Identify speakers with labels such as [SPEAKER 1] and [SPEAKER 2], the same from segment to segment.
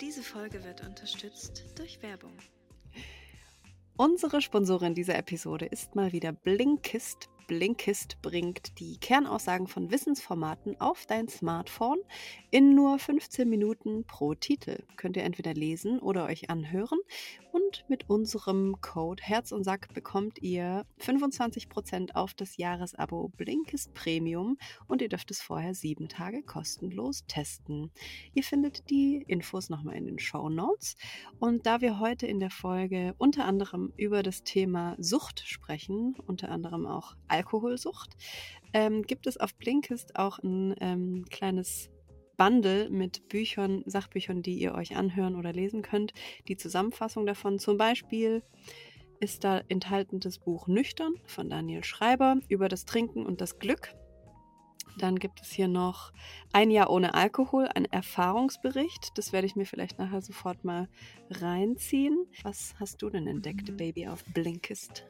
[SPEAKER 1] Diese Folge wird unterstützt durch Werbung.
[SPEAKER 2] Unsere Sponsorin dieser Episode ist mal wieder Blinkist. Blinkist bringt die Kernaussagen von Wissensformaten auf dein Smartphone in nur 15 Minuten pro Titel. Könnt ihr entweder lesen oder euch anhören. Und mit unserem Code Herz und Sack bekommt ihr 25% auf das Jahresabo Blinkist Premium und ihr dürft es vorher sieben Tage kostenlos testen. Ihr findet die Infos nochmal in den Show Notes. Und da wir heute in der Folge unter anderem über das Thema Sucht sprechen, unter anderem auch Alkoholsucht, ähm, gibt es auf Blinkist auch ein ähm, kleines Bundle mit Büchern, Sachbüchern, die ihr euch anhören oder lesen könnt. Die Zusammenfassung davon zum Beispiel ist da enthalten das Buch Nüchtern von Daniel Schreiber über das Trinken und das Glück. Dann gibt es hier noch Ein Jahr ohne Alkohol, ein Erfahrungsbericht. Das werde ich mir vielleicht nachher sofort mal reinziehen. Was hast du denn entdeckt,
[SPEAKER 3] Mhm.
[SPEAKER 2] Baby, auf Blinkist?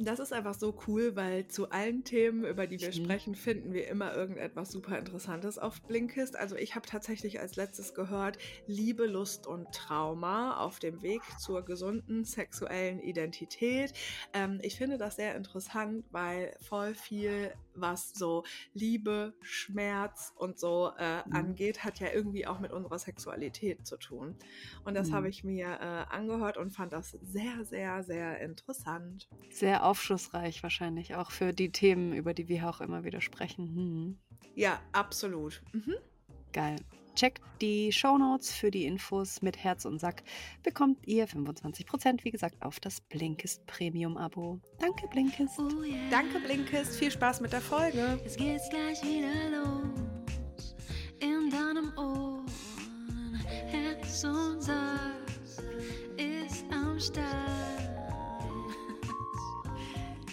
[SPEAKER 3] Das ist einfach so cool, weil zu allen Themen, über die wir
[SPEAKER 2] Mhm.
[SPEAKER 3] sprechen, finden wir immer irgendetwas super Interessantes auf Blinkist. Also ich habe tatsächlich als letztes gehört, Liebe, Lust und Trauma auf dem Weg zur gesunden sexuellen Identität. Ähm, ich finde das sehr interessant, weil voll viel, was so Liebe, Schmerz und so äh,
[SPEAKER 2] Mhm.
[SPEAKER 3] angeht, hat ja irgendwie auch mit unserer Sexualität zu tun. Und das
[SPEAKER 2] Mhm.
[SPEAKER 3] habe ich mir äh, angehört und fand das sehr, sehr, sehr interessant.
[SPEAKER 2] Sehr aufschlussreich wahrscheinlich, auch für die Themen, über die wir auch immer wieder sprechen. Hm.
[SPEAKER 3] Ja, absolut. Mhm.
[SPEAKER 2] Geil. Checkt die Shownotes für die Infos mit Herz und Sack. Bekommt ihr 25%, wie gesagt, auf das Blinkist Premium-Abo. Danke, Blinkist.
[SPEAKER 1] Oh yeah.
[SPEAKER 3] Danke, Blinkist. Viel Spaß mit der Folge.
[SPEAKER 1] Es geht's gleich wieder los. In deinem Ohr. Herz und Sack ist am Start.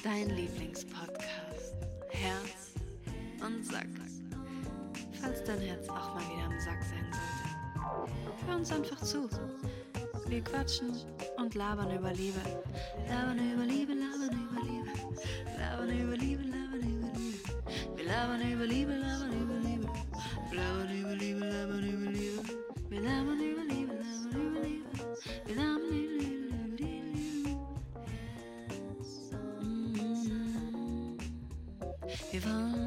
[SPEAKER 1] Dein Lieblingspodcast. Herz und Sack. Falls dein Herz auch mal wieder am Sack sein sollte. Hör uns einfach zu. Wir quatschen und labern über Liebe. Labern über Liebe, labern über Liebe. Labern über Liebe, labern über Liebe. Wir labern über Liebe, labern über Liebe.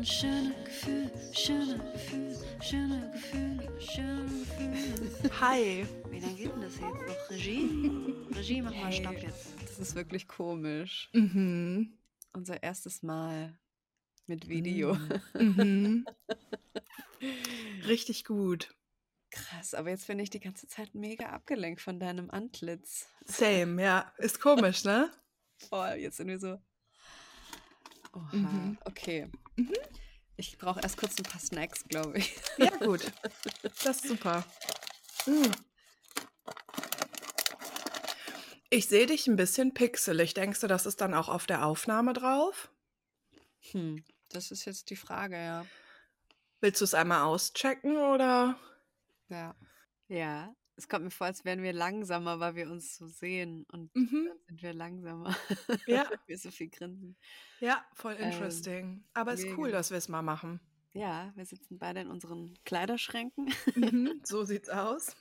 [SPEAKER 1] Schöne Gefühle, schöne Gefühle, schöne Gefühle, schöne Gefühle.
[SPEAKER 3] Hi.
[SPEAKER 1] Wie lange geht denn das jetzt noch? Regie? Regie, mach mal
[SPEAKER 2] Hey.
[SPEAKER 1] Stopp jetzt.
[SPEAKER 2] Das ist wirklich komisch.
[SPEAKER 3] Mhm.
[SPEAKER 2] Unser erstes Mal mit Video.
[SPEAKER 3] Mhm. Richtig gut.
[SPEAKER 2] Krass, aber jetzt bin ich die ganze Zeit mega abgelenkt von deinem Antlitz.
[SPEAKER 3] Same, ja. Ist komisch, ne?
[SPEAKER 2] Voll, jetzt sind wir so. Oha,
[SPEAKER 3] Mhm.
[SPEAKER 2] okay.
[SPEAKER 3] Mhm.
[SPEAKER 2] Ich brauche erst kurz ein paar Snacks, glaube ich.
[SPEAKER 3] Ja, gut. Das ist super. Mm. Ich sehe dich ein bisschen pixelig. Denkst du, das ist dann auch auf der Aufnahme drauf?
[SPEAKER 2] Hm, das ist jetzt die Frage, ja.
[SPEAKER 3] Willst du es einmal auschecken oder?
[SPEAKER 2] Ja. Ja, es kommt mir vor, als wären wir langsamer, weil wir uns so sehen. Und
[SPEAKER 3] Mhm.
[SPEAKER 2] dann sind wir langsamer.
[SPEAKER 3] Ja.
[SPEAKER 2] wir so viel grinsen.
[SPEAKER 3] Ja, voll
[SPEAKER 2] Ähm,
[SPEAKER 3] interesting. Aber ist
[SPEAKER 2] mega.
[SPEAKER 3] cool, dass wir es mal machen.
[SPEAKER 2] Ja, wir sitzen beide in unseren Kleiderschränken.
[SPEAKER 3] Mhm, so sieht's aus.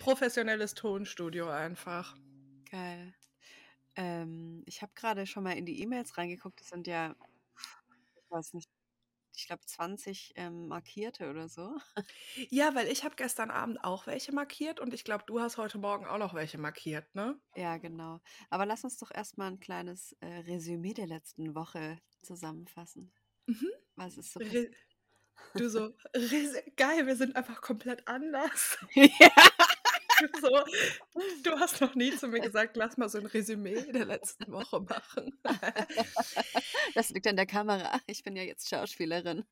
[SPEAKER 3] Professionelles Tonstudio einfach.
[SPEAKER 2] Geil. Ähm, ich habe gerade schon mal in die E-Mails reingeguckt. Das sind ja, ich weiß nicht, ich glaube 20 ähm, markierte oder so.
[SPEAKER 3] Ja, weil ich habe gestern Abend auch welche markiert und ich glaube, du hast heute Morgen auch noch welche markiert, ne?
[SPEAKER 2] Ja, genau. Aber lass uns doch erstmal ein kleines äh, Resümee der letzten Woche zusammenfassen.
[SPEAKER 3] Mhm.
[SPEAKER 2] Was ist so
[SPEAKER 3] Re du so, geil, wir sind einfach komplett anders.
[SPEAKER 2] ja.
[SPEAKER 3] Du so, du hast noch nie zu mir gesagt, lass mal so ein Resümee der letzten Woche machen.
[SPEAKER 2] Das liegt an der Kamera. Ich bin ja jetzt Schauspielerin.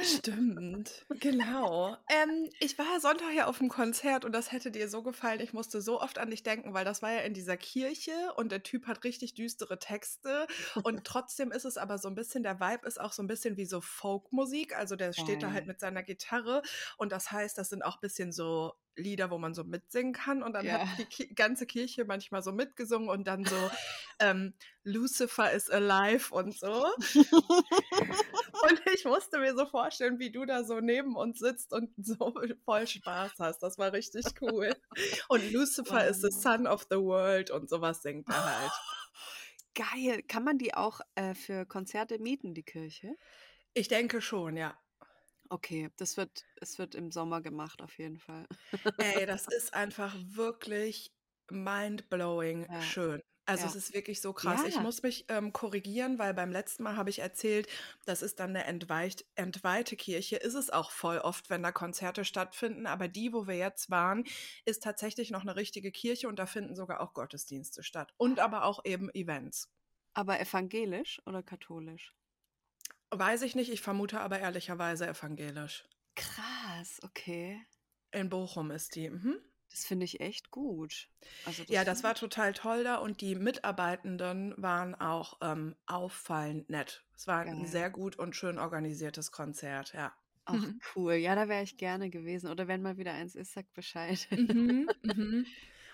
[SPEAKER 3] Stimmt, genau. Ähm, ich war Sonntag ja auf dem Konzert und das hätte dir so gefallen. Ich musste so oft an dich denken, weil das war ja in dieser Kirche und der Typ hat richtig düstere Texte und trotzdem ist es aber so ein bisschen, der Vibe ist auch so ein bisschen wie so Folkmusik. Also der steht da halt mit seiner Gitarre und das heißt, das sind auch ein bisschen so Lieder, wo man so mitsingen kann. Und dann
[SPEAKER 2] Ja.
[SPEAKER 3] hat die Ki ganze Kirche manchmal so mitgesungen und dann so ähm, Lucifer is alive und so. Und ich musste mir so vorstellen, wie du da so neben uns sitzt und so voll Spaß hast. Das war richtig cool. Und Lucifer is the son of the world und sowas singt er halt.
[SPEAKER 2] Geil. Kann man die auch äh, für Konzerte mieten, die Kirche?
[SPEAKER 3] Ich denke schon, ja.
[SPEAKER 2] Okay, das wird, es wird im Sommer gemacht, auf jeden Fall.
[SPEAKER 3] Ey, das ist einfach wirklich mind-blowing
[SPEAKER 2] Ja.
[SPEAKER 3] schön. Also
[SPEAKER 2] Ja.
[SPEAKER 3] es ist wirklich so krass. Ich
[SPEAKER 2] Ja.
[SPEAKER 3] muss mich ähm, korrigieren, weil beim letzten Mal habe ich erzählt, das ist dann eine entweicht, entweihte Kirche. Ist es auch voll oft, wenn da Konzerte stattfinden. Aber die, wo wir jetzt waren, ist tatsächlich noch eine richtige Kirche und da finden sogar auch Gottesdienste statt. Und aber auch eben Events.
[SPEAKER 2] Aber evangelisch oder katholisch?
[SPEAKER 3] Weiß ich nicht, ich vermute aber ehrlicherweise evangelisch.
[SPEAKER 2] Krass, okay.
[SPEAKER 3] In Bochum ist die. Mhm.
[SPEAKER 2] Das finde ich echt gut. Also
[SPEAKER 3] Ja, das war total toll da und die Mitarbeitenden waren auch ähm, auffallend nett. Es war ein
[SPEAKER 2] Geil.
[SPEAKER 3] sehr gut und schön organisiertes Konzert, ja.
[SPEAKER 2] Ach, cool. Ja, da wäre ich gerne gewesen. Oder wenn mal wieder eins ist, sag Bescheid.
[SPEAKER 3] Mhm, mhm.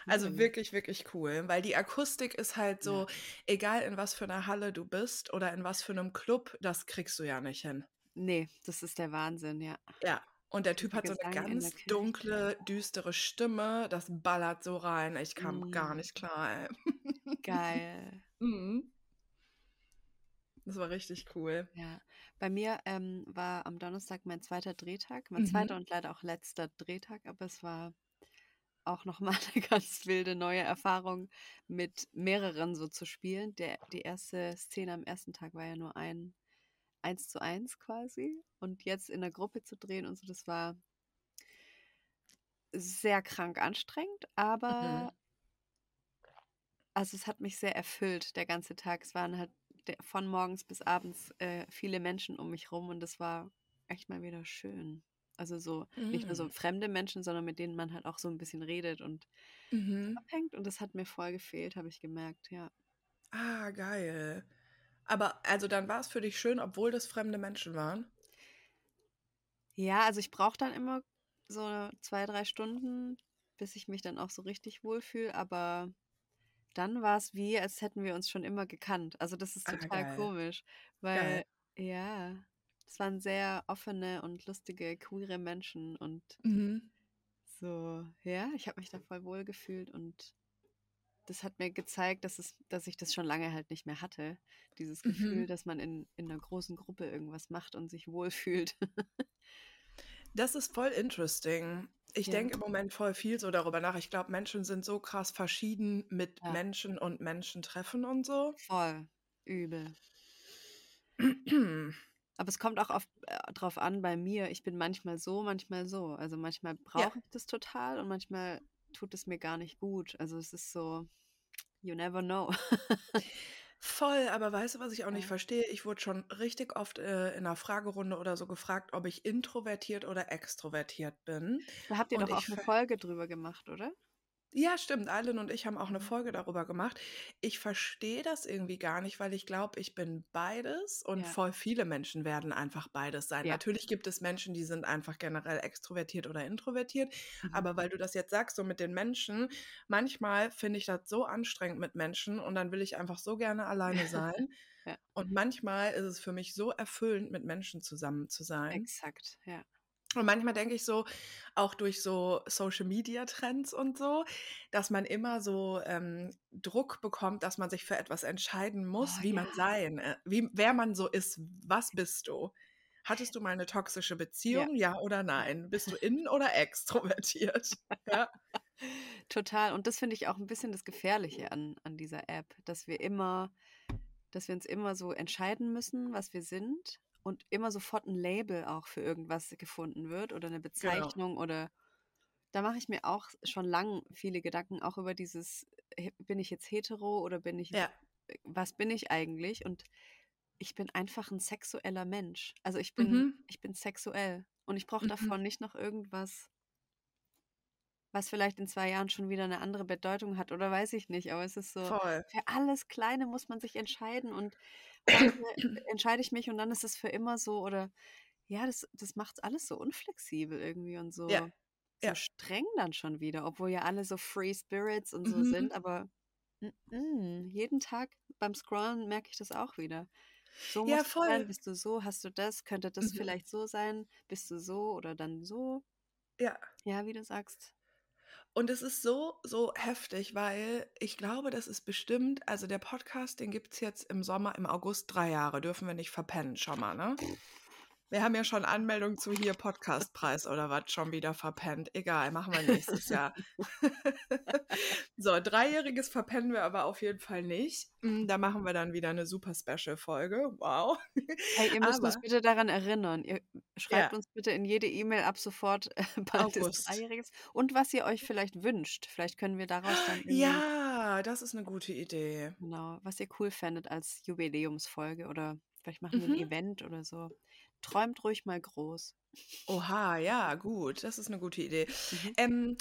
[SPEAKER 3] Also
[SPEAKER 2] Cool.
[SPEAKER 3] wirklich, wirklich cool, weil die Akustik ist halt so, egal in was für einer Halle du bist oder in was für einem Club, das kriegst du ja nicht hin.
[SPEAKER 2] Nee, das ist der Wahnsinn, ja.
[SPEAKER 3] Ja. Und der Typ hat so eine ganz dunkle, düstere Stimme. Das ballert so rein. Ich kam gar
[SPEAKER 2] Mm.
[SPEAKER 3] nicht klar, ey.
[SPEAKER 2] Geil.
[SPEAKER 3] Mhm. Das war richtig cool.
[SPEAKER 2] Ja. Bei mir ähm, war am Donnerstag mein zweiter Drehtag, mein zweiter
[SPEAKER 3] Mhm.
[SPEAKER 2] und leider auch letzter Drehtag, aber es war auch nochmal eine ganz wilde neue Erfahrung, mit mehreren so zu spielen. Der, die erste Szene am ersten Tag war ja nur ein eins zu eins quasi. Und jetzt in der Gruppe zu drehen und so, das war sehr krank anstrengend, aber also es hat mich sehr erfüllt, der ganze Tag. Es waren halt von morgens bis abends äh, viele Menschen um mich rum und das war echt mal wieder schön. Also so nicht nur so
[SPEAKER 3] Mm.
[SPEAKER 2] fremde Menschen, sondern mit denen man halt auch so ein bisschen redet und
[SPEAKER 3] Mhm.
[SPEAKER 2] abhängt. Und das hat mir voll gefehlt, habe ich gemerkt, ja.
[SPEAKER 3] Ah, geil. Aber also dann war es für dich schön, obwohl das fremde Menschen waren?
[SPEAKER 2] Ja, also ich brauche dann immer so zwei, drei Stunden, bis ich mich dann auch so richtig wohlfühle, aber dann war es wie, als hätten wir uns schon immer gekannt. Also das ist
[SPEAKER 3] Ah,
[SPEAKER 2] total
[SPEAKER 3] geil.
[SPEAKER 2] komisch, weil
[SPEAKER 3] Geil.
[SPEAKER 2] ja, es waren sehr offene und lustige, queere Menschen und
[SPEAKER 3] Mhm.
[SPEAKER 2] so, ja, ich habe mich da voll wohl gefühlt und das hat mir gezeigt, dass es, dass ich das schon lange halt nicht mehr hatte. Dieses Gefühl,
[SPEAKER 3] Mhm.
[SPEAKER 2] dass man in, in einer großen Gruppe irgendwas macht und sich wohlfühlt.
[SPEAKER 3] Das ist voll interesting. Ich
[SPEAKER 2] Ja.
[SPEAKER 3] denke im Moment voll viel so darüber nach. Ich glaube, Menschen sind so krass verschieden mit
[SPEAKER 2] Ja.
[SPEAKER 3] Menschen und Menschen treffen und so.
[SPEAKER 2] Voll übel. Aber es kommt auch auf, äh, drauf an bei mir. Ich bin manchmal so, manchmal so. Also manchmal brauche ich das total und manchmal tut es mir gar nicht gut. Also es ist so, you never know.
[SPEAKER 3] Voll, aber weißt du, was ich auch nicht
[SPEAKER 2] Ja.
[SPEAKER 3] verstehe? Ich wurde schon richtig oft äh, in einer Fragerunde oder so gefragt, ob ich introvertiert oder extrovertiert bin.
[SPEAKER 2] Da habt ihr
[SPEAKER 3] Und
[SPEAKER 2] doch auch eine Folge drüber gemacht, oder?
[SPEAKER 3] Ja, stimmt. Eileen und ich haben auch eine
[SPEAKER 2] Mhm.
[SPEAKER 3] Folge darüber gemacht. Ich verstehe das irgendwie gar nicht, weil ich glaube, ich bin beides und
[SPEAKER 2] Ja.
[SPEAKER 3] voll viele Menschen werden einfach beides sein.
[SPEAKER 2] Ja.
[SPEAKER 3] Natürlich gibt es Menschen, die sind einfach generell extrovertiert oder introvertiert.
[SPEAKER 2] Mhm.
[SPEAKER 3] Aber weil du das jetzt sagst, so mit den Menschen, manchmal finde ich das so anstrengend mit Menschen und dann will ich einfach so gerne alleine sein.
[SPEAKER 2] Ja.
[SPEAKER 3] Und manchmal ist es für mich so erfüllend, mit Menschen zusammen zu sein.
[SPEAKER 2] Exakt, ja.
[SPEAKER 3] Und manchmal denke ich so, auch durch so Social Media Trends und so, dass man immer so ähm, Druck bekommt, dass man sich für etwas entscheiden muss,
[SPEAKER 2] Oh,
[SPEAKER 3] wie man
[SPEAKER 2] ja.
[SPEAKER 3] sein, äh, wie, wer man so ist. Was bist du? Hattest du mal eine toxische Beziehung? Ja, oder nein? Bist du innen oder extrovertiert? Ja.
[SPEAKER 2] Total. Und das finde ich auch ein bisschen das Gefährliche an, an dieser App, dass wir immer, dass wir uns immer so entscheiden müssen, was wir sind und immer sofort ein Label auch für irgendwas gefunden wird oder eine
[SPEAKER 3] Genau.
[SPEAKER 2] Bezeichnung oder da mache ich mir auch schon lang viele Gedanken, auch über dieses, äh, bin ich jetzt hetero oder bin ich,
[SPEAKER 3] Ja.
[SPEAKER 2] was bin ich eigentlich? Und ich bin einfach ein sexueller Mensch. Also ich bin,
[SPEAKER 3] Mhm.
[SPEAKER 2] ich bin sexuell und ich brauche
[SPEAKER 3] Mhm.
[SPEAKER 2] davon nicht noch irgendwas, was vielleicht in zwei Jahren schon wieder eine andere Bedeutung hat oder weiß ich nicht. Aber es ist so,
[SPEAKER 3] Voll.
[SPEAKER 2] für alles Kleine muss man sich entscheiden und manchmal entscheide ich mich und dann ist es für immer so oder ja, das, das macht alles so unflexibel irgendwie und so.
[SPEAKER 3] Ja.
[SPEAKER 2] so
[SPEAKER 3] Ja.
[SPEAKER 2] streng dann schon wieder, obwohl ja alle so Free Spirits und so
[SPEAKER 3] Mhm.
[SPEAKER 2] sind, aber mm, mm, jeden Tag beim Scrollen merke ich das auch wieder. So
[SPEAKER 3] Ja,
[SPEAKER 2] musst du sein,
[SPEAKER 3] voll.
[SPEAKER 2] bist du so, hast du das, könnte das
[SPEAKER 3] Mhm.
[SPEAKER 2] vielleicht so sein, bist du so oder dann so.
[SPEAKER 3] Ja.
[SPEAKER 2] Ja, wie du sagst.
[SPEAKER 3] Und es ist so, so heftig, weil ich glaube, das ist bestimmt, also der Podcast, den gibt es jetzt im Sommer, im August drei Jahre, dürfen wir nicht verpennen, schon mal, ne? Wir haben ja schon Anmeldung zu hier Podcastpreis oder was schon wieder verpennt. Egal, machen wir nächstes Jahr. so, dreijähriges verpennen wir aber auf jeden Fall nicht. Mm, Da machen wir dann wieder eine super Special-Folge. Wow.
[SPEAKER 2] Hey, ihr müsst uns
[SPEAKER 3] Aber-
[SPEAKER 2] bitte daran erinnern. Ihr schreibt
[SPEAKER 3] Ja.
[SPEAKER 2] uns bitte in jede E-Mail ab sofort äh, bald ist. Dreijähriges und was ihr euch vielleicht wünscht. Vielleicht können wir daraus dann
[SPEAKER 3] Ja, das ist eine gute Idee.
[SPEAKER 2] genau, was ihr cool fändet als Jubiläumsfolge oder vielleicht machen wir ein
[SPEAKER 3] Mhm.
[SPEAKER 2] Event oder so. Träumt ruhig mal groß.
[SPEAKER 3] Oha, ja, gut, das ist eine gute Idee.
[SPEAKER 2] Mhm.
[SPEAKER 3] Ähm,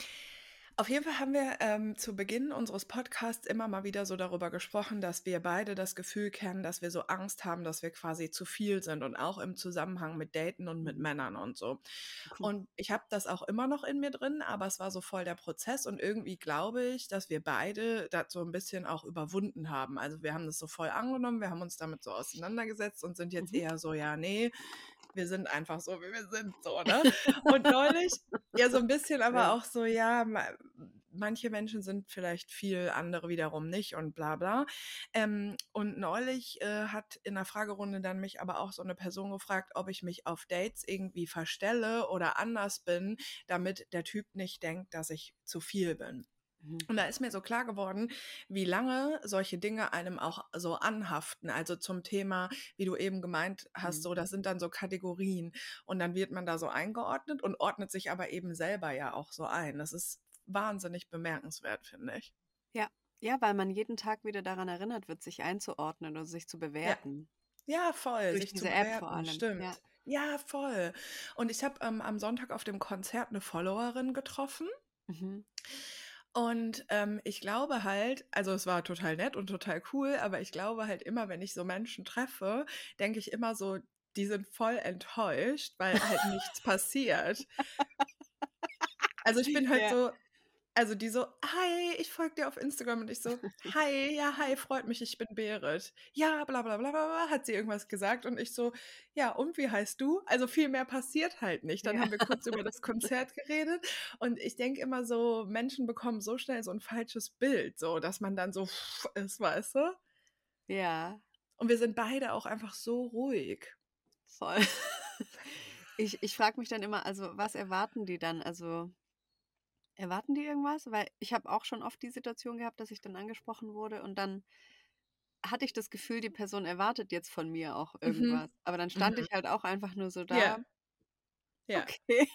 [SPEAKER 3] auf jeden Fall haben wir ähm, zu Beginn unseres Podcasts immer mal wieder so darüber gesprochen, dass wir beide das Gefühl kennen, dass wir so Angst haben, dass wir quasi zu viel sind und auch im Zusammenhang mit Daten und mit
[SPEAKER 2] Mhm.
[SPEAKER 3] Männern und so.
[SPEAKER 2] Cool.
[SPEAKER 3] Und ich habe das auch immer noch in mir drin, aber es war so voll der Prozess und irgendwie glaube ich, dass wir beide das so ein bisschen auch überwunden haben. Also wir haben das so voll angenommen, wir haben uns damit so auseinandergesetzt und sind jetzt
[SPEAKER 2] Mhm.
[SPEAKER 3] eher so, ja, nee, wir sind einfach so, wie wir sind, so, ne? Und neulich, ja, so ein bisschen, aber
[SPEAKER 2] Ja.
[SPEAKER 3] auch so, ja, ma- manche Menschen sind vielleicht viel, andere wiederum nicht und bla bla. Ähm, und neulich äh, hat in der Fragerunde dann mich aber auch so eine Person gefragt, ob ich mich auf Dates irgendwie verstelle oder anders bin, damit der Typ nicht denkt, dass ich zu viel bin.
[SPEAKER 2] Mhm.
[SPEAKER 3] Und da ist mir so klar geworden, wie lange solche Dinge einem auch so anhaften. Also zum Thema, wie du eben gemeint hast,
[SPEAKER 2] Mhm.
[SPEAKER 3] so, das sind dann so Kategorien. Und dann wird man da so eingeordnet und ordnet sich aber eben selber ja auch so ein. Das ist wahnsinnig bemerkenswert, finde ich.
[SPEAKER 2] Ja, weil man jeden Tag wieder daran erinnert wird, sich einzuordnen oder sich zu bewerten.
[SPEAKER 3] Ja, voll.
[SPEAKER 2] Durch
[SPEAKER 3] sich zu
[SPEAKER 2] diese App vor
[SPEAKER 3] bewerten,
[SPEAKER 2] allem.
[SPEAKER 3] Stimmt.
[SPEAKER 2] Ja.
[SPEAKER 3] Ja, voll. Und ich habe ähm, am Sonntag auf dem Konzert eine Followerin getroffen.
[SPEAKER 2] Mhm.
[SPEAKER 3] Und ähm, ich glaube halt, also es war total nett und total cool, aber ich glaube halt immer, wenn ich so Menschen treffe, denke ich immer so, die sind voll enttäuscht, weil halt nichts passiert. Also ich bin halt
[SPEAKER 2] Ja.
[SPEAKER 3] so, also die so, hi, ich folge dir auf Instagram und ich so, hi, ja, hi, freut mich, ich bin Berit. Ja, bla bla bla bla, bla, hat sie irgendwas gesagt und ich so, ja, und wie heißt du? Also viel mehr passiert halt nicht. Dann
[SPEAKER 2] Ja.
[SPEAKER 3] haben wir kurz über das Konzert geredet und ich denke immer so, Menschen bekommen so schnell so ein falsches Bild, so, dass man dann so ist, weißt du?
[SPEAKER 2] Ja,
[SPEAKER 3] Und wir sind beide auch einfach so ruhig.
[SPEAKER 2] voll. Ich, ich frage mich dann immer, also was erwarten die dann? Also erwarten die irgendwas? Weil ich habe auch schon oft die Situation gehabt, dass ich dann angesprochen wurde und dann hatte ich das Gefühl, die Person erwartet jetzt von mir auch irgendwas. Aber dann stand
[SPEAKER 3] Mhm.
[SPEAKER 2] ich halt auch einfach nur so da.
[SPEAKER 3] Ja. Ja.
[SPEAKER 2] Okay.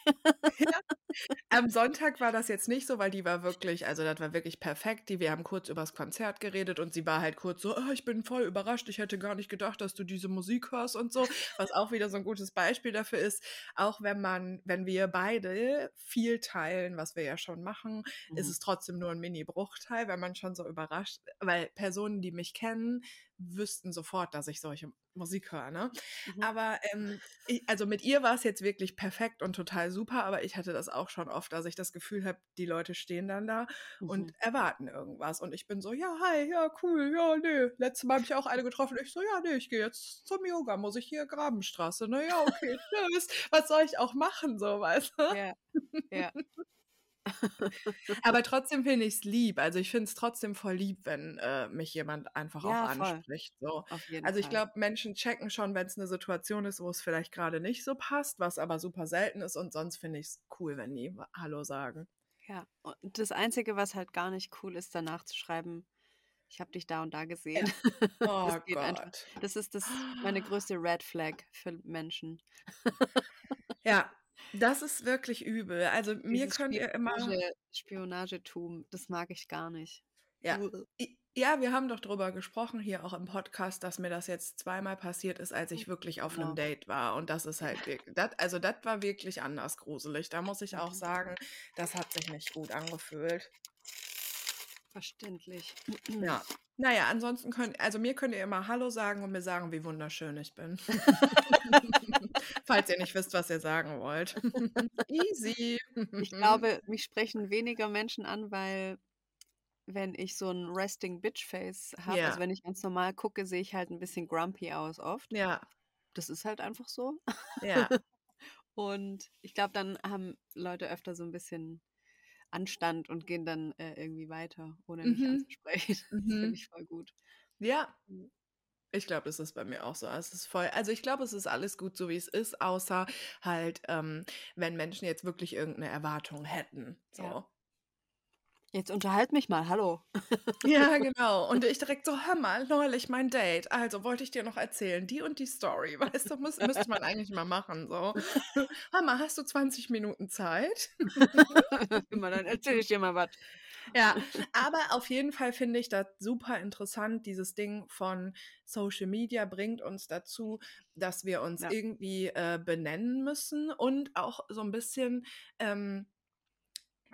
[SPEAKER 3] Am Sonntag war das jetzt nicht so, weil die war wirklich, also das war wirklich perfekt. Die, wir haben kurz über das Konzert geredet und sie war halt kurz so, oh, ich bin voll überrascht, ich hätte gar nicht gedacht, dass du diese Musik hörst und so. Was auch wieder so ein gutes Beispiel dafür ist, auch wenn man, wenn wir beide viel teilen, was wir ja schon machen, ist
[SPEAKER 2] Mhm.
[SPEAKER 3] es trotzdem nur ein Mini-Bruchteil, wenn man schon so überrascht, weil Personen, die mich kennen, wüssten sofort, dass ich solche Musik höre, ne?
[SPEAKER 2] Mhm.
[SPEAKER 3] Aber ähm, ich, also mit ihr war es jetzt wirklich perfekt und total super, aber ich hatte das auch schon oft, dass ich das Gefühl habe, die Leute stehen dann da und
[SPEAKER 2] Mhm.
[SPEAKER 3] erwarten irgendwas. Und ich bin so, ja, hi, ja, cool, ja, nee. Letztes Mal habe ich auch eine getroffen. Ich so, ja, nee, ich gehe jetzt zum Yoga, muss ich hier Grabenstraße. Na ja, okay, tschüss. Was soll ich auch machen, so, weißt du?
[SPEAKER 2] Ja. Ja.
[SPEAKER 3] Aber trotzdem finde ich es lieb. Also ich finde es trotzdem voll lieb, wenn äh, mich jemand einfach
[SPEAKER 2] Ja,
[SPEAKER 3] auch anspricht. So. Also ich glaube, Menschen checken schon, wenn es eine Situation ist, wo es vielleicht gerade nicht so passt, was aber super selten ist. Und sonst finde ich es cool, wenn die Hallo sagen.
[SPEAKER 2] Ja. Und das Einzige, was halt gar nicht cool ist, danach zu schreiben, ich habe dich da und da gesehen.
[SPEAKER 3] Oh
[SPEAKER 2] Das geht einfach.
[SPEAKER 3] Gott.
[SPEAKER 2] Das ist das meine größte Red Flag für Menschen.
[SPEAKER 3] Ja, das ist wirklich übel. Also mir
[SPEAKER 2] Dieses
[SPEAKER 3] könnt ihr immer.
[SPEAKER 2] Spionage, Spionagetum, das mag ich gar nicht.
[SPEAKER 3] Ja. I- Ja, wir haben doch drüber gesprochen hier auch im Podcast, dass mir das jetzt zweimal passiert ist, als ich wirklich auf einem
[SPEAKER 2] Genau.
[SPEAKER 3] Date war. Und das ist halt wirklich, das, also das war wirklich anders gruselig. Da muss ich auch sagen, das hat sich nicht gut angefühlt.
[SPEAKER 2] Verständlich.
[SPEAKER 3] Ja. Naja, ansonsten könnt, also mir könnt ihr immer Hallo sagen und mir sagen, wie wunderschön ich bin. Falls ihr nicht wisst, was ihr sagen wollt. Easy.
[SPEAKER 2] Ich glaube, mich sprechen weniger Menschen an, weil wenn ich so ein Resting Bitch Face habe, also
[SPEAKER 3] Ja,
[SPEAKER 2] wenn ich ganz normal gucke, sehe ich halt ein bisschen grumpy aus oft.
[SPEAKER 3] ja,
[SPEAKER 2] Das ist halt einfach so.
[SPEAKER 3] ja.
[SPEAKER 2] Und ich glaube, dann haben Leute öfter so ein bisschen Anstand und gehen dann äh, irgendwie weiter, ohne mich
[SPEAKER 3] Mhm,
[SPEAKER 2] anzusprechen. Das finde
[SPEAKER 3] mhm.
[SPEAKER 2] ich voll gut.
[SPEAKER 3] Ja, ich glaube, das ist bei mir auch so. Es ist voll, also ich glaube, es ist alles gut, so wie es ist, außer halt, ähm, wenn Menschen jetzt wirklich irgendeine Erwartung hätten.
[SPEAKER 2] Ja. Jetzt unterhalt mich mal, hallo.
[SPEAKER 3] Ja, genau. Und ich direkt so, hör mal, neulich mein Date. Also wollte ich dir noch erzählen, die und die Story. Weißt du, muss, müsste man eigentlich mal machen. So, hör mal, hast du 20 Minuten Zeit?
[SPEAKER 2] Immer, dann erzähle ich dir mal was.
[SPEAKER 3] Ja, aber auf jeden Fall finde ich das super interessant. Dieses Ding von Social Media bringt uns dazu, dass wir uns
[SPEAKER 2] Ja.
[SPEAKER 3] irgendwie äh, benennen müssen und auch so ein bisschen, ähm,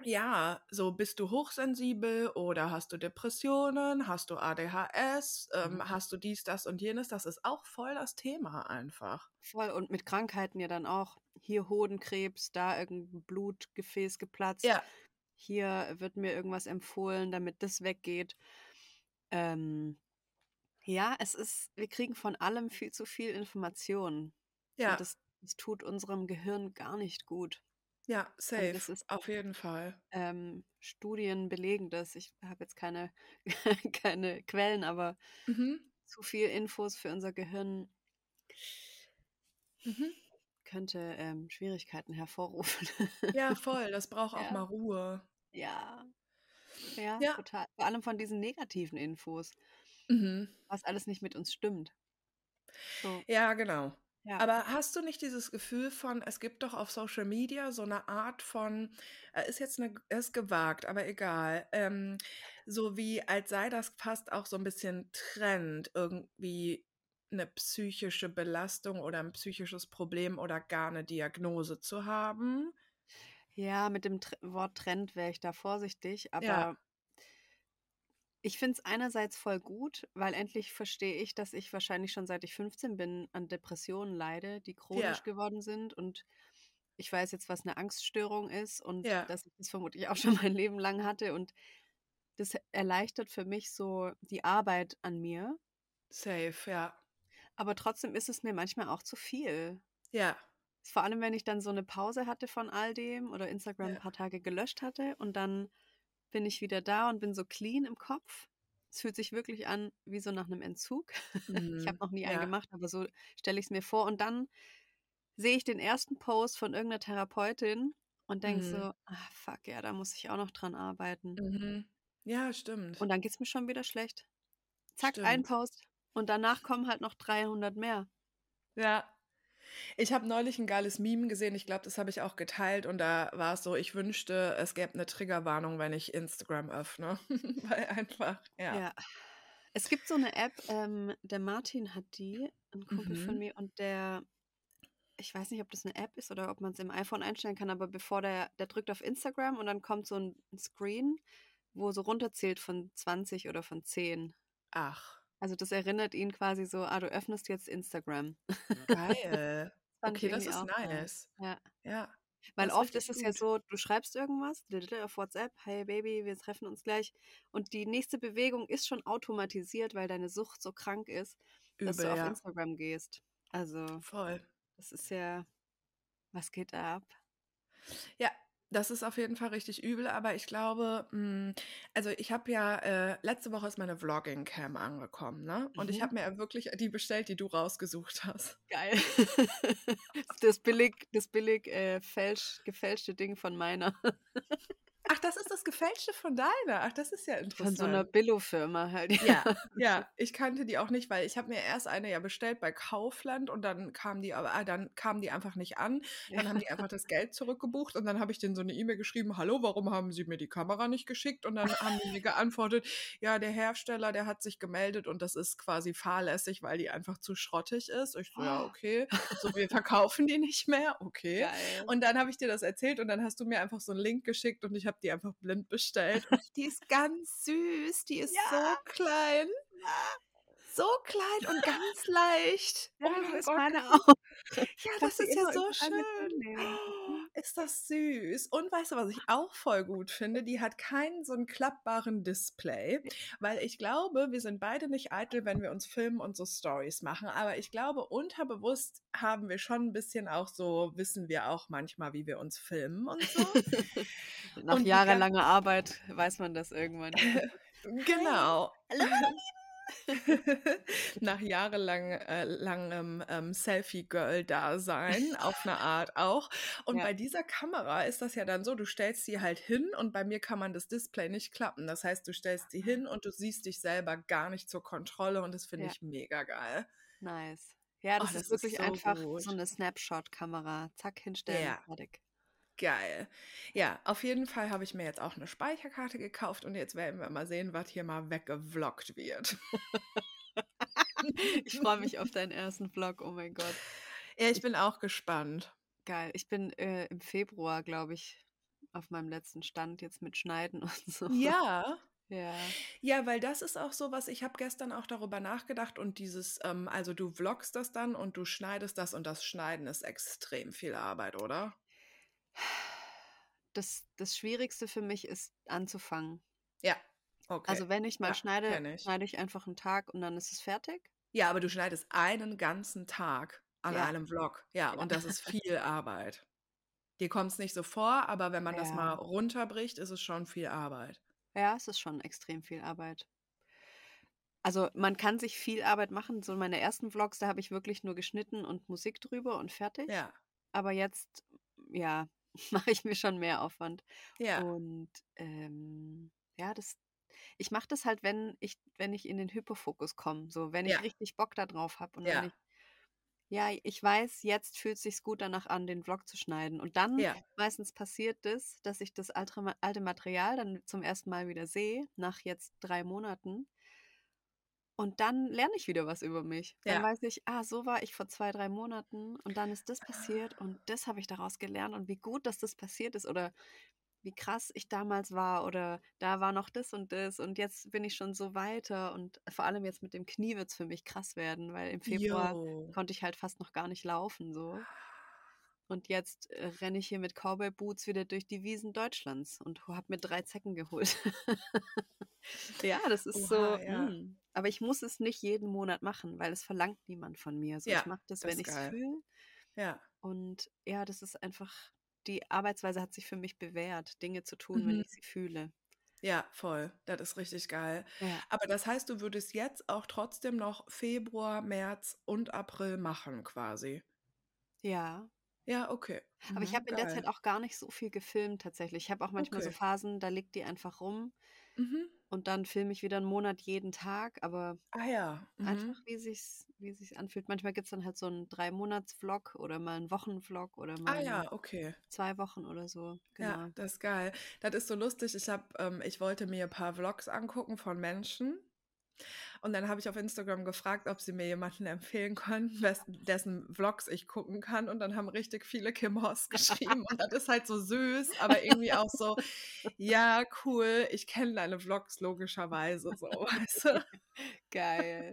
[SPEAKER 3] ja, so bist du hochsensibel oder hast du Depressionen, hast du ADHS, ähm,
[SPEAKER 2] Mhm.
[SPEAKER 3] hast du dies, das und jenes. Das ist auch voll das Thema einfach.
[SPEAKER 2] Voll. Und mit Krankheiten ja dann auch. Hier Hodenkrebs, da irgendein Blutgefäß geplatzt.
[SPEAKER 3] Ja,
[SPEAKER 2] Hier wird mir irgendwas empfohlen, damit das weggeht. Ähm, ja, es ist, wir kriegen von allem viel zu viel Information.
[SPEAKER 3] ja,
[SPEAKER 2] Und das, das tut unserem Gehirn gar nicht gut.
[SPEAKER 3] Ja,
[SPEAKER 2] Also das
[SPEAKER 3] safe,
[SPEAKER 2] ist
[SPEAKER 3] auf jeden Fall.
[SPEAKER 2] ähm, Studien belegen das. Ich habe jetzt keine, keine Quellen, aber
[SPEAKER 3] Mhm.
[SPEAKER 2] zu viel Infos für unser Gehirn
[SPEAKER 3] Mhm.
[SPEAKER 2] könnte ähm, Schwierigkeiten hervorrufen.
[SPEAKER 3] Ja, voll. Das braucht auch
[SPEAKER 2] Ja.
[SPEAKER 3] mal Ruhe.
[SPEAKER 2] Ja, ja,
[SPEAKER 3] Ja.
[SPEAKER 2] total. Vor allem von diesen negativen Infos,
[SPEAKER 3] Mhm.
[SPEAKER 2] was alles nicht mit uns stimmt. So,
[SPEAKER 3] Ja, genau.
[SPEAKER 2] Ja.
[SPEAKER 3] Aber hast du nicht dieses Gefühl von, es gibt doch auf Social Media so eine Art von, äh, ist jetzt eine, ist gewagt, aber egal, ähm, so wie als sei das fast auch so ein bisschen Trend, irgendwie eine psychische Belastung oder ein psychisches Problem oder gar eine Diagnose zu haben?
[SPEAKER 2] Ja, mit dem Tr Wort Trend wäre ich da vorsichtig,
[SPEAKER 3] Ja,
[SPEAKER 2] aber ich finde es einerseits voll gut, weil endlich verstehe ich, dass ich wahrscheinlich schon seit ich 15 bin an Depressionen leide, die
[SPEAKER 3] ja,
[SPEAKER 2] chronisch geworden sind. Und ich weiß jetzt, was eine Angststörung ist und
[SPEAKER 3] ja,
[SPEAKER 2] dass ich das vermutlich auch schon mein Leben lang hatte. Und das erleichtert für mich so die Arbeit an mir,
[SPEAKER 3] safe, ja,
[SPEAKER 2] aber trotzdem ist es mir manchmal auch zu viel.
[SPEAKER 3] ja,
[SPEAKER 2] Vor allem, wenn ich dann so eine Pause hatte von all dem oder Instagram ein
[SPEAKER 3] ja,
[SPEAKER 2] paar Tage gelöscht hatte und dann bin ich wieder da und bin so clean im Kopf. Es fühlt sich wirklich an wie so nach einem Entzug. Ich habe
[SPEAKER 3] mhm,
[SPEAKER 2] noch nie einen
[SPEAKER 3] ja,
[SPEAKER 2] gemacht, aber so stelle ich es mir vor. Und dann sehe ich den ersten Post von irgendeiner Therapeutin und denke
[SPEAKER 3] mhm,
[SPEAKER 2] so, ah, fuck, ja, da muss ich auch noch dran arbeiten.
[SPEAKER 3] mhm. Ja, stimmt,
[SPEAKER 2] Und dann geht es mir schon wieder schlecht. Zack, ein
[SPEAKER 3] stimmt,
[SPEAKER 2] Post und danach kommen halt noch 300 mehr.
[SPEAKER 3] ja. Ich habe neulich ein geiles Meme gesehen, ich glaube, das habe ich auch geteilt und da war es so, ich wünschte, es gäbe eine Triggerwarnung, wenn ich Instagram öffne, weil einfach, ja.
[SPEAKER 2] Ja. Es gibt so eine App, ähm, der Martin hat die, ein Kumpel von
[SPEAKER 3] Mhm.
[SPEAKER 2] mir, und der, ich weiß nicht, ob das eine App ist oder ob man es im iPhone einstellen kann, aber bevor der, der drückt auf Instagram und dann kommt so ein Screen, wo so runterzählt von 20 oder von 10.
[SPEAKER 3] Ach,
[SPEAKER 2] Also das erinnert ihn quasi so, ah, du öffnest jetzt Instagram.
[SPEAKER 3] geil.
[SPEAKER 2] Ich
[SPEAKER 3] Okay, das ist nice.
[SPEAKER 2] Ja.
[SPEAKER 3] Ja,
[SPEAKER 2] Weil
[SPEAKER 3] das
[SPEAKER 2] oft ist es ja
[SPEAKER 3] gut.
[SPEAKER 2] so, du schreibst irgendwas auf WhatsApp, hey Baby, wir treffen uns gleich. Und die nächste Bewegung ist schon automatisiert, weil deine Sucht so krank ist, dass du
[SPEAKER 3] Übel,
[SPEAKER 2] auf
[SPEAKER 3] ja.
[SPEAKER 2] Instagram gehst. Also,
[SPEAKER 3] Voll.
[SPEAKER 2] das ist ja, was geht da ab?
[SPEAKER 3] Ja, das ist auf jeden Fall richtig übel, aber ich glaube, mh, also ich habe ja, äh, letzte Woche ist meine Vlogging-Cam angekommen, ne? Und ich
[SPEAKER 2] Mhm.
[SPEAKER 3] habe mir wirklich die bestellt, die du rausgesucht hast.
[SPEAKER 2] Geil. das billig, das billig äh, fälsch, gefälschte Ding von meiner.
[SPEAKER 3] Ach, das ist das Gefälschte von deiner. Ach, das ist ja
[SPEAKER 2] Von so einer
[SPEAKER 3] interessant.
[SPEAKER 2] Billo-Firma halt.
[SPEAKER 3] Ja, ja, ich kannte die auch nicht, weil ich habe mir erst eine ja bestellt bei Kaufland und dann kam die aber, ah, dann kam die einfach nicht an. Dann
[SPEAKER 2] Ja.
[SPEAKER 3] haben die einfach das Geld zurückgebucht und dann habe ich denen so eine E-Mail geschrieben, hallo, warum haben Sie mir die Kamera nicht geschickt? Und dann haben die mir geantwortet, ja, der Hersteller, der hat sich gemeldet und das ist quasi fahrlässig, weil die einfach zu schrottig ist. Ich so, ja, okay. So, wir verkaufen die nicht mehr, okay.
[SPEAKER 2] Geil.
[SPEAKER 3] Und dann habe ich dir das erzählt und dann hast du mir einfach so einen Link geschickt und ich habe die einfach blind bestellt. Die ist ganz süß, die ist ja. so klein. So klein und ganz leicht.
[SPEAKER 2] Ja, oh das ist meine auch.
[SPEAKER 3] Ja, das ist ja so schön. Ist das süß. Und weißt du, was ich auch voll gut finde? Die hat keinen so einen klappbaren Display, weil ich glaube, wir sind beide nicht eitel, wenn wir uns filmen und so Stories machen. Aber ich glaube, unterbewusst haben wir schon ein bisschen auch so, wissen wir auch manchmal, wie wir uns filmen und so.
[SPEAKER 2] Nach jahrelanger Arbeit weiß man das irgendwann.
[SPEAKER 3] genau. Hallo, Nach jahrelang äh, langem ähm, Selfie-Girl-Dasein, auf eine Art auch. Und ja. bei dieser Kamera ist das ja dann so, du stellst sie halt hin und bei mir kann man das Display nicht klappen. Das heißt, du stellst sie hin und du siehst dich selber gar nicht zur Kontrolle und das finde ja. ich mega geil.
[SPEAKER 2] Nice. Ja, das, oh, das ist wirklich ist so einfach gut. so eine Snapshot-Kamera. Zack, hinstellen, ja. fertig.
[SPEAKER 3] Geil. Ja, auf jeden Fall habe ich mir jetzt auch eine Speicherkarte gekauft und jetzt werden wir mal sehen, was hier mal weggevloggt wird.
[SPEAKER 2] ich freue mich auf deinen ersten Vlog, oh mein Gott.
[SPEAKER 3] Ja, ich bin auch gespannt.
[SPEAKER 2] Geil. Ich bin äh, im Februar, glaube ich, auf meinem letzten Stand jetzt mit Schneiden und so.
[SPEAKER 3] Ja. Ja. Ja, weil das ist auch so was, ich habe gestern auch darüber nachgedacht und dieses, ähm, also du vloggst das dann und du schneidest das und das Schneiden ist extrem viel Arbeit, oder?
[SPEAKER 2] Das, das Schwierigste für mich ist anzufangen.
[SPEAKER 3] Ja, okay.
[SPEAKER 2] Also wenn ich mal ja, schneide, ich. schneide ich einfach einen Tag und dann ist es fertig.
[SPEAKER 3] Ja, aber du schneidest einen ganzen Tag an ja. einem Vlog. Ja, ja, und das ist viel Arbeit. Dir kommt es nicht so vor, aber wenn man das mal runterbricht, ist es schon viel Arbeit.
[SPEAKER 2] Ja, es ist schon extrem viel Arbeit. Also man kann sich viel Arbeit machen. So meine ersten Vlogs, da habe ich wirklich nur geschnitten und Musik drüber und fertig.
[SPEAKER 3] Ja.
[SPEAKER 2] Aber jetzt ja, mache ich mir schon mehr Aufwand.
[SPEAKER 3] Ja.
[SPEAKER 2] Und ähm, ja, das, ich mache das halt, wenn ich, wenn ich in den Hyperfokus komme. So, wenn ja. ich richtig Bock da drauf habe und ja. wenn ich ja, ich weiß, jetzt fühlt es sich gut danach an, den Vlog zu schneiden. Und dann ja. meistens passiert das, dass ich das alte, alte Material dann zum ersten Mal wieder sehe, nach jetzt drei Monaten. Und dann lerne ich wieder was über mich. Dann ja. weiß ich, ah, so war ich vor zwei, drei Monaten und dann ist das passiert und das habe ich daraus gelernt und wie gut, dass das passiert ist oder wie krass ich damals war oder da war noch das und das und jetzt bin ich schon so weiter und vor allem jetzt mit dem Knie wird es für mich krass werden, weil im Februar Yo. konnte ich halt fast noch gar nicht laufen so. Und jetzt äh, renne ich hier mit Cowboy Boots wieder durch die Wiesen Deutschlands und habe mir drei Zecken geholt. ja, das ist Oha, so. Ja. Hm. Aber ich muss es nicht jeden Monat machen, weil es verlangt niemand von mir. Also ja, ich mache das, das wenn ich es fühle.
[SPEAKER 3] Ja.
[SPEAKER 2] Und ja, das ist einfach, die Arbeitsweise hat sich für mich bewährt, Dinge zu tun, mhm. wenn ich sie fühle.
[SPEAKER 3] Ja, voll. Das ist richtig geil. Ja. Aber das heißt, du würdest jetzt auch trotzdem noch Februar, März und April machen, quasi.
[SPEAKER 2] Ja.
[SPEAKER 3] Ja, okay.
[SPEAKER 2] Aber ich mhm, habe in der Zeit auch gar nicht so viel gefilmt tatsächlich. Ich habe auch manchmal okay. so Phasen, da liegt die einfach rum. Mhm. Und dann filme ich wieder einen Monat jeden Tag, aber
[SPEAKER 3] ah, ja.
[SPEAKER 2] mhm. einfach wie sich's, wie sich's anfühlt. Manchmal gibt es dann halt so einen Drei-Monats-Vlog oder mal einen Wochen-Vlog oder ah mal
[SPEAKER 3] ah, ja, okay.
[SPEAKER 2] zwei Wochen oder so.
[SPEAKER 3] Genau. Ja, das ist geil. Das ist so lustig. Ich habe, ähm, ich wollte mir ein paar Vlogs angucken von Menschen. Und dann habe ich auf Instagram gefragt, ob sie mir jemanden empfehlen können, dessen Vlogs ich gucken kann. Und dann haben richtig viele Kim Hoss geschrieben. Und das ist halt so süß, aber irgendwie auch so, ja, cool, ich kenne deine Vlogs logischerweise so. Weißt du?
[SPEAKER 2] Geil.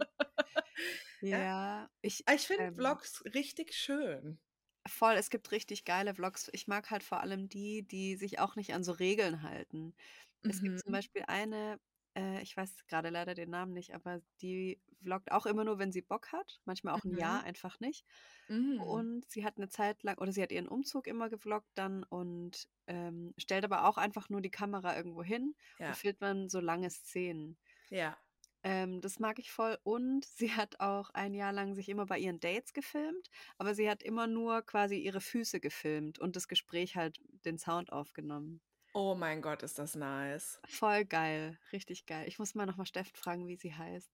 [SPEAKER 2] Ja,
[SPEAKER 3] ich, ich finde ähm, Vlogs richtig schön.
[SPEAKER 2] Voll, es gibt richtig geile Vlogs. Ich mag halt vor allem die, die sich auch nicht an so Regeln halten. Es mhm. gibt zum mhm. Beispiel eine, äh, ich weiß gerade leider den Namen nicht, aber die vloggt auch immer nur, wenn sie Bock hat. Manchmal auch ein mhm. Jahr einfach nicht. Mhm. Und sie hat eine Zeit lang, oder sie hat ihren Umzug immer gevloggt dann und ähm, stellt aber auch einfach nur die Kamera irgendwo hin ja. und filmt man so lange Szenen.
[SPEAKER 3] Ja.
[SPEAKER 2] Ähm, das mag ich voll. Und sie hat auch ein Jahr lang sich immer bei ihren Dates gefilmt, aber sie hat immer nur quasi ihre Füße gefilmt und das Gespräch halt den Sound aufgenommen.
[SPEAKER 3] Oh mein Gott, ist das nice.
[SPEAKER 2] Voll geil, richtig geil. Ich muss mal nochmal Steffen fragen, wie sie heißt.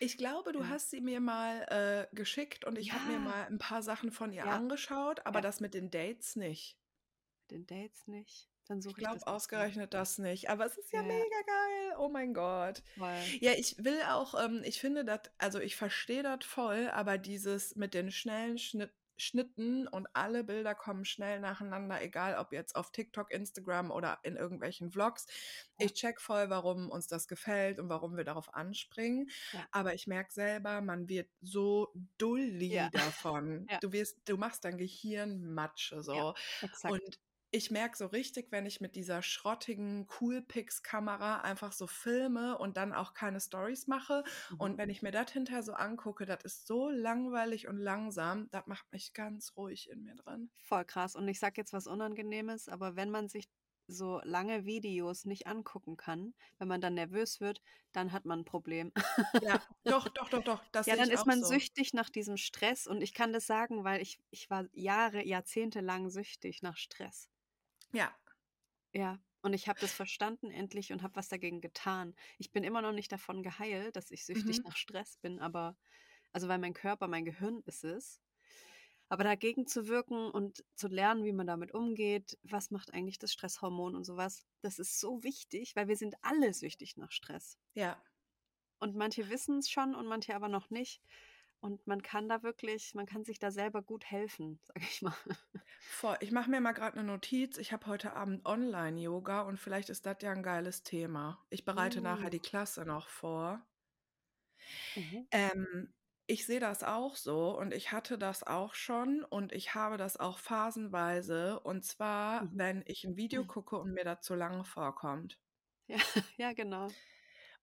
[SPEAKER 3] Ich glaube, du ja. hast sie mir mal äh, geschickt und ich ja. habe mir mal ein paar Sachen von ihr ja. angeschaut, aber das mit den Dates nicht.
[SPEAKER 2] Mit den Dates nicht? Dann suche
[SPEAKER 3] ich glaube ausgerechnet das nicht. Aber es ist ja, mega geil. Oh mein Gott. Voll. Ja, ich will auch, ähm, ich finde das, also ich verstehe das voll, aber dieses mit den schnellen Schnitt, geschnitten und alle Bilder kommen schnell nacheinander, egal ob jetzt auf TikTok, Instagram oder in irgendwelchen Vlogs. Ich check voll, warum uns das gefällt und warum wir darauf anspringen.
[SPEAKER 2] Ja.
[SPEAKER 3] Aber ich merke selber, man wird so dulli
[SPEAKER 2] Ja.
[SPEAKER 3] davon.
[SPEAKER 2] Ja.
[SPEAKER 3] Du wirst, du machst dein Gehirn Matsche so. Und ich merke so richtig, wenn ich mit dieser schrottigen Coolpix-Kamera einfach so filme und dann auch keine Stories mache.
[SPEAKER 2] Mhm.
[SPEAKER 3] Und wenn ich mir das hinterher so angucke, das ist so langweilig und langsam, das macht mich ganz ruhig in mir drin.
[SPEAKER 2] Voll krass. Und ich sag jetzt was Unangenehmes, aber wenn man sich so lange Videos nicht angucken kann, wenn man dann nervös wird, dann hat man ein Problem.
[SPEAKER 3] Ja, doch, doch, doch, doch. Das
[SPEAKER 2] Ja, dann ist man
[SPEAKER 3] so.
[SPEAKER 2] süchtig nach diesem Stress und ich kann das sagen, weil ich, ich war Jahre, Jahrzehnte lang süchtig nach Stress.
[SPEAKER 3] Ja,
[SPEAKER 2] Ja, und ich habe das verstanden endlich und habe was dagegen getan. Ich bin immer noch nicht davon geheilt, dass ich süchtig
[SPEAKER 3] Mhm.
[SPEAKER 2] nach Stress bin, aber also weil mein Körper, mein Gehirn ist es. Aber dagegen zu wirken und zu lernen, wie man damit umgeht, was macht eigentlich das Stresshormon und sowas, das ist so wichtig, weil wir sind alle süchtig nach Stress.
[SPEAKER 3] ja.
[SPEAKER 2] Und manche wissen es schon und manche aber noch nicht. Und man kann da wirklich, man kann sich da selber gut helfen, sag ich mal.
[SPEAKER 3] Voll. Ich mache mir mal gerade eine Notiz. Ich habe heute Abend Online-Yoga und vielleicht ist das ja ein geiles Thema. Ich bereite nachher
[SPEAKER 2] Uh.
[SPEAKER 3] die Klasse noch vor.
[SPEAKER 2] Mhm.
[SPEAKER 3] Ähm, ich sehe das auch so und ich hatte das auch schon und ich habe das auch phasenweise. Und zwar,
[SPEAKER 2] Mhm.
[SPEAKER 3] wenn ich ein Video
[SPEAKER 2] Mhm.
[SPEAKER 3] gucke und mir das zu lange vorkommt.
[SPEAKER 2] Ja, ja, genau.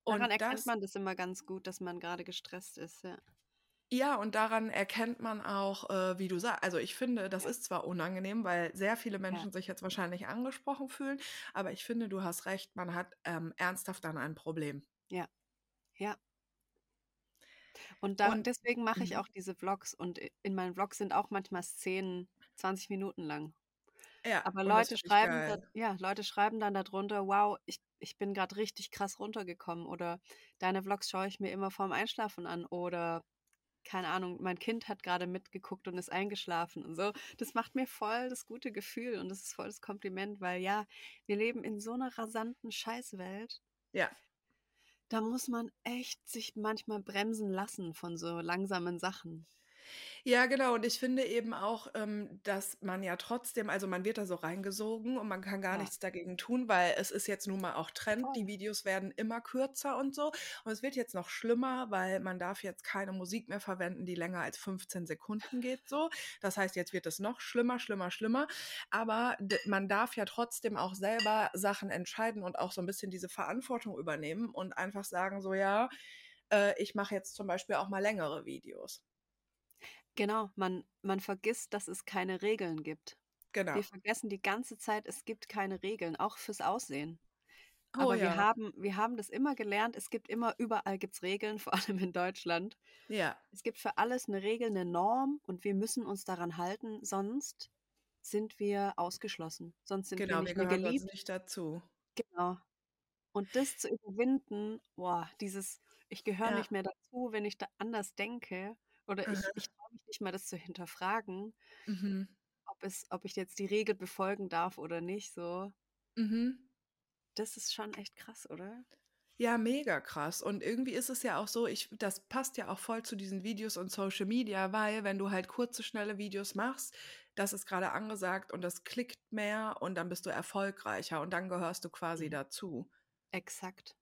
[SPEAKER 3] Und
[SPEAKER 2] Daran erkennt
[SPEAKER 3] das,
[SPEAKER 2] man das immer ganz gut, dass man gerade gestresst ist, ja.
[SPEAKER 3] Ja, und daran erkennt man auch, äh, wie du sagst, also ich finde, das
[SPEAKER 2] Ja.
[SPEAKER 3] ist zwar unangenehm, weil sehr viele
[SPEAKER 2] Ja.
[SPEAKER 3] Menschen sich jetzt wahrscheinlich angesprochen fühlen, aber ich finde, du hast recht, man hat ähm, ernsthaft dann ein Problem.
[SPEAKER 2] Ja. Ja. Und da,
[SPEAKER 3] Und
[SPEAKER 2] deswegen mache ich
[SPEAKER 3] mhm.
[SPEAKER 2] auch diese Vlogs und in meinen Vlogs sind auch manchmal Szenen 20 Minuten lang.
[SPEAKER 3] ja,
[SPEAKER 2] Aber Leute schreiben, da,
[SPEAKER 3] geil.
[SPEAKER 2] ja, Leute schreiben dann darunter, wow, ich, ich bin gerade richtig krass runtergekommen oder deine Vlogs schaue ich mir immer vorm Einschlafen an oder keine Ahnung, mein Kind hat gerade mitgeguckt und ist eingeschlafen und so. Das macht mir voll das gute Gefühl und das ist voll das Kompliment, weil ja, wir leben in so einer rasanten Scheißwelt.
[SPEAKER 3] Ja,
[SPEAKER 2] Da muss man echt sich manchmal bremsen lassen von so langsamen Sachen.
[SPEAKER 3] Ja, genau. Und ich finde eben auch, ähm, dass man ja trotzdem, also man wird da so reingesogen und man kann gar
[SPEAKER 2] Ja,
[SPEAKER 3] nichts dagegen tun, weil es ist jetzt nun mal auch Trend. Die
[SPEAKER 2] voll.
[SPEAKER 3] Videos werden immer kürzer und so. Und es wird jetzt noch schlimmer, weil man darf jetzt keine Musik mehr verwenden, die länger als 15 Sekunden geht so. Das heißt, jetzt wird es noch schlimmer, schlimmer, schlimmer. Aber d- man darf ja trotzdem auch selber Sachen entscheiden und auch so ein bisschen diese Verantwortung übernehmen und einfach sagen, so ja, äh, ich mache jetzt zum Beispiel auch mal längere Videos.
[SPEAKER 2] Genau, man, man vergisst, dass es keine Regeln gibt.
[SPEAKER 3] Genau.
[SPEAKER 2] Wir vergessen die ganze Zeit, es gibt keine Regeln, auch fürs Aussehen.
[SPEAKER 3] Oh
[SPEAKER 2] Aber wir
[SPEAKER 3] ja.
[SPEAKER 2] haben, wir haben das immer gelernt, es gibt immer, überall gibt's Regeln, vor allem in Deutschland.
[SPEAKER 3] Ja,
[SPEAKER 2] Es gibt für alles eine Regel, eine Norm und wir müssen uns daran halten, sonst sind wir ausgeschlossen. Sonst sind wir
[SPEAKER 3] genau, wir
[SPEAKER 2] nicht mehr
[SPEAKER 3] gehören sonst
[SPEAKER 2] geliebt.
[SPEAKER 3] nicht dazu.
[SPEAKER 2] Genau. Und das zu überwinden, boah, dieses, ich gehöre
[SPEAKER 3] Ja.
[SPEAKER 2] nicht mehr dazu, wenn ich da anders denke, oder ich, ich traue mich nicht mal, das zu hinterfragen,
[SPEAKER 3] Mhm.
[SPEAKER 2] ob es, ob ich jetzt die Regel befolgen darf oder nicht, so.
[SPEAKER 3] Mhm.
[SPEAKER 2] Das ist schon echt krass, oder?
[SPEAKER 3] Ja, mega krass. Und irgendwie ist es ja auch so, ich, das passt ja auch voll zu diesen Videos und Social Media, weil wenn du halt kurze, schnelle Videos machst, das ist gerade angesagt und das klickt mehr und dann bist du erfolgreicher und dann gehörst du quasi
[SPEAKER 2] Mhm.
[SPEAKER 3] dazu.
[SPEAKER 2] Exakt.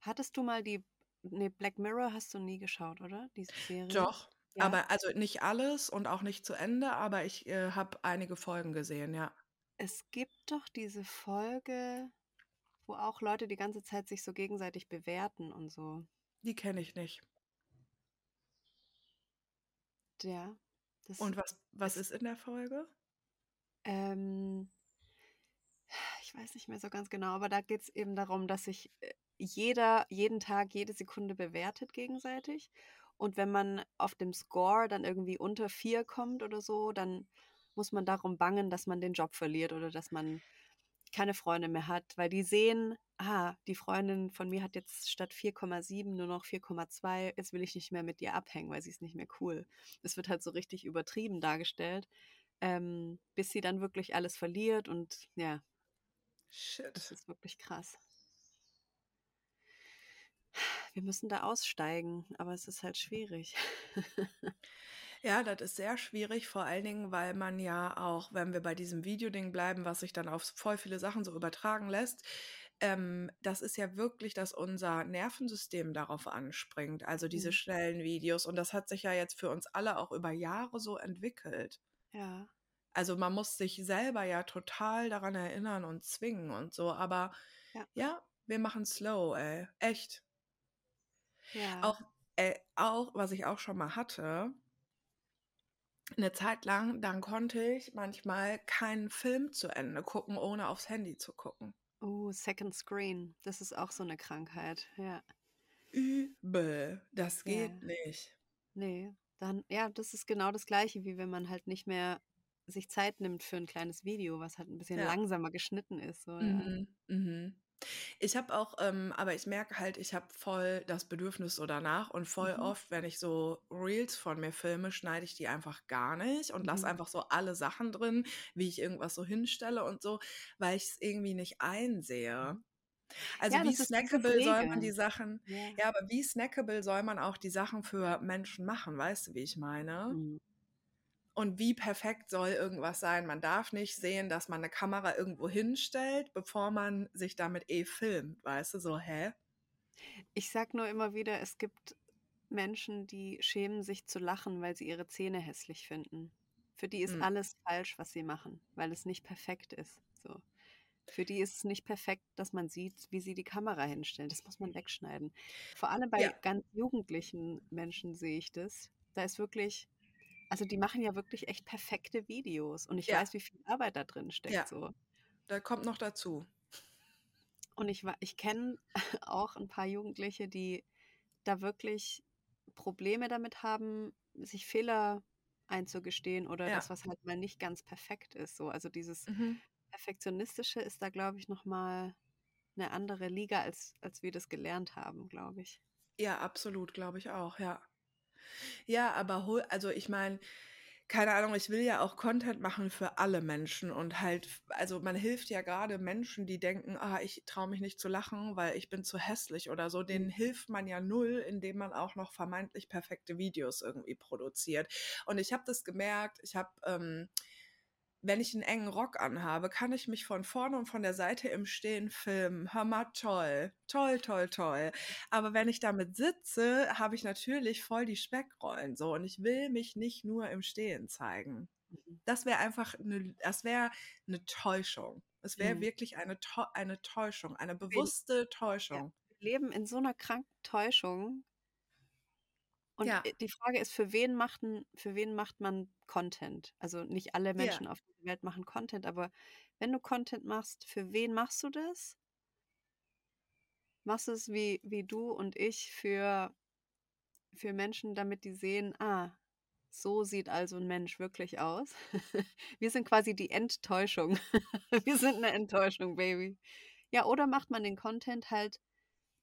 [SPEAKER 2] Hattest du mal die, nee, Black Mirror hast du nie geschaut, oder? Diese Serie?
[SPEAKER 3] Doch,
[SPEAKER 2] Ja.
[SPEAKER 3] aber also nicht alles und auch nicht zu Ende, aber ich äh, habe einige Folgen gesehen, ja.
[SPEAKER 2] Es gibt doch diese Folge, wo auch Leute die ganze Zeit sich so gegenseitig bewerten und so.
[SPEAKER 3] Die kenne ich nicht.
[SPEAKER 2] Ja,
[SPEAKER 3] Und was, was
[SPEAKER 2] ist,
[SPEAKER 3] ist in der Folge?
[SPEAKER 2] ähm, ich weiß nicht mehr so ganz genau, aber da geht es eben darum, dass sich äh, jeder jeden Tag, jede Sekunde bewertet gegenseitig. Und wenn man auf dem Score dann irgendwie unter vier kommt oder so, dann muss man darum bangen, dass man den Job verliert oder dass man keine Freunde mehr hat, weil die sehen, ah, die Freundin von mir hat jetzt statt 4,7 nur noch 4,2, jetzt will ich nicht mehr mit ihr abhängen, weil sie ist nicht mehr cool. Es wird halt so richtig übertrieben dargestellt, ähm, bis sie dann wirklich alles verliert und ja, das
[SPEAKER 3] Shit.
[SPEAKER 2] ist wirklich krass. Wir müssen da aussteigen, aber es ist halt schwierig.
[SPEAKER 3] Ja, das ist sehr schwierig, vor allen Dingen, weil man ja auch, wenn wir bei diesem Videoding bleiben, was sich dann auf voll viele Sachen so übertragen lässt, ähm, das ist ja wirklich, dass unser Nervensystem darauf anspringt, also diese
[SPEAKER 2] Mhm.
[SPEAKER 3] schnellen Videos. Und das hat sich ja jetzt für uns alle auch über Jahre so entwickelt.
[SPEAKER 2] Ja.
[SPEAKER 3] Also man muss sich selber ja total daran erinnern und zwingen und so, aber
[SPEAKER 2] Ja.
[SPEAKER 3] ja, wir machen slow, ey. Echt.
[SPEAKER 2] Ja.
[SPEAKER 3] Auch, äh, auch, was ich auch schon mal hatte, eine Zeit lang, dann konnte ich manchmal keinen Film zu Ende gucken, ohne aufs Handy zu gucken.
[SPEAKER 2] Oh, Second Screen. Das ist auch so eine Krankheit. Ja.
[SPEAKER 3] Übel. Das
[SPEAKER 2] Ja.
[SPEAKER 3] geht nicht.
[SPEAKER 2] Nee. Dann, ja, das ist genau das Gleiche, wie wenn man halt nicht mehr sich Zeit nimmt für ein kleines Video, was halt ein bisschen
[SPEAKER 3] Ja.
[SPEAKER 2] langsamer geschnitten ist. So, ja.
[SPEAKER 3] Mhm. Mhm. Ich habe auch, ähm, aber ich merke halt, ich habe voll das Bedürfnis so danach und voll
[SPEAKER 2] Mhm.
[SPEAKER 3] oft, wenn ich so Reels von mir filme, schneide ich die einfach gar nicht und lasse
[SPEAKER 2] Mhm.
[SPEAKER 3] einfach so alle Sachen drin, wie ich irgendwas so hinstelle und so, weil ich es irgendwie nicht einsehe. Also
[SPEAKER 2] Ja,
[SPEAKER 3] wie snackable soll man die. Sachen,
[SPEAKER 2] Ja.
[SPEAKER 3] ja, aber wie snackable soll man auch die Sachen für Menschen machen, weißt du, wie ich meine?
[SPEAKER 2] Mhm.
[SPEAKER 3] Und wie perfekt soll irgendwas sein? Man darf nicht sehen, dass man eine Kamera irgendwo hinstellt, bevor man sich damit eh filmt, weißt du, so, hä?
[SPEAKER 2] Ich sag nur immer wieder, es gibt Menschen, die schämen sich zu lachen, weil sie ihre Zähne hässlich finden. Für die ist
[SPEAKER 3] Mhm.
[SPEAKER 2] alles falsch, was sie machen, weil es nicht perfekt ist. So. Für die ist es nicht perfekt, dass man sieht, wie sie die Kamera hinstellen. Das muss man wegschneiden. Vor allem bei
[SPEAKER 3] Ja.
[SPEAKER 2] ganz jugendlichen Menschen sehe ich das. Da ist wirklich, also die machen ja wirklich echt perfekte Videos. Und ich
[SPEAKER 3] Ja.
[SPEAKER 2] weiß, wie viel Arbeit da drin steckt.
[SPEAKER 3] Ja.
[SPEAKER 2] So.
[SPEAKER 3] Da kommt noch dazu.
[SPEAKER 2] Und ich, ich kenne auch ein paar Jugendliche, die da wirklich Probleme damit haben, sich Fehler einzugestehen oder
[SPEAKER 3] Ja.
[SPEAKER 2] das, was halt mal nicht ganz perfekt ist. So. Also dieses
[SPEAKER 3] Mhm.
[SPEAKER 2] Perfektionistische ist da, glaube ich, nochmal eine andere Liga, als, als wir das gelernt haben, glaube ich.
[SPEAKER 3] Ja, absolut, glaube ich auch, ja. Ja, aber hol, also ich meine, keine Ahnung, ich will ja auch Content machen für alle Menschen und halt, also man hilft ja gerade Menschen, die denken, ah, ich traue mich nicht zu lachen, weil ich bin zu hässlich oder so, denen hilft man ja null, indem man auch noch vermeintlich perfekte Videos irgendwie produziert. Und ich habe das gemerkt, ich habe, ähm, wenn ich einen engen Rock anhabe, kann ich mich von vorne und von der Seite im Stehen filmen. Hör mal, toll, toll, toll, toll. Aber wenn ich damit sitze, habe ich natürlich voll die Speckrollen so und ich will mich nicht nur im Stehen zeigen.
[SPEAKER 2] Mhm.
[SPEAKER 3] Das wäre einfach eine, das wäre eine Täuschung. Es wäre
[SPEAKER 2] Mhm.
[SPEAKER 3] wirklich eine, eine Täuschung, eine bewusste Täuschung.
[SPEAKER 2] Wir leben in so einer kranken Täuschung. Und
[SPEAKER 3] Ja.
[SPEAKER 2] äh, die Frage ist, für wen macht, für wen macht man Content? Also nicht alle Menschen auf der Welt machen Content, aber wenn du Content machst, für wen machst du das? Machst du es wie, wie du und ich für, für Menschen, damit die sehen, ah, so sieht also ein Mensch wirklich aus. Wir sind quasi die Enttäuschung. Wir sind eine Enttäuschung, Baby. Ja, oder macht man den Content halt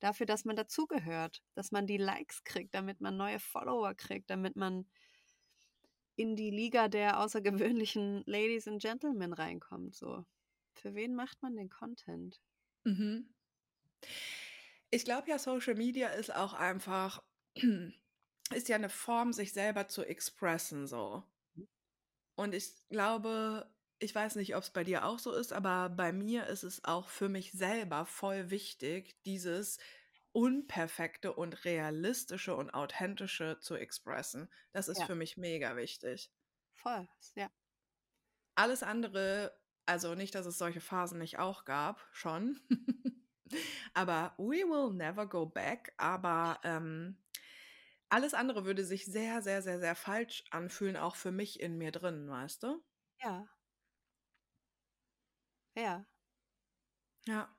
[SPEAKER 2] dafür, dass man dazugehört, dass man die Likes kriegt, damit man neue Follower kriegt, damit man in die Liga der außergewöhnlichen Ladies and Gentlemen reinkommt. So, für wen macht man den Content?
[SPEAKER 3] Mhm. Ich glaube ja, Social Media ist auch einfach, ist ja eine Form, sich selber zu expressen so. Und ich glaube, ich weiß nicht, ob es bei dir auch so ist, aber bei mir ist es auch für mich selber voll wichtig, dieses Unperfekte und Realistische und Authentische zu expressen. Das ist
[SPEAKER 2] Ja.
[SPEAKER 3] für mich mega wichtig.
[SPEAKER 2] Voll, ja.
[SPEAKER 3] Alles andere, also nicht, dass es solche Phasen nicht auch gab, schon. aber we will never go back. Aber ähm, alles andere würde sich sehr, sehr, sehr, sehr falsch anfühlen, auch für mich in mir drin, weißt du?
[SPEAKER 2] Ja. Ja,
[SPEAKER 3] Ja.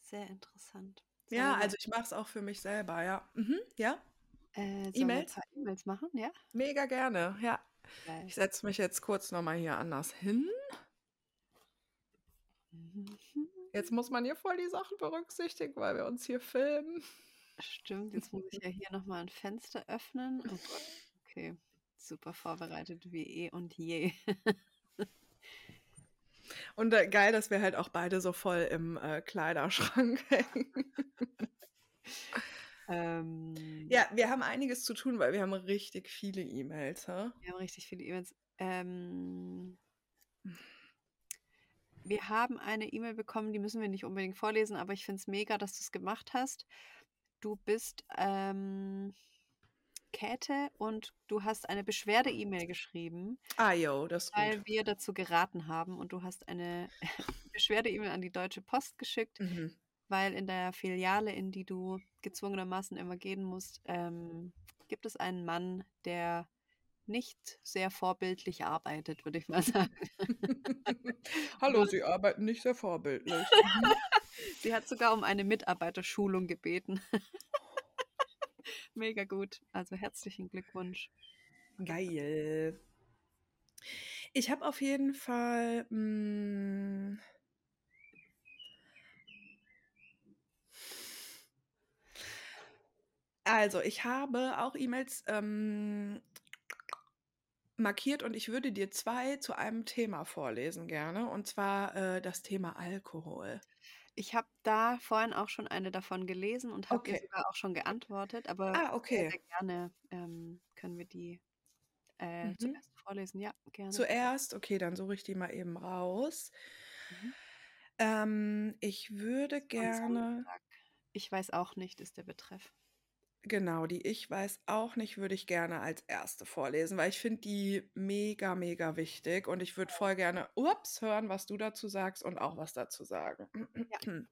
[SPEAKER 2] sehr interessant. Sollen
[SPEAKER 3] Ja,
[SPEAKER 2] wir,
[SPEAKER 3] also ich mache es auch für mich selber, ja. Mhm, ja,
[SPEAKER 2] äh,
[SPEAKER 3] E-Mails?
[SPEAKER 2] E-Mails machen? Ja?
[SPEAKER 3] mega gerne, ja.
[SPEAKER 2] Geil.
[SPEAKER 3] Ich setze mich jetzt kurz nochmal hier anders hin.
[SPEAKER 2] Mhm.
[SPEAKER 3] Jetzt muss man hier voll die Sachen berücksichtigen, weil wir uns hier filmen.
[SPEAKER 2] Stimmt, jetzt muss ich ja hier nochmal ein Fenster öffnen. Oh Gott, okay. Super vorbereitet wie eh und je.
[SPEAKER 3] Und äh, geil, dass wir halt auch beide so voll im äh, Kleiderschrank hängen.
[SPEAKER 2] Ähm,
[SPEAKER 3] Ja, wir haben einiges zu tun, weil wir haben richtig viele E-Mails. hä?
[SPEAKER 2] Wir haben richtig viele E-Mails. Ähm, wir haben eine E-Mail bekommen, die müssen wir nicht unbedingt vorlesen, aber ich finde es mega, dass du es gemacht hast. Du bist ähm, Käthe und du hast eine Beschwerde-E-Mail geschrieben,
[SPEAKER 3] Ah, jo, das ist
[SPEAKER 2] weil
[SPEAKER 3] gut.
[SPEAKER 2] wir dazu geraten haben und du hast eine Beschwerde-E-Mail an die Deutsche Post geschickt,
[SPEAKER 3] Mhm.
[SPEAKER 2] weil in der Filiale, in die du gezwungenermaßen immer gehen musst, ähm, gibt es einen Mann, der nicht sehr vorbildlich arbeitet, würde ich mal sagen.
[SPEAKER 3] Hallo, Sie arbeiten nicht sehr vorbildlich.
[SPEAKER 2] Sie hat sogar um eine Mitarbeiterschulung gebeten. Mega gut. Also herzlichen Glückwunsch.
[SPEAKER 3] Geil. Ich habe auf jeden Fall. mm, Mh, also, ich habe auch E-Mails ähm, markiert und ich würde dir zwei zu einem Thema vorlesen gerne. Und zwar äh, das Thema Alkohol.
[SPEAKER 2] Ich habe da vorhin auch schon eine davon gelesen und habe
[SPEAKER 3] Okay.
[SPEAKER 2] sogar auch schon geantwortet, aber
[SPEAKER 3] Ah,
[SPEAKER 2] sehr,
[SPEAKER 3] okay.
[SPEAKER 2] sehr gerne ähm, können wir die äh,
[SPEAKER 3] Mhm.
[SPEAKER 2] zuerst vorlesen. Ja, gerne.
[SPEAKER 3] Zuerst, okay, dann suche ich die mal eben raus.
[SPEAKER 2] Mhm.
[SPEAKER 3] Ähm, ich würde gerne.
[SPEAKER 2] Ich weiß auch nicht, ist der Betreff.
[SPEAKER 3] Genau, die ich weiß auch nicht, würde ich gerne als erste vorlesen, weil ich finde die mega, mega wichtig und ich würde voll gerne, ups, hören, was du dazu sagst und auch was dazu sagen.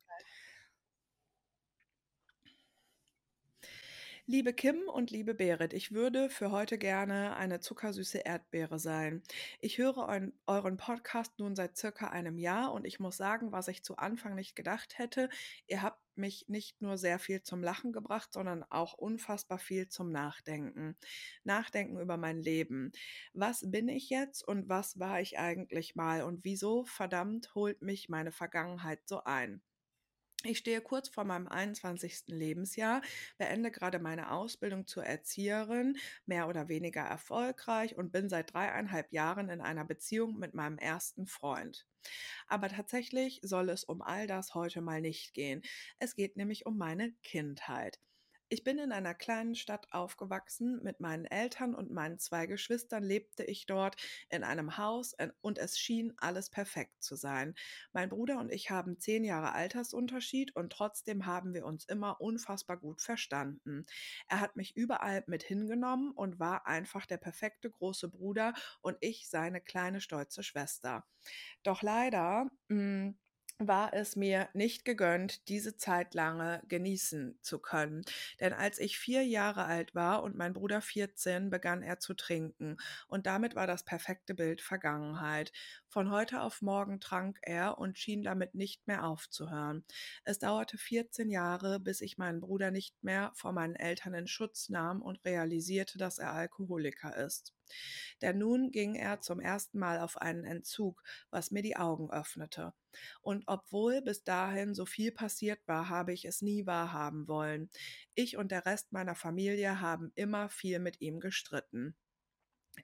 [SPEAKER 3] Liebe Kim und liebe Berit, ich würde für heute gerne eine zuckersüße Erdbeere sein. Ich höre eu euren Podcast nun seit circa einem Jahr und ich muss sagen, was ich zu Anfang nicht gedacht hätte, ihr habt mich nicht nur sehr viel zum Lachen gebracht, sondern auch unfassbar viel zum Nachdenken. Nachdenken über mein Leben. Was bin ich jetzt und was war ich eigentlich mal und wieso verdammt holt mich meine Vergangenheit so ein? Ich stehe kurz vor meinem 21. Lebensjahr, beende gerade meine Ausbildung zur Erzieherin, mehr oder weniger erfolgreich und bin seit dreieinhalb Jahren in einer Beziehung mit meinem ersten Freund. Aber tatsächlich soll es um all das heute mal nicht gehen. Es geht nämlich um meine Kindheit. Ich bin in einer kleinen Stadt aufgewachsen. Mit meinen Eltern und meinen zwei Geschwistern lebte ich dort in einem Haus und es schien alles perfekt zu sein. Mein Bruder und ich haben zehn Jahre Altersunterschied und trotzdem haben wir uns immer unfassbar gut verstanden. Er hat mich überall mit hingenommen und war einfach der perfekte große Bruder und ich seine kleine stolze Schwester. Doch leider mh, war es mir nicht gegönnt, diese Zeit lange genießen zu können. Denn als ich vier Jahre alt war und mein Bruder 14, begann er zu trinken. Und damit war das perfekte Bild Vergangenheit. Von heute auf morgen trank er und schien damit nicht mehr aufzuhören. Es dauerte 14 Jahre, bis ich meinen Bruder nicht mehr vor meinen Eltern in Schutz nahm und realisierte, dass er Alkoholiker ist. Denn nun ging er zum ersten Mal auf einen Entzug, was mir die Augen öffnete. Und obwohl bis dahin so viel passiert war, habe ich es nie wahrhaben wollen. Ich und der Rest meiner Familie haben immer viel mit ihm gestritten.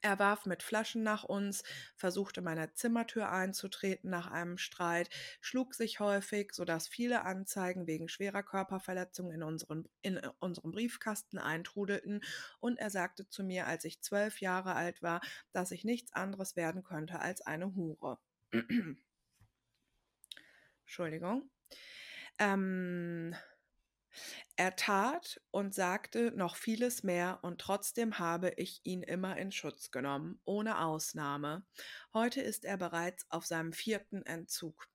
[SPEAKER 3] Er warf mit Flaschen nach uns, versuchte meine Zimmertür einzutreten nach einem Streit, schlug sich häufig, sodass viele Anzeigen wegen schwerer Körperverletzung in, unseren, in unserem Briefkasten eintrudelten, und er sagte zu mir, als ich zwölf Jahre alt war, dass ich nichts anderes werden könnte als eine Hure. Entschuldigung. Ähm, er tat und sagte noch vieles mehr und trotzdem habe ich ihn immer in Schutz genommen, ohne Ausnahme. Heute ist er bereits auf seinem vierten Entzug.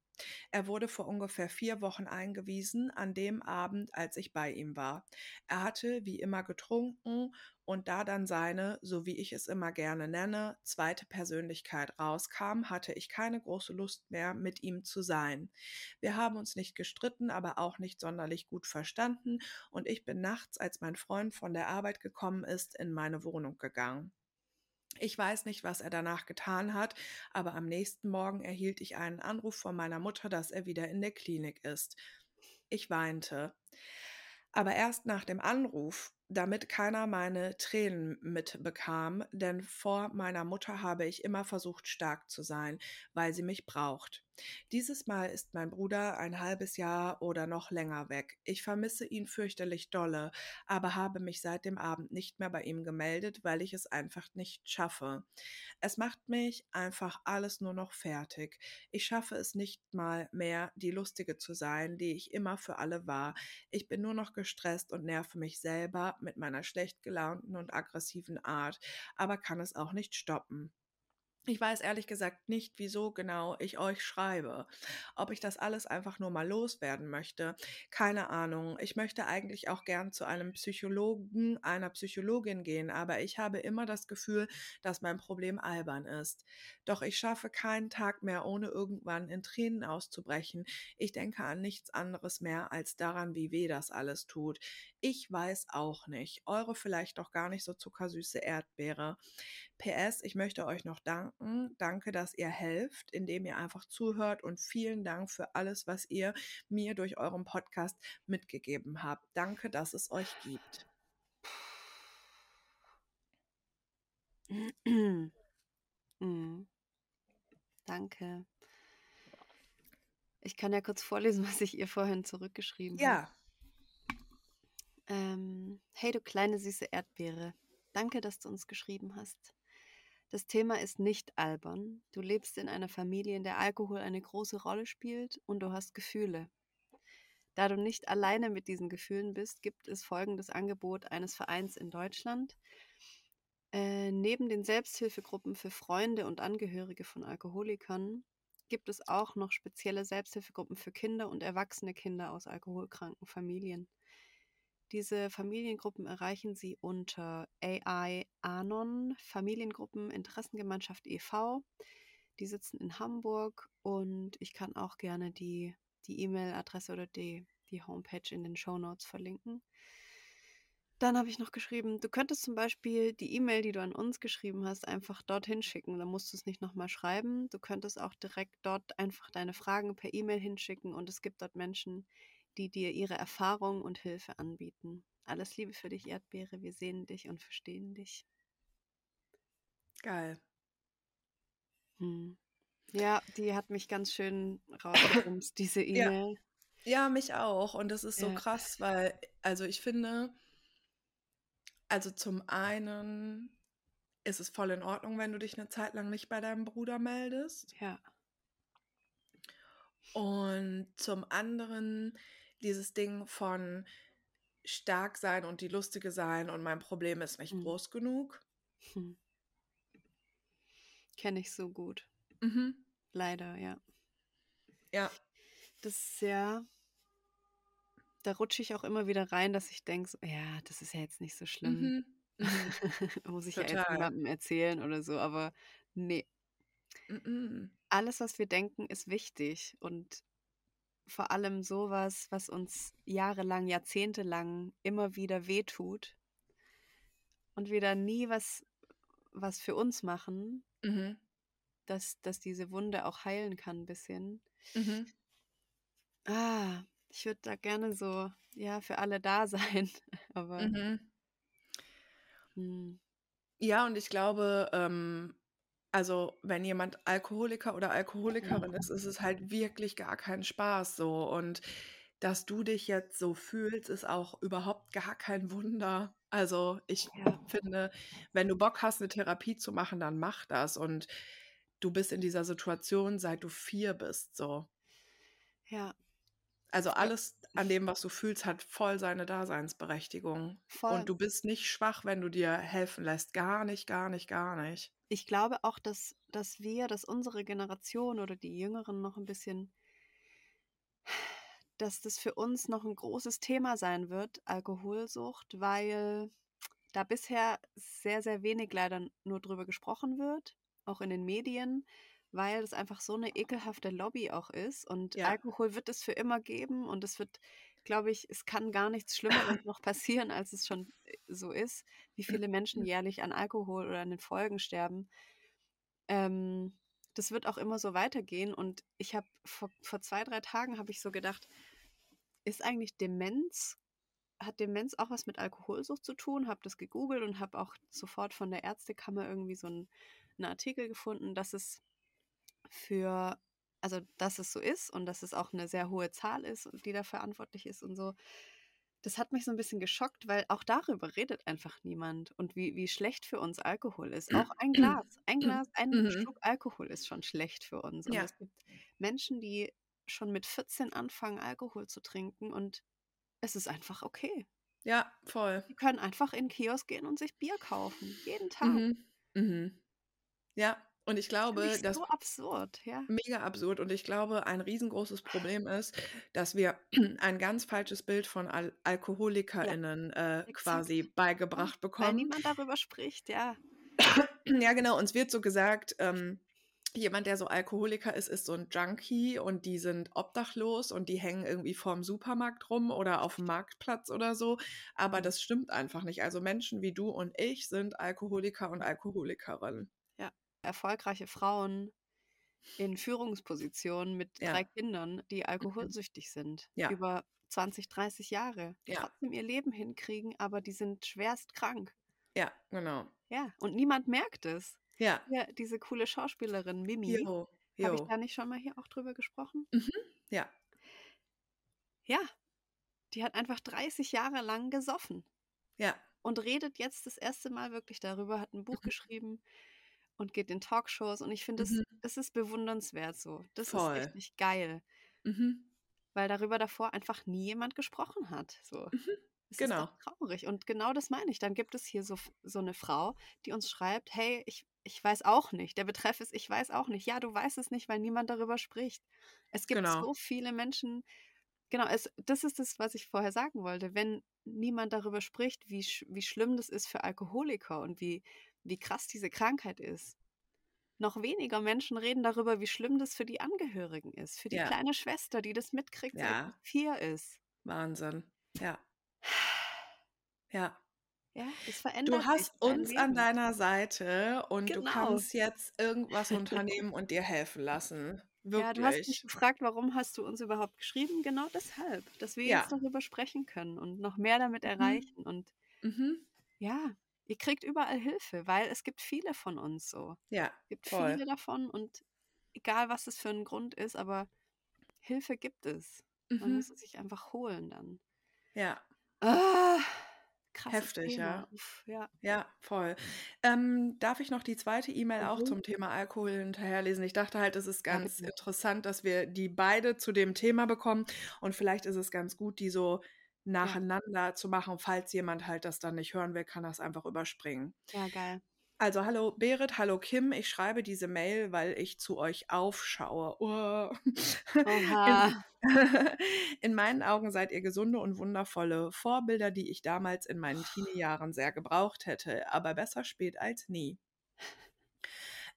[SPEAKER 3] Er wurde vor ungefähr vier Wochen eingewiesen, an dem Abend, als ich bei ihm war. Er hatte wie immer getrunken und da dann seine, so wie ich es immer gerne nenne, zweite Persönlichkeit rauskam, hatte ich keine große Lust mehr, mit ihm zu sein. Wir haben uns nicht gestritten, aber auch nicht sonderlich gut verstanden und ich bin nachts, als mein Freund von der Arbeit gekommen ist, in meine Wohnung gegangen. Ich weiß nicht, was er danach getan hat, aber am nächsten Morgen erhielt ich einen Anruf von meiner Mutter, dass er wieder in der Klinik ist. Ich weinte. Aber erst nach dem Anruf damit keiner meine Tränen mitbekam, denn vor meiner Mutter habe ich immer versucht, stark zu sein, weil sie mich braucht. Dieses Mal ist mein Bruder ein halbes Jahr oder noch länger weg. Ich vermisse ihn fürchterlich dolle, aber habe mich seit dem Abend nicht mehr bei ihm gemeldet, weil ich es einfach nicht schaffe. Es macht mich einfach alles nur noch fertig. Ich schaffe es nicht mal mehr, die Lustige zu sein, die ich immer für alle war. Ich bin nur noch gestresst und nerve mich selber mit meiner schlecht gelaunten und aggressiven Art, aber kann es auch nicht stoppen. Ich weiß ehrlich gesagt nicht, wieso genau ich euch schreibe. Ob ich das alles einfach nur mal loswerden möchte, keine Ahnung. Ich möchte eigentlich auch gern zu einem Psychologen, einer Psychologin gehen, aber ich habe immer das Gefühl, dass mein Problem albern ist. Doch ich schaffe keinen Tag mehr, ohne irgendwann in Tränen auszubrechen. Ich denke an nichts anderes mehr als daran, wie weh das alles tut. Ich weiß auch nicht. Eure vielleicht doch gar nicht so zuckersüße Erdbeere. PS, ich möchte euch noch danken. Danke, dass ihr helft, indem ihr einfach zuhört und vielen Dank für alles, was ihr mir durch euren Podcast mitgegeben habt. Danke, dass es euch gibt.
[SPEAKER 2] Mhm. Danke. Ich kann ja kurz vorlesen, was ich ihr vorhin zurückgeschrieben habe.
[SPEAKER 3] Ja,
[SPEAKER 2] Ähm, hey, du kleine süße Erdbeere. Danke, dass du uns geschrieben hast. Das Thema ist nicht albern. Du lebst in einer Familie, in der Alkohol eine große Rolle spielt und du hast Gefühle. Da du nicht alleine mit diesen Gefühlen bist, gibt es folgendes Angebot eines Vereins in Deutschland. Äh, neben den Selbsthilfegruppen für Freunde und Angehörige von Alkoholikern gibt es auch noch spezielle Selbsthilfegruppen für Kinder und erwachsene Kinder aus alkoholkranken Familien. Diese Familiengruppen erreichen Sie unter AI Anon Familiengruppen Interessengemeinschaft e.V. Die sitzen in Hamburg und ich kann auch gerne die E-Mail-Adresse oder die, die Homepage in den Show Notes verlinken. Dann habe ich noch geschrieben, du könntest zum Beispiel die E-Mail, die du an uns geschrieben hast, einfach dorthin schicken. Da musst du es nicht nochmal schreiben. Du könntest auch direkt dort einfach deine Fragen per E-Mail hinschicken und es gibt dort Menschen, die dir ihre Erfahrung und Hilfe anbieten. Alles Liebe für dich, Erdbeere. Wir sehen dich und verstehen dich.
[SPEAKER 3] geil.
[SPEAKER 2] Hm. Ja, die hat mich ganz schön rausgebremst, diese
[SPEAKER 3] Ja.
[SPEAKER 2] E-Mail.
[SPEAKER 3] Ja, mich auch. Und das ist so
[SPEAKER 2] Ja.
[SPEAKER 3] krass, weil, also ich finde, also zum einen ist es voll in Ordnung, wenn du dich eine Zeit lang nicht bei deinem Bruder meldest.
[SPEAKER 2] Ja.
[SPEAKER 3] Und zum anderen dieses Ding von stark sein und die Lustige sein und mein Problem ist nicht
[SPEAKER 2] Hm.
[SPEAKER 3] groß genug.
[SPEAKER 2] Hm. Kenne ich so gut.
[SPEAKER 3] Mhm.
[SPEAKER 2] Leider, ja.
[SPEAKER 3] Ja.
[SPEAKER 2] Das ist ja, da rutsche ich auch immer wieder rein, dass ich denke, so, ja, das ist ja jetzt nicht so schlimm.
[SPEAKER 3] Mhm. Mhm.
[SPEAKER 2] Muss ich ja jetzt
[SPEAKER 3] Total.
[SPEAKER 2] niemandem erzählen oder so, aber nee.
[SPEAKER 3] Mhm.
[SPEAKER 2] Alles, was wir denken, ist wichtig und vor allem sowas, was uns jahrelang, jahrzehntelang immer wieder wehtut und wir da nie was, was für uns machen,
[SPEAKER 3] Mhm.
[SPEAKER 2] dass, dass diese Wunde auch heilen kann ein bisschen.
[SPEAKER 3] Mhm.
[SPEAKER 2] Ah, ich würde da gerne so, ja, für alle da sein, aber
[SPEAKER 3] Mhm.
[SPEAKER 2] hm,
[SPEAKER 3] Ja, und ich glaube, ähm, also wenn jemand Alkoholiker oder Alkoholikerin ist, ist es halt wirklich gar kein Spaß so. Und dass du dich jetzt so fühlst, ist auch überhaupt gar kein Wunder. Also ich
[SPEAKER 2] ja,
[SPEAKER 3] finde, wenn du Bock hast, eine Therapie zu machen, dann mach das. Und du bist in dieser Situation, seit du vier bist, so.
[SPEAKER 2] ja,
[SPEAKER 3] Also
[SPEAKER 2] voll,
[SPEAKER 3] alles an dem, was du fühlst, hat voll seine Daseinsberechtigung.
[SPEAKER 2] voll.
[SPEAKER 3] Und du bist nicht schwach, wenn du dir helfen lässt. Gar nicht, gar nicht, gar nicht.
[SPEAKER 2] Ich glaube auch, dass, dass wir, dass unsere Generation oder die Jüngeren noch ein bisschen, dass das für uns noch ein großes Thema sein wird, Alkoholsucht, weil da bisher sehr, sehr wenig leider nur drüber gesprochen wird, auch in den Medien, weil es einfach so eine ekelhafte Lobby auch ist. Und
[SPEAKER 3] Ja.
[SPEAKER 2] Alkohol wird es für immer geben und es wird, glaube ich, es kann gar nichts Schlimmeres noch passieren, als es schon äh, so ist, wie viele Menschen jährlich an Alkohol oder an den Folgen sterben. Ähm, das wird auch immer so weitergehen. Und ich habe vor, vor zwei, drei Tagen habe ich so gedacht, ist eigentlich Demenz hat Demenz auch was mit Alkoholsucht zu tun, habe das gegoogelt und habe auch sofort von der Ärztekammer irgendwie so einen, einen Artikel gefunden, dass es für, also dass es so ist und dass es auch eine sehr hohe Zahl ist, die da verantwortlich ist und so. Das hat mich so ein bisschen geschockt, weil auch darüber redet einfach niemand und wie, wie schlecht für uns Alkohol ist. Auch ein Glas, ein Glas, ein
[SPEAKER 3] Mhm.
[SPEAKER 2] Schluck Alkohol ist schon schlecht für uns. Und
[SPEAKER 3] Ja.
[SPEAKER 2] es gibt Menschen, die schon mit 14 anfangen, Alkohol zu trinken und es ist einfach okay.
[SPEAKER 3] Ja, voll.
[SPEAKER 2] Die können einfach in den Kiosk gehen und sich Bier kaufen. Jeden Tag.
[SPEAKER 3] Mhm. Mhm. Ja, und ich glaube,
[SPEAKER 2] ich
[SPEAKER 3] dass
[SPEAKER 2] so absurd, ja.
[SPEAKER 3] mega absurd und ich glaube, ein riesengroßes Problem ist, dass wir ein ganz falsches Bild von Al AlkoholikerInnen äh,
[SPEAKER 2] exakt.
[SPEAKER 3] quasi
[SPEAKER 2] Ja,
[SPEAKER 3] beigebracht
[SPEAKER 2] weil
[SPEAKER 3] bekommen.
[SPEAKER 2] niemand darüber spricht, ja.
[SPEAKER 3] Ja, genau, uns wird so gesagt, ähm, jemand, der so Alkoholiker ist, ist so ein Junkie und die sind obdachlos und die hängen irgendwie vorm Supermarkt rum oder auf dem Marktplatz oder so. Aber
[SPEAKER 2] Mhm.
[SPEAKER 3] das stimmt einfach nicht. Also Menschen wie du und ich sind Alkoholiker und Alkoholikerinnen.
[SPEAKER 2] Erfolgreiche Frauen in Führungspositionen mit
[SPEAKER 3] Ja.
[SPEAKER 2] drei Kindern, die
[SPEAKER 3] Mhm.
[SPEAKER 2] alkoholsüchtig sind.
[SPEAKER 3] Ja.
[SPEAKER 2] Über 20, 30 Jahre. Die
[SPEAKER 3] Ja.
[SPEAKER 2] trotzdem ihr Leben hinkriegen, aber die sind schwerst krank.
[SPEAKER 3] Ja, genau.
[SPEAKER 2] Ja. Und niemand merkt es.
[SPEAKER 3] Ja.
[SPEAKER 2] Ja, diese coole Schauspielerin Mimi. Habe ich da nicht schon mal hier auch drüber gesprochen?
[SPEAKER 3] Mhm. Ja.
[SPEAKER 2] Ja. Die hat einfach 30 Jahre lang gesoffen.
[SPEAKER 3] Ja.
[SPEAKER 2] und redet jetzt das erste Mal wirklich darüber, hat ein Buch
[SPEAKER 3] Mhm.
[SPEAKER 2] geschrieben und geht in Talkshows und ich finde, es,
[SPEAKER 3] Mhm.
[SPEAKER 2] es ist bewundernswert so. Das ist
[SPEAKER 3] Voll.
[SPEAKER 2] richtig geil,
[SPEAKER 3] Mhm.
[SPEAKER 2] weil darüber davor einfach nie jemand gesprochen hat. So.
[SPEAKER 3] Mhm.
[SPEAKER 2] Es
[SPEAKER 3] Genau.
[SPEAKER 2] ist doch traurig und genau das meine ich. Dann gibt es hier so, so eine Frau, die uns schreibt, hey, ich, ich weiß auch nicht. Der Betreff ist, ich weiß auch nicht. Ja, du weißt es nicht, weil niemand darüber spricht. Es gibt
[SPEAKER 3] Genau.
[SPEAKER 2] so viele Menschen, Genau, es, das ist das, was ich vorher sagen wollte. Wenn niemand darüber spricht, wie, wie schlimm das ist für Alkoholiker und wie, wie krass diese Krankheit ist, noch weniger Menschen reden darüber, wie schlimm das für die Angehörigen ist, für die
[SPEAKER 3] Ja.
[SPEAKER 2] kleine Schwester, die das mitkriegt, seit
[SPEAKER 3] Ja.
[SPEAKER 2] sie vier ist.
[SPEAKER 3] Wahnsinn. Ja. Ja.
[SPEAKER 2] Ja, das verändert
[SPEAKER 3] Du hast uns an
[SPEAKER 2] Leben.
[SPEAKER 3] deiner Seite und du
[SPEAKER 2] Genau.
[SPEAKER 3] kannst jetzt irgendwas unternehmen und dir helfen lassen.
[SPEAKER 2] Ja, du hast mich
[SPEAKER 3] Wirklich.
[SPEAKER 2] gefragt, warum hast du uns überhaupt geschrieben? Genau deshalb, dass wir
[SPEAKER 3] Ja.
[SPEAKER 2] jetzt darüber sprechen können und noch mehr damit
[SPEAKER 3] Mhm.
[SPEAKER 2] erreichen. Und
[SPEAKER 3] Mhm.
[SPEAKER 2] ja, ihr kriegt überall Hilfe, weil es gibt viele von uns so.
[SPEAKER 3] Ja,
[SPEAKER 2] Es gibt
[SPEAKER 3] voll.
[SPEAKER 2] viele davon und egal was es für ein Grund ist, aber Hilfe gibt es. Man
[SPEAKER 3] Mhm.
[SPEAKER 2] muss es sich einfach holen dann.
[SPEAKER 3] Ja,
[SPEAKER 2] Ah,
[SPEAKER 3] heftig,
[SPEAKER 2] Thema.
[SPEAKER 3] ja.
[SPEAKER 2] Uff, ja.
[SPEAKER 3] Ja, voll. Ähm, darf ich noch die zweite E-Mail auch
[SPEAKER 2] Mhm.
[SPEAKER 3] zum Thema Alkohol hinterherlesen? Ich dachte halt, es ist
[SPEAKER 2] Ja,
[SPEAKER 3] ganz
[SPEAKER 2] bitte.
[SPEAKER 3] interessant, dass wir die beide zu dem Thema bekommen und vielleicht ist es ganz gut, die so
[SPEAKER 2] Ja.
[SPEAKER 3] nacheinander zu machen. Falls jemand halt das dann nicht hören will, kann das einfach überspringen.
[SPEAKER 2] ja, geil.
[SPEAKER 3] Also, hallo Berit, hallo Kim. Ich schreibe diese Mail, weil ich zu euch aufschaue. Oh.
[SPEAKER 2] Oha.
[SPEAKER 3] In, in meinen Augen seid ihr gesunde und wundervolle Vorbilder, die ich damals in meinen Teenie-Jahren sehr gebraucht hätte. Aber besser spät als nie.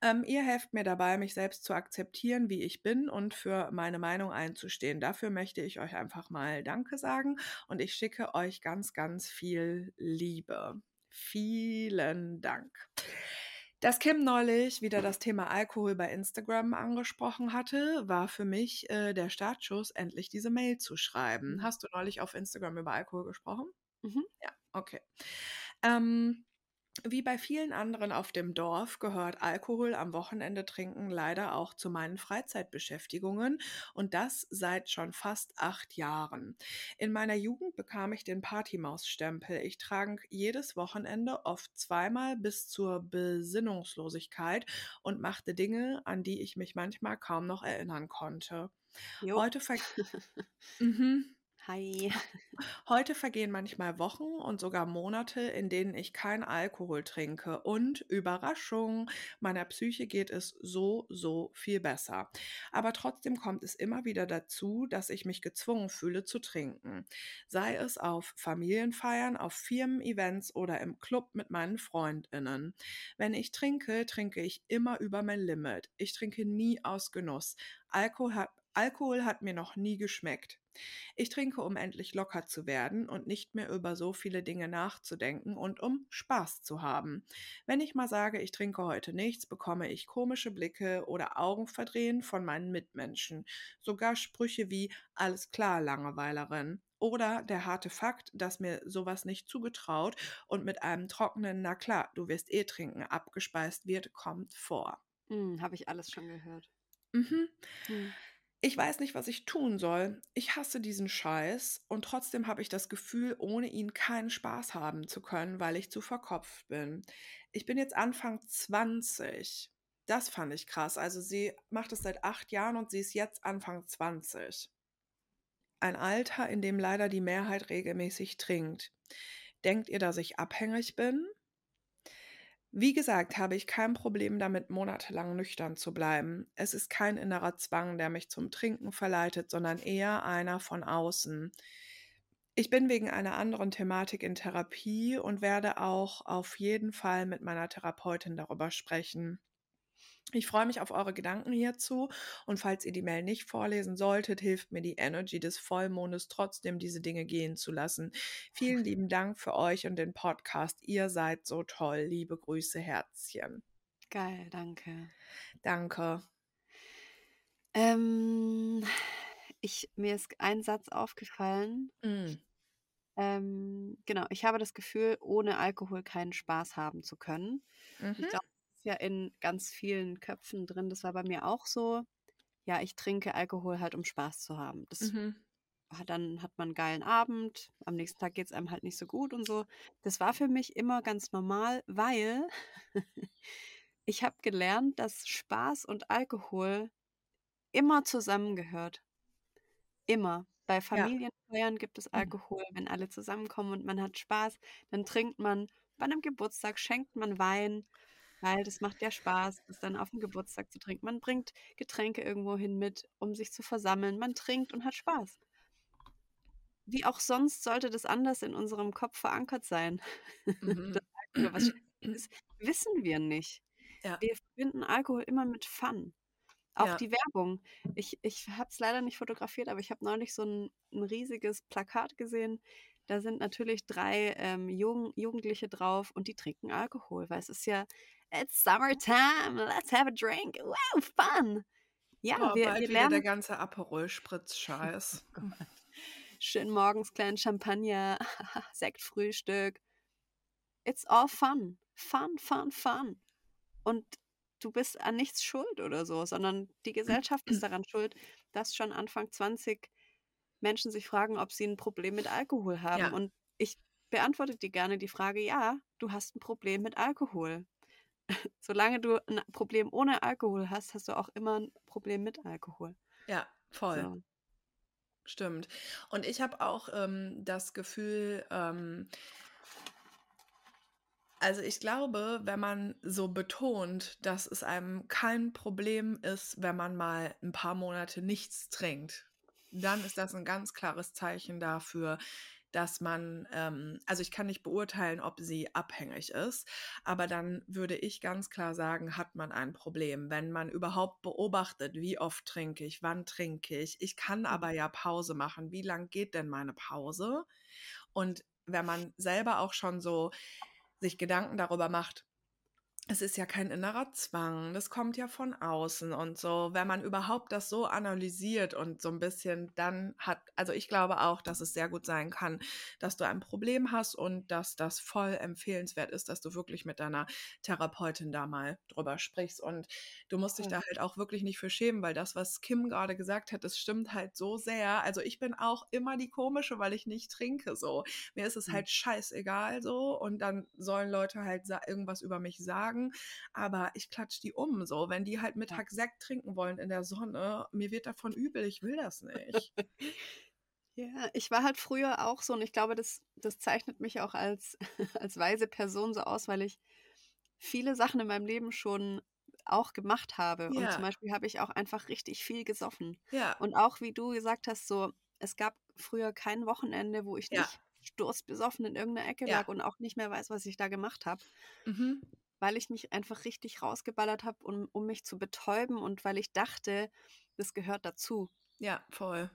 [SPEAKER 3] Ähm, ihr helft mir dabei, mich selbst zu akzeptieren, wie ich bin und für meine Meinung einzustehen. Dafür möchte ich euch einfach mal Danke sagen und ich schicke euch ganz, ganz viel Liebe. Vielen Dank. Dass Kim neulich wieder das Thema Alkohol bei Instagram angesprochen hatte, war für mich äh, der Startschuss, endlich diese Mail zu schreiben.
[SPEAKER 2] Mhm.
[SPEAKER 3] Hast du neulich auf Instagram über Alkohol gesprochen?
[SPEAKER 2] Mhm.
[SPEAKER 3] Ja, okay. Ähm, wie bei vielen anderen auf dem Dorf gehört Alkohol am Wochenende trinken leider auch zu meinen Freizeitbeschäftigungen und das seit schon fast acht Jahren. In meiner Jugend bekam ich den Partymaus-Stempel. Ich trank jedes Wochenende oft zweimal bis zur Besinnungslosigkeit und machte Dinge, an die ich mich manchmal kaum noch erinnern konnte.
[SPEAKER 2] Jo.
[SPEAKER 3] Heute, ver mhm.
[SPEAKER 2] Hi.
[SPEAKER 3] Heute vergehen manchmal Wochen und sogar Monate, in denen ich kein Alkohol trinke. Und Überraschung, meiner Psyche geht es so, so viel besser. Aber trotzdem kommt es immer wieder dazu, dass ich mich gezwungen fühle zu trinken. Sei es auf Familienfeiern, auf Firmen-Events oder im Club mit meinen Freundinnen. Wenn ich trinke, trinke ich immer über mein Limit. Ich trinke nie aus Genuss. Alkohol hat, Alkohol hat mir noch nie geschmeckt. Ich trinke, um endlich locker zu werden und nicht mehr über so viele Dinge nachzudenken und um Spaß zu haben. Wenn ich mal sage, ich trinke heute nichts, bekomme ich komische Blicke oder Augenverdrehen von meinen Mitmenschen. Sogar Sprüche wie alles klar, Langeweilerin. Oder der harte Fakt, dass mir sowas nicht zugetraut und mit einem trockenen, na klar, du wirst eh trinken, abgespeist wird, kommt vor.
[SPEAKER 2] Hm, Habe ich alles schon gehört.
[SPEAKER 3] Mhm.
[SPEAKER 2] Hm.
[SPEAKER 3] Ich weiß nicht, was ich tun soll. Ich hasse diesen Scheiß und trotzdem habe ich das Gefühl, ohne ihn keinen Spaß haben zu können, weil ich zu verkopft bin. Ich bin jetzt Anfang 20. Das fand ich krass. Also sie macht es seit acht Jahren und sie ist jetzt Anfang 20. Ein Alter, in dem leider die Mehrheit regelmäßig trinkt. Denkt ihr, dass ich abhängig bin? Wie gesagt, habe ich kein Problem damit, monatelang nüchtern zu bleiben. Es ist kein innerer Zwang, der mich zum Trinken verleitet, sondern eher einer von außen. Ich bin wegen einer anderen Thematik in Therapie und werde auch auf jeden Fall mit meiner Therapeutin darüber sprechen. Ich freue mich auf eure Gedanken hierzu und falls ihr die Mail nicht vorlesen solltet, hilft mir die Energy des Vollmondes trotzdem, diese Dinge gehen zu lassen. Vielen lieben Dank für euch und den Podcast. Ihr seid so toll. Liebe Grüße, Herzchen.
[SPEAKER 2] Geil, danke.
[SPEAKER 3] Danke.
[SPEAKER 2] Ähm, ich, mir ist ein Satz aufgefallen.
[SPEAKER 3] Mm.
[SPEAKER 2] Ähm, genau, ich habe das Gefühl, ohne Alkohol keinen Spaß haben zu können. Ich
[SPEAKER 3] Mhm.
[SPEAKER 2] glaube, das ist ja in ganz vielen Köpfen drin. Das war bei mir auch so. Ja, ich trinke Alkohol halt, um Spaß zu haben. Das
[SPEAKER 3] Mhm.
[SPEAKER 2] dann hat man einen geilen Abend, am nächsten Tag geht es einem halt nicht so gut und so. Das war für mich immer ganz normal, weil ich habe gelernt, dass Spaß und Alkohol immer zusammengehört. Immer. Bei Familienfeiern gibt es
[SPEAKER 3] Mhm.
[SPEAKER 2] Alkohol, wenn alle zusammenkommen und man hat Spaß, dann trinkt man. Bei einem Geburtstag schenkt man Wein, weil das macht ja Spaß, das dann auf dem Geburtstag zu trinken. Man bringt Getränke irgendwo hin mit, um sich zu versammeln. Man trinkt und hat Spaß. Wie auch sonst sollte das anders in unserem Kopf verankert sein.
[SPEAKER 3] Mhm.
[SPEAKER 2] Das was ist, wissen wir nicht.
[SPEAKER 3] Ja.
[SPEAKER 2] Wir verbinden Alkohol immer mit Fun. Auch
[SPEAKER 3] Ja.
[SPEAKER 2] die Werbung. Ich, ich habe es leider nicht fotografiert, aber ich habe neulich so ein, ein riesiges Plakat gesehen. Da sind natürlich drei ähm, Jugend, Jugendliche drauf und die trinken Alkohol, weil es ist ja, it's summertime, let's have a drink. Wow, fun. Ja,
[SPEAKER 3] Oh,
[SPEAKER 2] wir,
[SPEAKER 3] bald
[SPEAKER 2] wir
[SPEAKER 3] wieder der
[SPEAKER 2] lernen
[SPEAKER 3] ganze Aperol-Spritz-Scheiß.
[SPEAKER 2] schön morgens kleinen Champagner, Sektfrühstück. It's all fun. Fun, fun, fun. Und du bist an nichts schuld oder so, sondern die Gesellschaft ist daran schuld, dass schon Anfang 20 Menschen sich fragen, ob sie ein Problem mit Alkohol haben.
[SPEAKER 3] Ja.
[SPEAKER 2] Und ich beantworte dir gerne die Frage, ja, du hast ein Problem mit Alkohol. Solange du ein Problem ohne Alkohol hast, hast du auch immer ein Problem mit Alkohol.
[SPEAKER 3] Ja, voll.
[SPEAKER 2] So.
[SPEAKER 3] Stimmt. Und ich habe auch ähm, das Gefühl, ähm, also ich glaube, wenn man so betont, dass es einem kein Problem ist, wenn man mal ein paar Monate nichts trinkt, dann ist das ein ganz klares Zeichen dafür, dass man, ähm, also ich kann nicht beurteilen, ob sie abhängig ist, aber dann würde ich ganz klar sagen, hat man ein Problem. Wenn man überhaupt beobachtet, wie oft trinke ich, wann trinke ich, ich kann aber ja Pause machen, wie lang geht denn meine Pause? Und wenn man selber auch schon so sich Gedanken darüber macht, es ist ja kein innerer Zwang, das kommt ja von außen und so. Wenn man überhaupt das so analysiert und so ein bisschen dann hat, also ich glaube auch, dass es sehr gut sein kann, dass du ein Problem hast und dass das voll empfehlenswert ist, dass du wirklich mit deiner Therapeutin da mal drüber sprichst. Und du musst dich da halt auch wirklich nicht für schämen, weil das, was Kim gerade gesagt hat, das stimmt halt so sehr. Also ich bin auch immer die komische, weil ich nicht trinke so. Mir ist es
[SPEAKER 2] Mhm.
[SPEAKER 3] halt scheißegal so und dann sollen Leute halt irgendwas über mich sagen, aber ich klatsch die um so. Wenn die halt Mittag Sekt trinken wollen in der Sonne, mir wird davon übel, ich will das nicht.
[SPEAKER 2] Ja, ich war halt früher auch so und ich glaube, das, das zeichnet mich auch als, als weise Person so aus, weil ich viele Sachen in meinem Leben schon auch gemacht habe. Und
[SPEAKER 3] Ja.
[SPEAKER 2] zum Beispiel habe ich auch einfach richtig viel gesoffen.
[SPEAKER 3] ja,
[SPEAKER 2] Und auch wie du gesagt hast, so, es gab früher kein Wochenende, wo ich
[SPEAKER 3] Ja.
[SPEAKER 2] nicht sturzbesoffen in irgendeiner Ecke lag und auch nicht mehr weiß, was ich da gemacht habe,
[SPEAKER 3] mhm.
[SPEAKER 2] Weil ich mich einfach richtig rausgeballert habe, um, um mich zu betäuben und weil ich dachte, das gehört dazu.
[SPEAKER 3] ja, voll.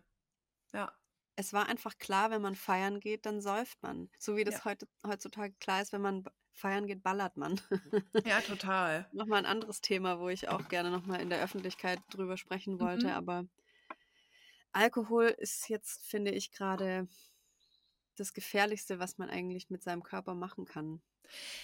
[SPEAKER 3] Ja,
[SPEAKER 2] es war einfach klar, wenn man feiern geht, dann säuft man. So wie das
[SPEAKER 3] Ja.
[SPEAKER 2] heute, heutzutage klar ist, wenn man feiern geht, ballert man.
[SPEAKER 3] ja, total.
[SPEAKER 2] nochmal ein anderes Thema, wo ich auch gerne nochmal in der Öffentlichkeit drüber sprechen wollte.
[SPEAKER 3] Mhm.
[SPEAKER 2] Aber Alkohol ist jetzt, finde ich, gerade das Gefährlichste, was man eigentlich mit seinem Körper machen kann.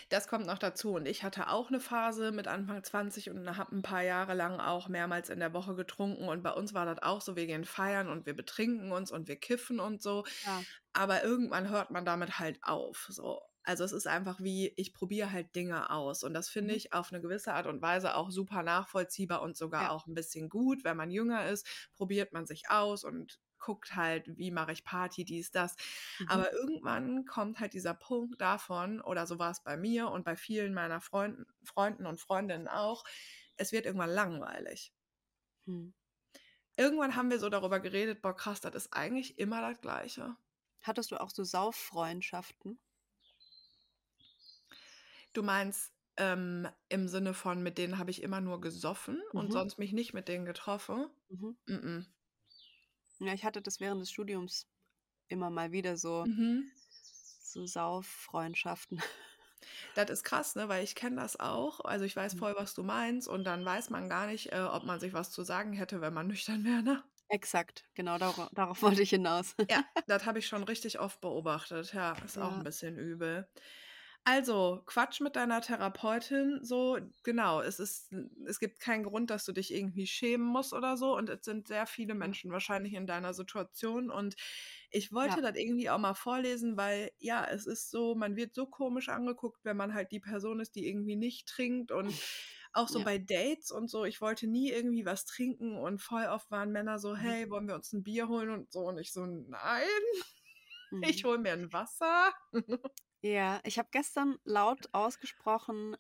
[SPEAKER 3] Das kommt noch dazu. Und ich hatte auch eine Phase mit Anfang 20 und habe ein paar Jahre lang auch mehrmals in der Woche getrunken. Und bei uns war das auch so, wir gehen feiern und wir betrinken uns und wir kiffen und so.
[SPEAKER 2] Ja.
[SPEAKER 3] Aber irgendwann hört man damit halt auf. So. Also es ist einfach wie, ich probiere halt Dinge aus. Und das finde
[SPEAKER 2] Mhm.
[SPEAKER 3] ich auf eine gewisse Art und Weise auch super nachvollziehbar und sogar
[SPEAKER 2] Ja.
[SPEAKER 3] auch ein bisschen gut. Wenn man jünger ist, probiert man sich aus und guckt halt, wie mache ich Party, dies, das.
[SPEAKER 2] Mhm.
[SPEAKER 3] Aber irgendwann kommt halt dieser Punkt davon, oder so war es bei mir und bei vielen meiner Freunden, Freunden und Freundinnen auch, es wird irgendwann langweilig.
[SPEAKER 2] Hm.
[SPEAKER 3] Irgendwann haben wir so darüber geredet, boah krass, das ist eigentlich immer das Gleiche.
[SPEAKER 2] Hattest du auch so Sauffreundschaften?
[SPEAKER 3] Du meinst ähm, im Sinne von, mit denen habe ich immer nur gesoffen und
[SPEAKER 2] Mhm.
[SPEAKER 3] sonst mich nicht mit denen getroffen?
[SPEAKER 2] Mhm.
[SPEAKER 3] Mhm.
[SPEAKER 2] Ja, ich hatte das während des Studiums immer mal wieder so,
[SPEAKER 3] Mhm.
[SPEAKER 2] so Sauffreundschaften.
[SPEAKER 3] Das ist krass, ne? Weil ich kenne das auch. Also ich weiß
[SPEAKER 2] Mhm.
[SPEAKER 3] voll, was du meinst. Und dann weiß man gar nicht, äh, ob man sich was zu sagen hätte, wenn man nüchtern wäre, ne?
[SPEAKER 2] Exakt, genau darauf, darauf wollte ich hinaus.
[SPEAKER 3] Ja, das habe ich schon richtig oft beobachtet. Ja, ist auch
[SPEAKER 2] Ja.
[SPEAKER 3] ein bisschen übel. Also, Quatsch mit deiner Therapeutin, so, genau, es ist, es gibt keinen Grund, dass du dich irgendwie schämen musst oder so. Und es sind sehr viele Menschen wahrscheinlich in deiner Situation. Und ich wollte
[SPEAKER 2] Ja.
[SPEAKER 3] das irgendwie auch mal vorlesen, weil ja, es ist so, man wird so komisch angeguckt, wenn man halt die Person ist, die irgendwie nicht trinkt und auch so
[SPEAKER 2] Ja.
[SPEAKER 3] bei Dates und so, ich wollte nie irgendwie was trinken und voll oft waren Männer so,
[SPEAKER 2] Mhm.
[SPEAKER 3] hey, wollen wir uns ein Bier holen und so und ich so, nein, ich
[SPEAKER 2] Mhm.
[SPEAKER 3] hole mir ein Wasser.
[SPEAKER 2] Ja, ich habe gestern laut ausgesprochen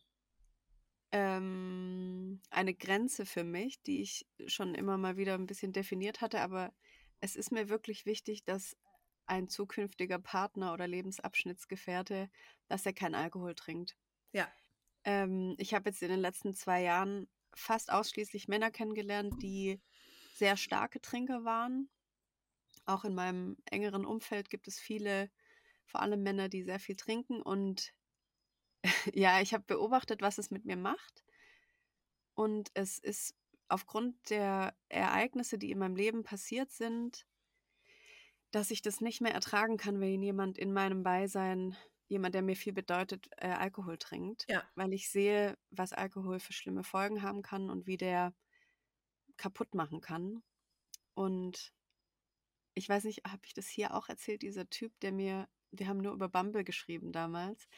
[SPEAKER 2] ähm, eine Grenze für mich, die ich schon immer mal wieder ein bisschen definiert hatte, aber es ist mir wirklich wichtig, dass ein zukünftiger Partner oder Lebensabschnittsgefährte, dass er keinen Alkohol trinkt.
[SPEAKER 3] Ja.
[SPEAKER 2] Ähm, ich habe jetzt in den letzten zwei Jahren fast ausschließlich Männer kennengelernt, die sehr starke Trinker waren. Auch in meinem engeren Umfeld gibt es viele, vor allem Männer, die sehr viel trinken. Und ja, ich habe beobachtet, was es mit mir macht. Und es ist aufgrund der Ereignisse, die in meinem Leben passiert sind, dass ich das nicht mehr ertragen kann, wenn jemand in meinem Beisein, jemand, der mir viel bedeutet, äh, Alkohol trinkt.
[SPEAKER 3] Ja.
[SPEAKER 2] Weil ich sehe, was Alkohol für schlimme Folgen haben kann und wie der kaputt machen kann. Und ich weiß nicht, habe ich das hier auch erzählt, dieser Typ, der mir, wir haben nur über Bumble geschrieben damals,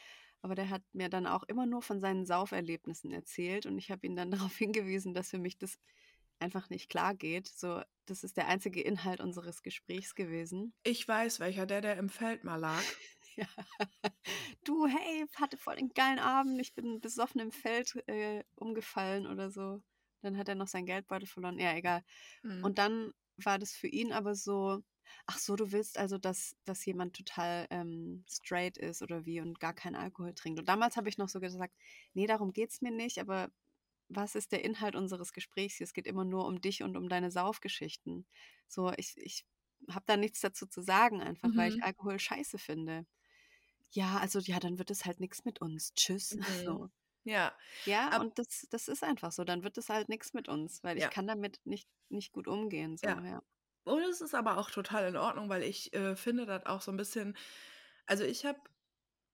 [SPEAKER 2] aber der hat mir dann auch immer nur von seinen Sauferlebnissen erzählt und ich habe ihn dann darauf hingewiesen, dass für mich das einfach nicht klar geht. So, das ist der einzige Inhalt unseres Gesprächs gewesen.
[SPEAKER 3] Ich weiß, welcher der, der im Feld mal lag.
[SPEAKER 2] Ja. Du, hey, hatte voll den geilen Abend, ich bin besoffen im Feld äh, umgefallen oder so. Dann hat er noch sein Geldbeutel verloren. Ja, egal.
[SPEAKER 3] Mhm.
[SPEAKER 2] Und dann war das für ihn aber so, ach so, du willst also, dass, dass jemand total ähm, straight ist oder wie und gar keinen Alkohol trinkt. Und damals habe ich noch so gesagt, nee, darum geht es mir nicht, aber was ist der Inhalt unseres Gesprächs hier? Es geht immer nur um dich und um deine Saufgeschichten. So, ich, ich habe da nichts dazu zu sagen, einfach weil ich
[SPEAKER 3] Mhm.
[SPEAKER 2] Alkohol scheiße finde. Ja, also ja, dann wird es halt nichts mit uns. Tschüss.
[SPEAKER 3] Mhm.
[SPEAKER 2] So.
[SPEAKER 3] Ja,
[SPEAKER 2] Ja,
[SPEAKER 3] Ab-
[SPEAKER 2] und das, das ist einfach so. Dann wird es halt nichts mit uns, weil
[SPEAKER 3] Ja.
[SPEAKER 2] ich kann damit nicht, nicht gut umgehen. So,
[SPEAKER 3] Ja.
[SPEAKER 2] ja.
[SPEAKER 3] Und es ist aber auch total in Ordnung, weil ich äh, finde das auch so ein bisschen, also ich habe,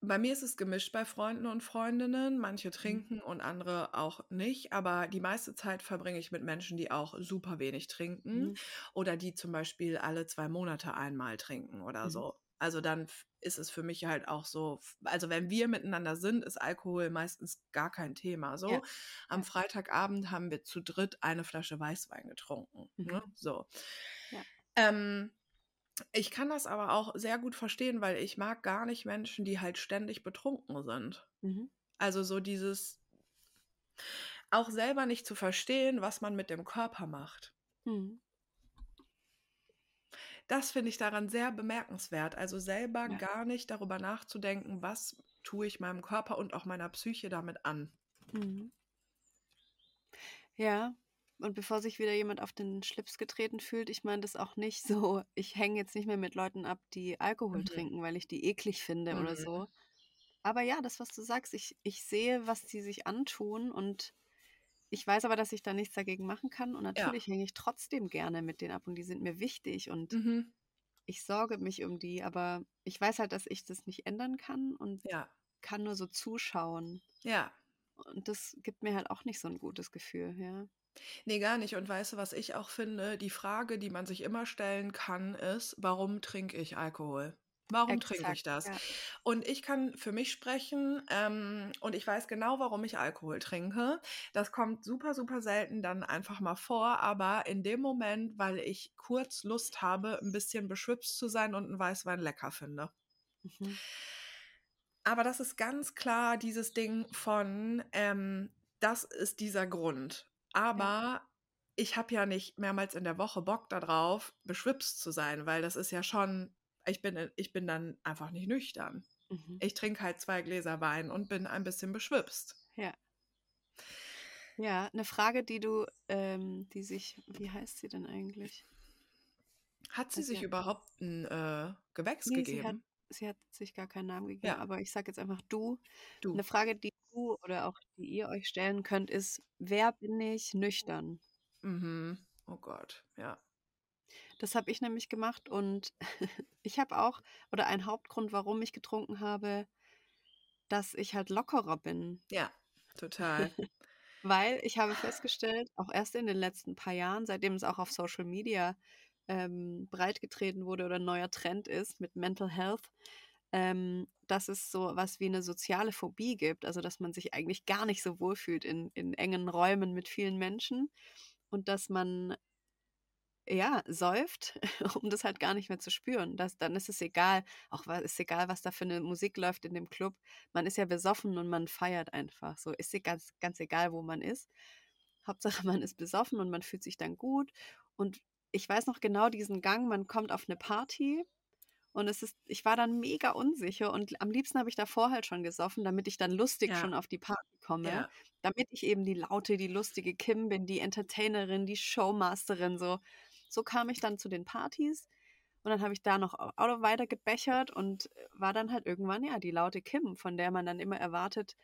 [SPEAKER 3] bei mir ist es gemischt bei Freunden und Freundinnen. Manche trinken und andere auch nicht, aber die meiste Zeit verbringe ich mit Menschen, die auch super wenig trinken
[SPEAKER 2] Mhm.
[SPEAKER 3] oder die zum Beispiel alle zwei Monate einmal trinken oder
[SPEAKER 2] Mhm.
[SPEAKER 3] so. Also dann ist es für mich halt auch so, also wenn wir miteinander sind, ist Alkohol meistens gar kein Thema. So,
[SPEAKER 2] Ja.
[SPEAKER 3] am. Freitagabend haben wir zu dritt eine Flasche Weißwein getrunken. Ne?
[SPEAKER 2] Mhm.
[SPEAKER 3] So.
[SPEAKER 2] Ja.
[SPEAKER 3] Ähm, ich kann das aber auch sehr gut verstehen, weil ich mag gar nicht Menschen, die halt ständig betrunken sind.
[SPEAKER 2] Mhm.
[SPEAKER 3] Also so dieses auch selber nicht zu verstehen, was man mit dem Körper macht.
[SPEAKER 2] Mhm.
[SPEAKER 3] Das finde ich daran sehr bemerkenswert. Also selber
[SPEAKER 2] Ja.
[SPEAKER 3] gar nicht darüber nachzudenken, was tue ich meinem Körper und auch meiner Psyche damit an.
[SPEAKER 2] Mhm. Ja, und bevor sich wieder jemand auf den Schlips getreten fühlt, ich meine das auch nicht so, ich hänge jetzt nicht mehr mit Leuten ab, die Alkohol
[SPEAKER 3] Mhm.
[SPEAKER 2] trinken, weil ich die eklig finde oder
[SPEAKER 3] Mhm.
[SPEAKER 2] so. Aber ja, das, was du sagst, ich, ich sehe, was die sich antun und ich weiß aber, dass ich da nichts dagegen machen kann und
[SPEAKER 3] Ja.
[SPEAKER 2] natürlich hänge ich trotzdem gerne mit denen ab und die sind mir wichtig und
[SPEAKER 3] Mhm.
[SPEAKER 2] ich sorge mich um die, aber ich weiß halt, dass ich das nicht ändern kann und
[SPEAKER 3] Ja.
[SPEAKER 2] kann nur so zuschauen.
[SPEAKER 3] Ja.
[SPEAKER 2] Und das gibt mir halt auch nicht so ein gutes Gefühl, ja.
[SPEAKER 3] Ne, gar nicht. Und weißt du, was ich auch finde? Die Frage, die man sich immer stellen kann, ist: „Warum trinke ich Alkohol? Warum trinke ich
[SPEAKER 2] Exakt,
[SPEAKER 3] das?“
[SPEAKER 2] ja.
[SPEAKER 3] Und ich kann für mich sprechen, ähm, und ich weiß genau, warum ich Alkohol trinke. Das kommt super, super selten dann einfach mal vor, aber in dem Moment, weil ich kurz Lust habe, ein bisschen beschwipst zu sein und 'n Weißwein lecker finde.
[SPEAKER 2] Mhm.
[SPEAKER 3] Aber das ist ganz klar dieses Ding von, ähm, das ist dieser Grund. Aber ich habe ja nicht mehrmals in der Woche Bock da drauf, beschwipst zu sein, weil das ist ja schon ich bin äh, ich bin dann einfach nicht nüchtern.
[SPEAKER 2] Mhm.
[SPEAKER 3] Ich trinke halt 2 Gläser Wein und bin ein bisschen beschwipst.
[SPEAKER 2] Ja. Ja, 'ne Frage, die du, ähm die sich wie heißt sie denn eigentlich?
[SPEAKER 3] Hat sie
[SPEAKER 2] Also
[SPEAKER 3] sich überhaupt 'n, äh, Gewächs
[SPEAKER 2] Ne, sie hat
[SPEAKER 3] gegeben?
[SPEAKER 2] sie hat sich gar keinen Namen gegeben,
[SPEAKER 3] Ja.
[SPEAKER 2] aber ich sage jetzt einfach du.
[SPEAKER 3] Du.
[SPEAKER 2] 'Ne Frage, die du oder auch die ihr euch stellen könnt, ist: „Wer bin ich nüchtern?“
[SPEAKER 3] Mhm. Oh Gott, ja.
[SPEAKER 2] Das habe ich nämlich gemacht und ich habe auch oder ein Hauptgrund, warum ich getrunken habe, dass ich halt lockerer bin.
[SPEAKER 3] Ja, total.
[SPEAKER 2] Weil ich habe festgestellt, auch erst in den letzten paar Jahren, seitdem es auch auf Social Media, ähm, breitgetreten wurde oder 'n neuer Trend ist mit Mental Health, ähm, dass es so was wie 'ne soziale Phobie gibt, also, dass man sich eigentlich gar nicht so wohlfühlt in in engen Räumen mit vielen Menschen und dass man ja, säuft, um das halt gar nicht mehr zu spüren. Das dann ist es egal auch ist egal, was da für 'ne Musik läuft in dem Club. Man ist ja besoffen und man feiert einfach so. Ist ganz ganz egal, wo man ist. Hauptsache, man ist besoffen und man fühlt sich dann gut. Und ich weiß noch genau diesen Gang, man kommt auf 'ne Party und es ist ich war dann mega unsicher und am liebsten habe ich davor halt schon gesoffen, damit ich dann lustig
[SPEAKER 3] Ja.
[SPEAKER 2] schon auf die Party komme,
[SPEAKER 3] Ja.
[SPEAKER 2] damit ich eben die laute, die lustige Kim bin, die Entertainerin, die Showmasterin, so. So kam ich dann zu den Partys und dann habe ich da noch au auch weiter gebechert und, äh, war dann halt irgendwann, ja, die laute Kim, von der man dann immer erwartet,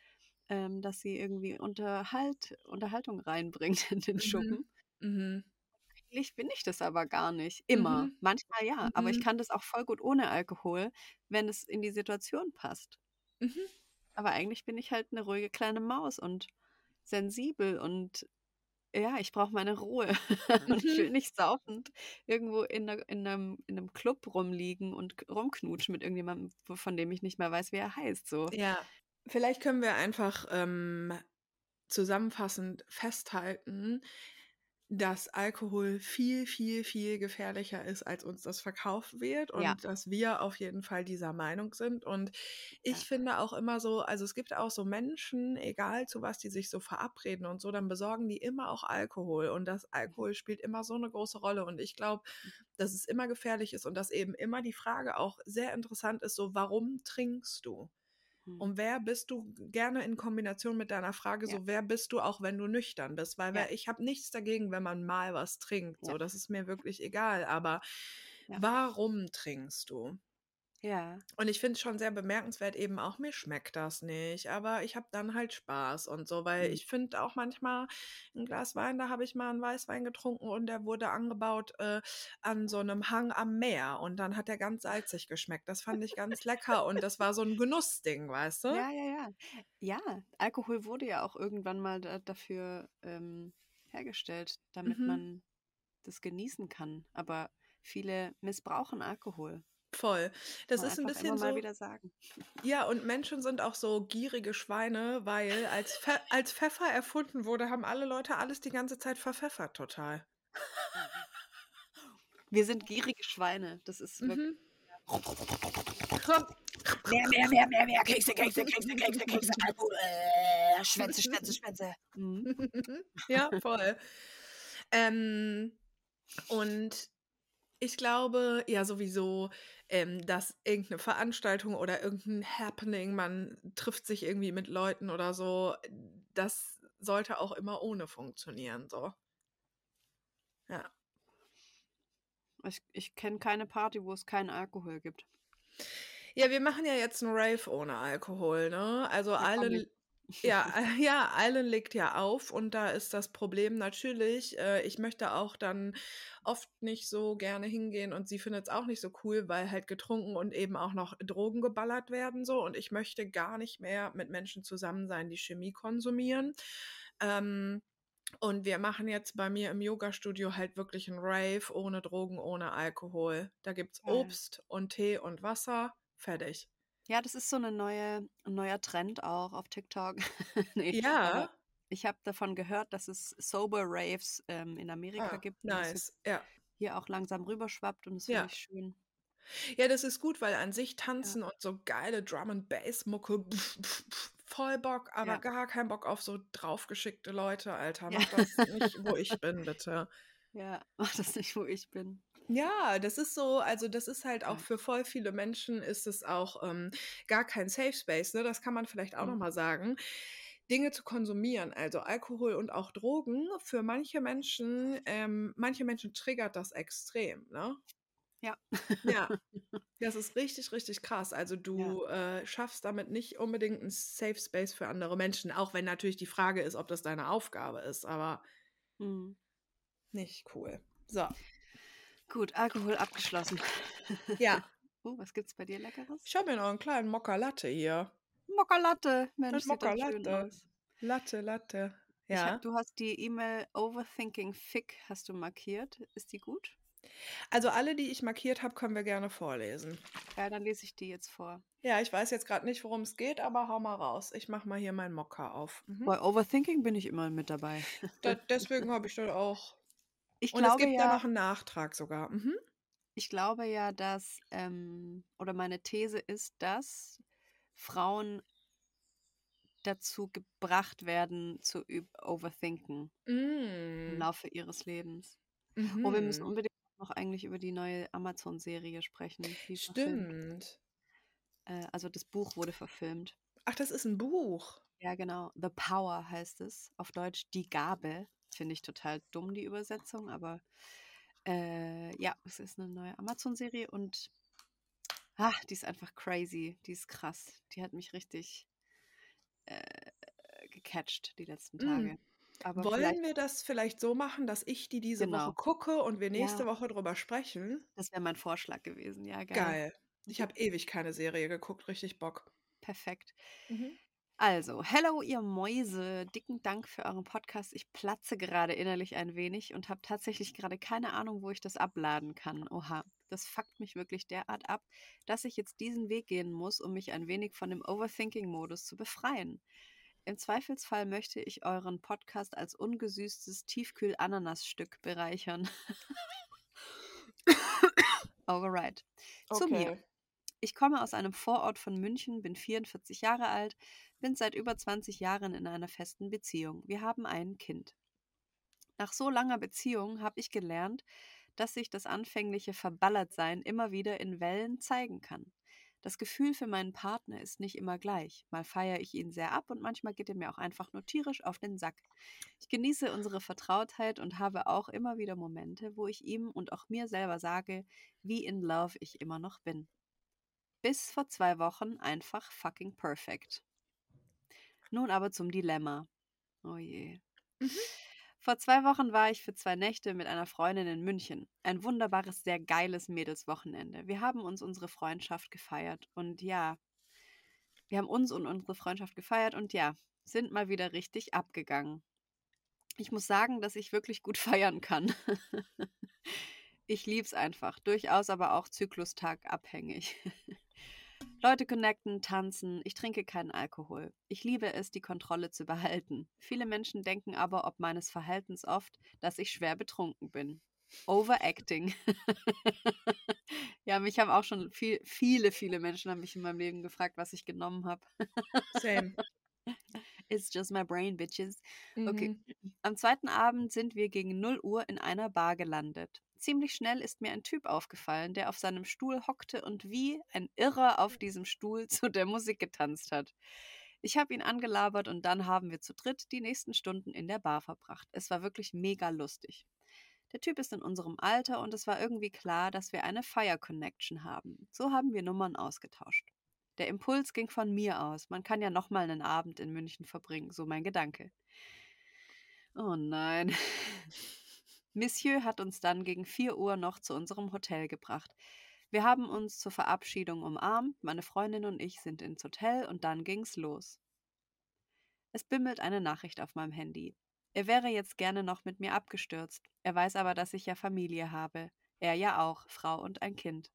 [SPEAKER 2] ähm, dass sie irgendwie Unterhalt Unterhaltung reinbringt in den
[SPEAKER 3] Mhm.
[SPEAKER 2] Schuppen.
[SPEAKER 3] Mhm.
[SPEAKER 2] Eigentlich bin ich das aber gar nicht. Immer.
[SPEAKER 3] Mhm.
[SPEAKER 2] Manchmal ja, aber ich
[SPEAKER 3] Mhm.
[SPEAKER 2] kann das auch voll gut ohne Alkohol, wenn es in die Situation passt.
[SPEAKER 3] Mhm.
[SPEAKER 2] Aber eigentlich bin ich halt 'ne ruhige kleine Maus und sensibel und ja, ich brauche meine Ruhe. Und ich will
[SPEAKER 3] Mhm.
[SPEAKER 2] nicht saufend irgendwo in 'ner in 'nem in 'nem Club rumliegen und rumknutschen mit irgendjemandem, von dem ich nicht mehr weiß, wie er heißt, so.
[SPEAKER 3] Ja. Vielleicht können wir einfach, ähm, zusammenfassend festhalten, dass Alkohol viel, viel, viel gefährlicher ist, als uns das verkauft wird und
[SPEAKER 2] Ja.
[SPEAKER 3] dass wir auf jeden Fall dieser Meinung sind. Und ich
[SPEAKER 2] Ja.
[SPEAKER 3] finde auch immer so also, es gibt auch so Menschen, egal zu was die sich so verabreden und so, dann besorgen die immer auch Alkohol und das
[SPEAKER 2] Mhm.
[SPEAKER 3] Alkohol spielt immer so 'ne große Rolle und ich glaube,
[SPEAKER 2] Mhm.
[SPEAKER 3] dass es immer gefährlich ist und dass eben immer die Frage auch sehr interessant ist, so: „Warum trinkst du?“
[SPEAKER 2] Mhm.
[SPEAKER 3] Und wer bist du gerne in Kombination mit deiner Frage
[SPEAKER 2] Ja.
[SPEAKER 3] so: „Wer bist du, auch wenn du nüchtern bist?“ Weil
[SPEAKER 2] Ja.
[SPEAKER 3] wer ich habe nichts dagegen, wenn man mal was trinkt, so, das ist mir wirklich egal, aber warum trinkst du?
[SPEAKER 2] Ja.
[SPEAKER 3] Und ich finde es schon sehr bemerkenswert eben auch, mir schmeckt das nicht, aber ich habe dann halt Spaß und so, weil
[SPEAKER 2] Mhm.
[SPEAKER 3] ich finde auch manchmal 'n Glas Wein da habe ich mal 'n Weißwein getrunken und der wurde angebaut, äh, an so 'nem Hang am Meer und dann hat der ganz salzig geschmeckt. Das fand ich ganz lecker und das war so 'n Genussding, weißt du?
[SPEAKER 2] Ja, ja, ja. Ja, Alkohol wurde ja auch irgendwann mal da dafür, ähm, hergestellt, damit
[SPEAKER 3] Mhm.
[SPEAKER 2] man das genießen kann. Aber viele missbrauchen Alkohol.
[SPEAKER 3] Voll. Das
[SPEAKER 2] Muss
[SPEAKER 3] ist 'n
[SPEAKER 2] man einfach immer
[SPEAKER 3] bisschen
[SPEAKER 2] mal
[SPEAKER 3] so. Ja, und Menschen sind auch so gierige Schweine, weil als Pfe als Pfeffer erfunden wurde, haben alle Leute alles die ganze Zeit verpfeffert total.
[SPEAKER 2] Wir sind gierige Schweine. Das ist wirklich
[SPEAKER 3] Mhm.
[SPEAKER 2] Mehr, mehr, mehr, mehr, mehr. Kekse, Kekse, Kekse, Kekse, Kekse. Äh, Schwänze, Schwänze, Schwänze. Mhm.
[SPEAKER 3] Ja, voll. Ähm, und ich glaube ja sowieso, ähm, dass irgend 'ne Veranstaltung oder irgend 'n Happening, man trifft sich irgendwie mit Leuten oder so, das sollte auch immer ohne funktionieren, so. Ja.
[SPEAKER 2] Ich ich kenne keine Party, wo es keinen Alkohol gibt.
[SPEAKER 3] Ja, wir machen ja jetzt 'n Rave ohne Alkohol, ne? Also alle Ja, äh, ja, Island legt ja auf und da ist das Problem natürlich, äh, ich möchte auch dann oft nicht so gerne hingehen und sie findet es auch nicht so cool, weil halt getrunken und eben auch noch Drogen geballert werden so und ich möchte gar nicht mehr mit Menschen zusammen sein, die Chemie konsumieren. Ähm, und wir machen jetzt bei mir im Yoga-Studio halt wirklich ein Rave ohne Drogen, ohne Alkohol. Da gibt's. Obst und Tee und Wasser, fertig.
[SPEAKER 2] Ja, das ist so eine neue, ein neuer Trend auch auf TikTok. nee,
[SPEAKER 3] Ja.
[SPEAKER 2] ich habe davon gehört, dass es Sober Raves ähm, in Amerika
[SPEAKER 3] Ah,
[SPEAKER 2] gibt
[SPEAKER 3] nice. Ja.
[SPEAKER 2] hier auch langsam rüberschwappt und das
[SPEAKER 3] Ja.
[SPEAKER 2] finde ich schön.
[SPEAKER 3] Ja, das ist gut, weil an sich tanzen und so geile Drum and Bass Mucke, pf, pf, pf, voll Bock, aber
[SPEAKER 2] Ja.
[SPEAKER 3] gar keinen Bock auf so draufgeschickte Leute, Alter.
[SPEAKER 2] Ja.
[SPEAKER 3] Mach das nicht, wo ich bin, bitte.
[SPEAKER 2] Ja, mach das nicht, wo ich bin.
[SPEAKER 3] Ja, das ist so, also das ist halt auch
[SPEAKER 2] Ja.
[SPEAKER 3] für voll viele Menschen ist es auch ähm, gar kein Safe Space, ne? Das kann man vielleicht auch
[SPEAKER 2] Mhm.
[SPEAKER 3] nochmal sagen. Dinge zu konsumieren, also Alkohol und auch Drogen, für manche Menschen, ähm, manche Menschen triggert das extrem, ne?
[SPEAKER 2] Ja.
[SPEAKER 3] Ja, das ist richtig, richtig krass. Also du äh, schaffst damit nicht unbedingt einen Safe Space für andere Menschen, auch wenn natürlich die Frage ist, ob das deine Aufgabe ist, aber
[SPEAKER 2] Mhm.
[SPEAKER 3] nicht cool. So,
[SPEAKER 2] Gut, Alkohol abgeschlossen.
[SPEAKER 3] ja,
[SPEAKER 2] Oh, was gibt's bei dir Leckeres?
[SPEAKER 3] ich habe mir noch einen kleinen Mokka Latte hier.
[SPEAKER 2] Mokka Latte. Mensch,
[SPEAKER 3] Das Mokka Latte. Latte, Latte. Ja.
[SPEAKER 2] hab, du hast die E-Mail Overthinking Fick hast du markiert. Ist die gut?
[SPEAKER 3] Also alle, die ich markiert habe, können wir gerne vorlesen.
[SPEAKER 2] Ja, dann lese ich die jetzt vor.
[SPEAKER 3] Ja, ich weiß jetzt gerade nicht, worum es geht, aber hau mal raus. Ich mache mal hier meinen Mokka auf. Mhm.
[SPEAKER 2] Bei Overthinking bin ich immer mit dabei.
[SPEAKER 3] Da, deswegen habe ich das auch.
[SPEAKER 2] Ich
[SPEAKER 3] Und es gibt da
[SPEAKER 2] ja,
[SPEAKER 3] noch einen Nachtrag sogar. Mhm.
[SPEAKER 2] ich glaube ja, dass, ähm, oder meine These ist, dass Frauen dazu gebracht werden, zu overthinken im
[SPEAKER 3] Mm.
[SPEAKER 2] Laufe ihres Lebens. Oh, wir müssen
[SPEAKER 3] Mhm.
[SPEAKER 2] unbedingt noch eigentlich über die neue Amazon-Serie sprechen.
[SPEAKER 3] Stimmt.
[SPEAKER 2] Äh, also das Buch wurde verfilmt.
[SPEAKER 3] Ach, das ist ein Buch.
[SPEAKER 2] Ja, genau. The Power heißt es. Auf Deutsch Die Gabe. Finde ich total dumm, die Übersetzung, aber äh, ja, es ist eine neue Amazon-Serie und ach, die ist einfach crazy. Die ist krass. Die hat mich richtig äh, gecatcht die letzten
[SPEAKER 3] Mm.
[SPEAKER 2] Tage. Aber
[SPEAKER 3] Wollen wir das vielleicht so machen, dass ich die diese
[SPEAKER 2] Genau.
[SPEAKER 3] Woche gucke und wir nächste
[SPEAKER 2] Ja.
[SPEAKER 3] Woche drüber sprechen?
[SPEAKER 2] das wäre mein Vorschlag gewesen. Ja, geil.
[SPEAKER 3] Geil. Ich habe ewig keine Serie geguckt, richtig Bock.
[SPEAKER 2] Perfekt.
[SPEAKER 3] Mhm.
[SPEAKER 2] Also, hello ihr Mäuse, dicken Dank für euren Podcast. Ich platze gerade innerlich ein wenig und habe tatsächlich gerade keine Ahnung, wo ich das abladen kann. Oha, das fuckt mich wirklich derart ab, dass ich jetzt diesen Weg gehen muss, um mich ein wenig von dem Overthinking-Modus zu befreien. Im Zweifelsfall möchte ich euren Podcast als ungesüßtes Tiefkühl-Ananasstück bereichern. Alright. Zu mir. Ich komme aus einem Vorort von München, bin 44 Jahre alt, bin seit über 20 Jahren in einer festen Beziehung. Wir haben ein Kind. Nach so langer Beziehung habe ich gelernt, dass sich das anfängliche Verballertsein immer wieder in Wellen zeigen kann. Das Gefühl für meinen Partner ist nicht immer gleich. Mal feiere ich ihn sehr ab und manchmal geht er mir auch einfach nur tierisch auf den Sack. Ich genieße unsere Vertrautheit und habe auch immer wieder Momente, wo ich ihm und auch mir selber sage, wie in Love ich immer noch bin. Bis vor zwei Wochen einfach fucking perfect. Nun aber zum Dilemma. Oh je.
[SPEAKER 3] Mhm.
[SPEAKER 2] Vor zwei Wochen war ich für zwei Nächte mit einer Freundin in München. Ein wunderbares, sehr geiles Mädelswochenende. Wir haben uns unsere Freundschaft gefeiert und ja, wir haben uns und unsere Freundschaft gefeiert und ja, sind mal wieder richtig abgegangen. Ich muss sagen, dass ich wirklich gut feiern kann. ich lieb's einfach, durchaus aber auch Zyklustag abhängig. Leute connecten, tanzen, ich trinke keinen Alkohol. Ich liebe es, die Kontrolle zu behalten. Viele Menschen denken aber ob meines Verhaltens oft, dass ich schwer betrunken bin. Overacting. ja, mich haben auch schon viel, viele, viele Menschen haben mich in meinem Leben gefragt, was ich genommen habe.
[SPEAKER 3] Same.
[SPEAKER 2] It's just my brain, bitches. Okay.
[SPEAKER 3] Mhm.
[SPEAKER 2] Am zweiten Abend sind wir gegen 0 Uhr in einer Bar gelandet. Ziemlich schnell ist mir ein Typ aufgefallen, der auf seinem Stuhl hockte und wie ein Irrer auf diesem Stuhl zu der Musik getanzt hat. Ich habe ihn angelabert und dann haben wir zu dritt die nächsten Stunden in der Bar verbracht. Es war wirklich mega lustig. Der Typ ist in unserem Alter und es war irgendwie klar, dass wir eine Fire Connection haben. So haben wir Nummern ausgetauscht. Der Impuls ging von mir aus. Man kann ja noch mal einen Abend in München verbringen, so mein Gedanke. Oh nein. Monsieur hat uns dann gegen 4 Uhr noch zu unserem Hotel gebracht. Wir haben uns zur Verabschiedung umarmt, meine Freundin und ich sind ins Hotel und dann ging's los. Es bimmelt eine Nachricht auf meinem Handy. Er wäre jetzt gerne noch mit mir abgestürzt. Er weiß aber, dass ich ja Familie habe. Er ja auch, Frau und ein Kind.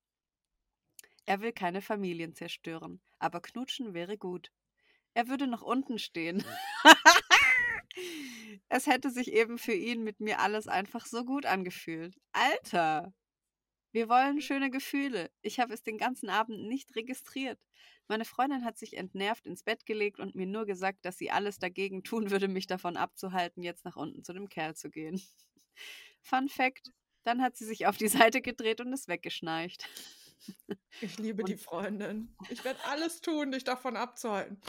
[SPEAKER 2] Er will keine Familien zerstören, aber knutschen wäre gut. Er würde noch unten stehen. es hätte sich eben für ihn mit mir alles einfach so gut angefühlt. Alter! Wir wollen schöne Gefühle. Ich habe es den ganzen Abend nicht registriert. Meine Freundin hat sich entnervt ins Bett gelegt und mir nur gesagt, dass sie alles dagegen tun würde, mich davon abzuhalten, jetzt nach unten zu dem Kerl zu gehen. Fun Fact: Dann hat sie sich auf die Seite gedreht und ist weggeschnarcht.
[SPEAKER 3] Ich liebe und die Freundin. Ich werde alles tun, dich davon abzuhalten.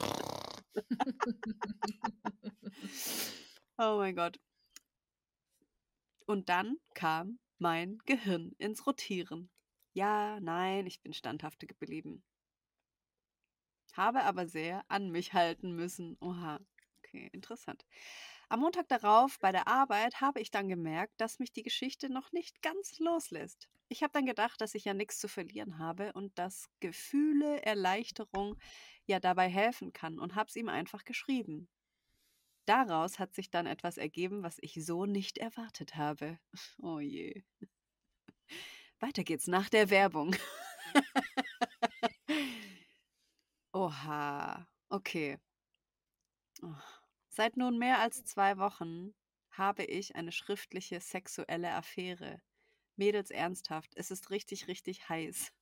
[SPEAKER 2] oh mein Gott. Und dann kam mein Gehirn ins Rotieren. Ja, nein, ich bin standhaft geblieben. Habe aber sehr an mich halten müssen. Oha, okay, interessant. Am Montag darauf bei der Arbeit habe ich dann gemerkt, dass mich die Geschichte noch nicht ganz loslässt. Ich habe dann gedacht, dass ich ja nichts zu verlieren habe und dass Gefühle, Erleichterung ja dabei helfen kann und habe es ihm einfach geschrieben. Daraus hat sich dann etwas ergeben, was ich so nicht erwartet habe. Oh je. Weiter geht's nach der Werbung. Oha, okay. Seit nun mehr als zwei Wochen habe ich eine schriftliche sexuelle Affäre. Mädels ernsthaft, es ist richtig, richtig heiß.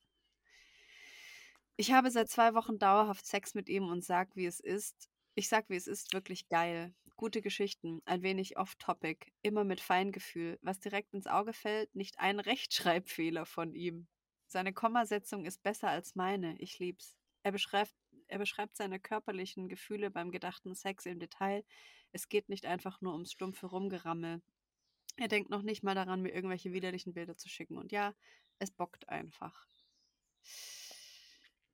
[SPEAKER 2] Ich habe seit zwei Wochen dauerhaft Sex mit ihm und sag, wie es ist. Ich sag, wie es ist, wirklich geil. Gute Geschichten, ein wenig off-topic, immer mit Feingefühl. Was direkt ins Auge fällt, nicht ein Rechtschreibfehler von ihm. Seine Kommasetzung ist besser als meine. Ich lieb's. Er beschreibt, er beschreibt seine körperlichen Gefühle beim gedachten Sex im Detail. Es geht nicht einfach nur ums stumpfe Rumgerammel. Er denkt noch nicht mal daran, mir irgendwelche widerlichen Bilder zu schicken. Und ja, es bockt einfach.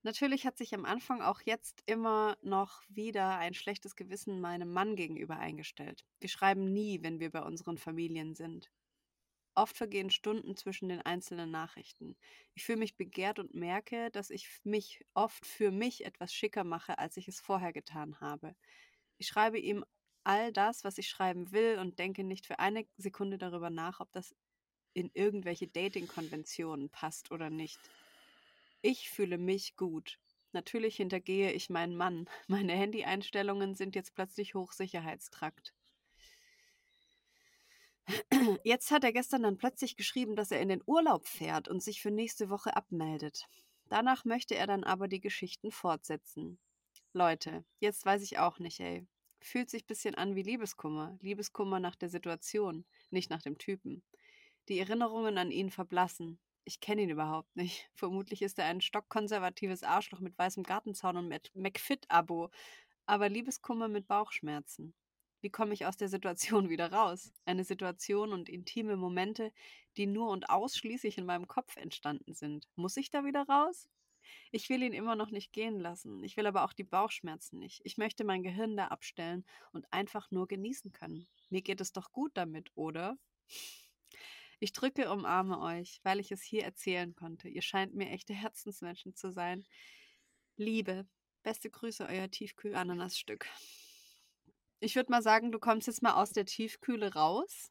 [SPEAKER 2] Natürlich hat sich am Anfang auch jetzt immer noch wieder ein schlechtes Gewissen meinem Mann gegenüber eingestellt. Wir schreiben nie, wenn wir bei unseren Familien sind. Oft vergehen Stunden zwischen den einzelnen Nachrichten. Ich fühle mich begehrt und merke, dass ich mich oft für mich etwas schicker mache, als ich es vorher getan habe. Ich schreibe ihm all das, was ich schreiben will und denke nicht für eine Sekunde darüber nach, ob das in irgendwelche Dating-Konventionen passt oder nicht. Ich fühle mich gut. Natürlich hintergehe ich meinen Mann. Meine Handy-Einstellungen sind jetzt plötzlich Hochsicherheitstrakt. Jetzt hat er gestern dann plötzlich geschrieben, dass er in den Urlaub fährt und sich für nächste Woche abmeldet. Danach möchte er dann aber die Geschichten fortsetzen. Leute, jetzt weiß ich auch nicht, ey. Fühlt sich ein bisschen an wie Liebeskummer. Liebeskummer nach der Situation, nicht nach dem Typen. Die Erinnerungen an ihn verblassen. Ich kenne ihn überhaupt nicht. Vermutlich ist er ein stockkonservatives Arschloch mit weißem Gartenzaun und McFit-Abo. Aber Liebeskummer mit Bauchschmerzen. Wie komme ich aus der Situation wieder raus? Eine Situation und intime Momente, die nur und ausschließlich in meinem Kopf entstanden sind. Muss ich da wieder raus? Ich will ihn immer noch nicht gehen lassen. Ich will aber auch die Bauchschmerzen nicht. Ich möchte mein Gehirn da abstellen und einfach nur genießen können. Mir geht es doch gut damit, oder? Ich drücke, umarme euch, weil ich es hier erzählen konnte. Ihr scheint mir echte Herzensmenschen zu sein. Liebe, beste Grüße, euer Tiefkühl-Ananasstück. Ich würde mal sagen, du kommst jetzt mal aus der Tiefkühle raus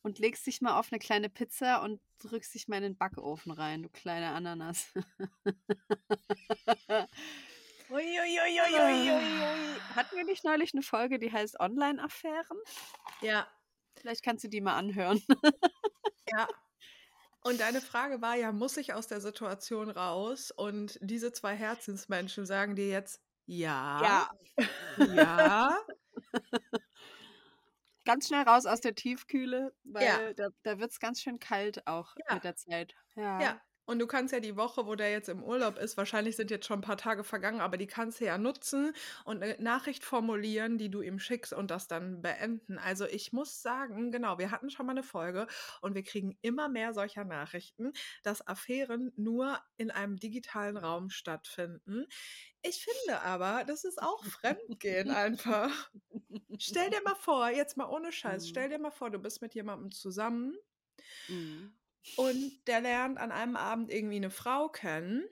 [SPEAKER 2] und legst dich mal auf eine kleine Pizza und drückst dich mal in den Backofen rein, du kleine Ananas. Uiuiuiuiui. Hatten wir nicht neulich eine Folge, die heißt Online-Affären?
[SPEAKER 3] Ja.
[SPEAKER 2] Vielleicht kannst du die mal anhören.
[SPEAKER 3] ja. Und deine Frage war ja, muss ich aus der Situation raus? Und diese zwei Herzensmenschen sagen dir jetzt, ja. Ja. Ja.
[SPEAKER 2] ganz schnell raus aus der Tiefkühle, weil ja. da, da wird es ganz schön kalt auch ja. mit der Zeit.
[SPEAKER 3] Ja. ja. Und du kannst ja die Woche, wo der jetzt im Urlaub ist, wahrscheinlich sind jetzt schon ein paar Tage vergangen, aber die kannst du ja nutzen und eine Nachricht formulieren, die du ihm schickst und das dann beenden. Also ich muss sagen, genau, wir hatten schon mal eine Folge und wir kriegen immer mehr solcher Nachrichten, dass Affären nur in einem digitalen Raum stattfinden. Ich finde aber, das ist auch Fremdgehen einfach. Stell dir mal vor, jetzt mal ohne Scheiß,
[SPEAKER 2] Mhm.
[SPEAKER 3] stell dir mal vor, du bist mit jemandem zusammen
[SPEAKER 2] Mhm.
[SPEAKER 3] Und der lernt an einem Abend irgendwie eine Frau kennen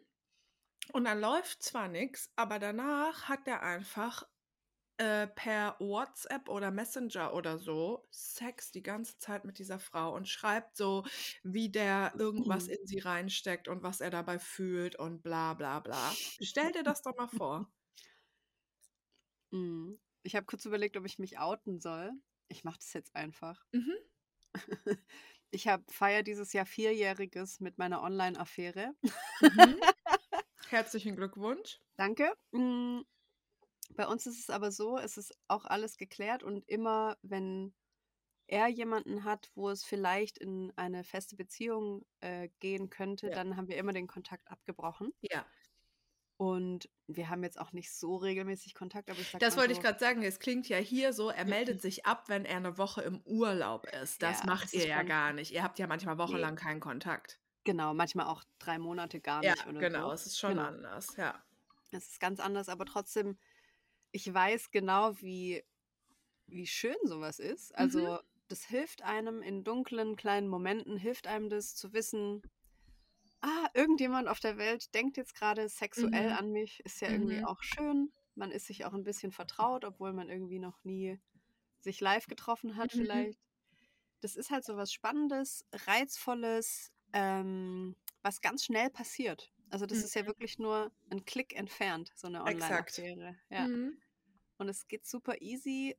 [SPEAKER 3] und dann läuft zwar nichts, aber danach hat der einfach äh, per WhatsApp oder Messenger oder so Sex die ganze Zeit mit dieser Frau und schreibt so, wie der irgendwas
[SPEAKER 2] Mhm.
[SPEAKER 3] in sie reinsteckt und was er dabei fühlt und bla bla bla. Stell dir das doch mal vor.
[SPEAKER 2] Mhm. Ich habe kurz überlegt, ob ich mich outen soll. Ich mache das jetzt einfach.
[SPEAKER 3] Mhm.
[SPEAKER 2] Ich habe feier dieses Jahr vierjähriges mit meiner Online-Affäre.
[SPEAKER 3] Mhm. Herzlichen Glückwunsch.
[SPEAKER 2] Danke. Mm, Bei uns ist es aber so, es ist auch alles geklärt und immer, wenn er jemanden hat, wo es vielleicht in eine feste Beziehung äh, gehen könnte,
[SPEAKER 3] Ja.
[SPEAKER 2] dann haben wir immer den Kontakt abgebrochen.
[SPEAKER 3] Ja.
[SPEAKER 2] Und wir haben jetzt auch nicht so regelmäßig Kontakt, aber ich sag
[SPEAKER 3] Das wollte ich
[SPEAKER 2] so,
[SPEAKER 3] gerade sagen. Es klingt ja hier so, er meldet sich ab, wenn er eine Woche im Urlaub ist. Das
[SPEAKER 2] Ja,
[SPEAKER 3] macht
[SPEAKER 2] das
[SPEAKER 3] ihr ja gar nicht. Ihr habt ja manchmal
[SPEAKER 2] Nee.
[SPEAKER 3] wochenlang keinen Kontakt.
[SPEAKER 2] genau, manchmal auch drei Monate gar
[SPEAKER 3] Ja,
[SPEAKER 2] nicht oder
[SPEAKER 3] genau.
[SPEAKER 2] so.
[SPEAKER 3] Es ist schon
[SPEAKER 2] Genau.
[SPEAKER 3] anders. Ja.
[SPEAKER 2] Es ist ganz anders, aber trotzdem, ich weiß genau, wie, wie schön sowas ist.
[SPEAKER 3] Mhm.
[SPEAKER 2] Also, das hilft einem in dunklen kleinen Momenten, hilft einem das zu wissen, ah, irgendjemand auf der Welt denkt jetzt gerade sexuell
[SPEAKER 3] Mhm.
[SPEAKER 2] an mich, ist ja irgendwie
[SPEAKER 3] Mhm.
[SPEAKER 2] auch schön. Man ist sich auch ein bisschen vertraut, obwohl man irgendwie noch nie sich live getroffen hat
[SPEAKER 3] Mhm.
[SPEAKER 2] vielleicht. Das ist halt so was Spannendes, Reizvolles, ähm, was ganz schnell passiert. Also das
[SPEAKER 3] Mhm.
[SPEAKER 2] ist ja wirklich nur ein Klick entfernt, so eine. Online-Affäre. Ja.
[SPEAKER 3] Mhm.
[SPEAKER 2] Und es geht super easy,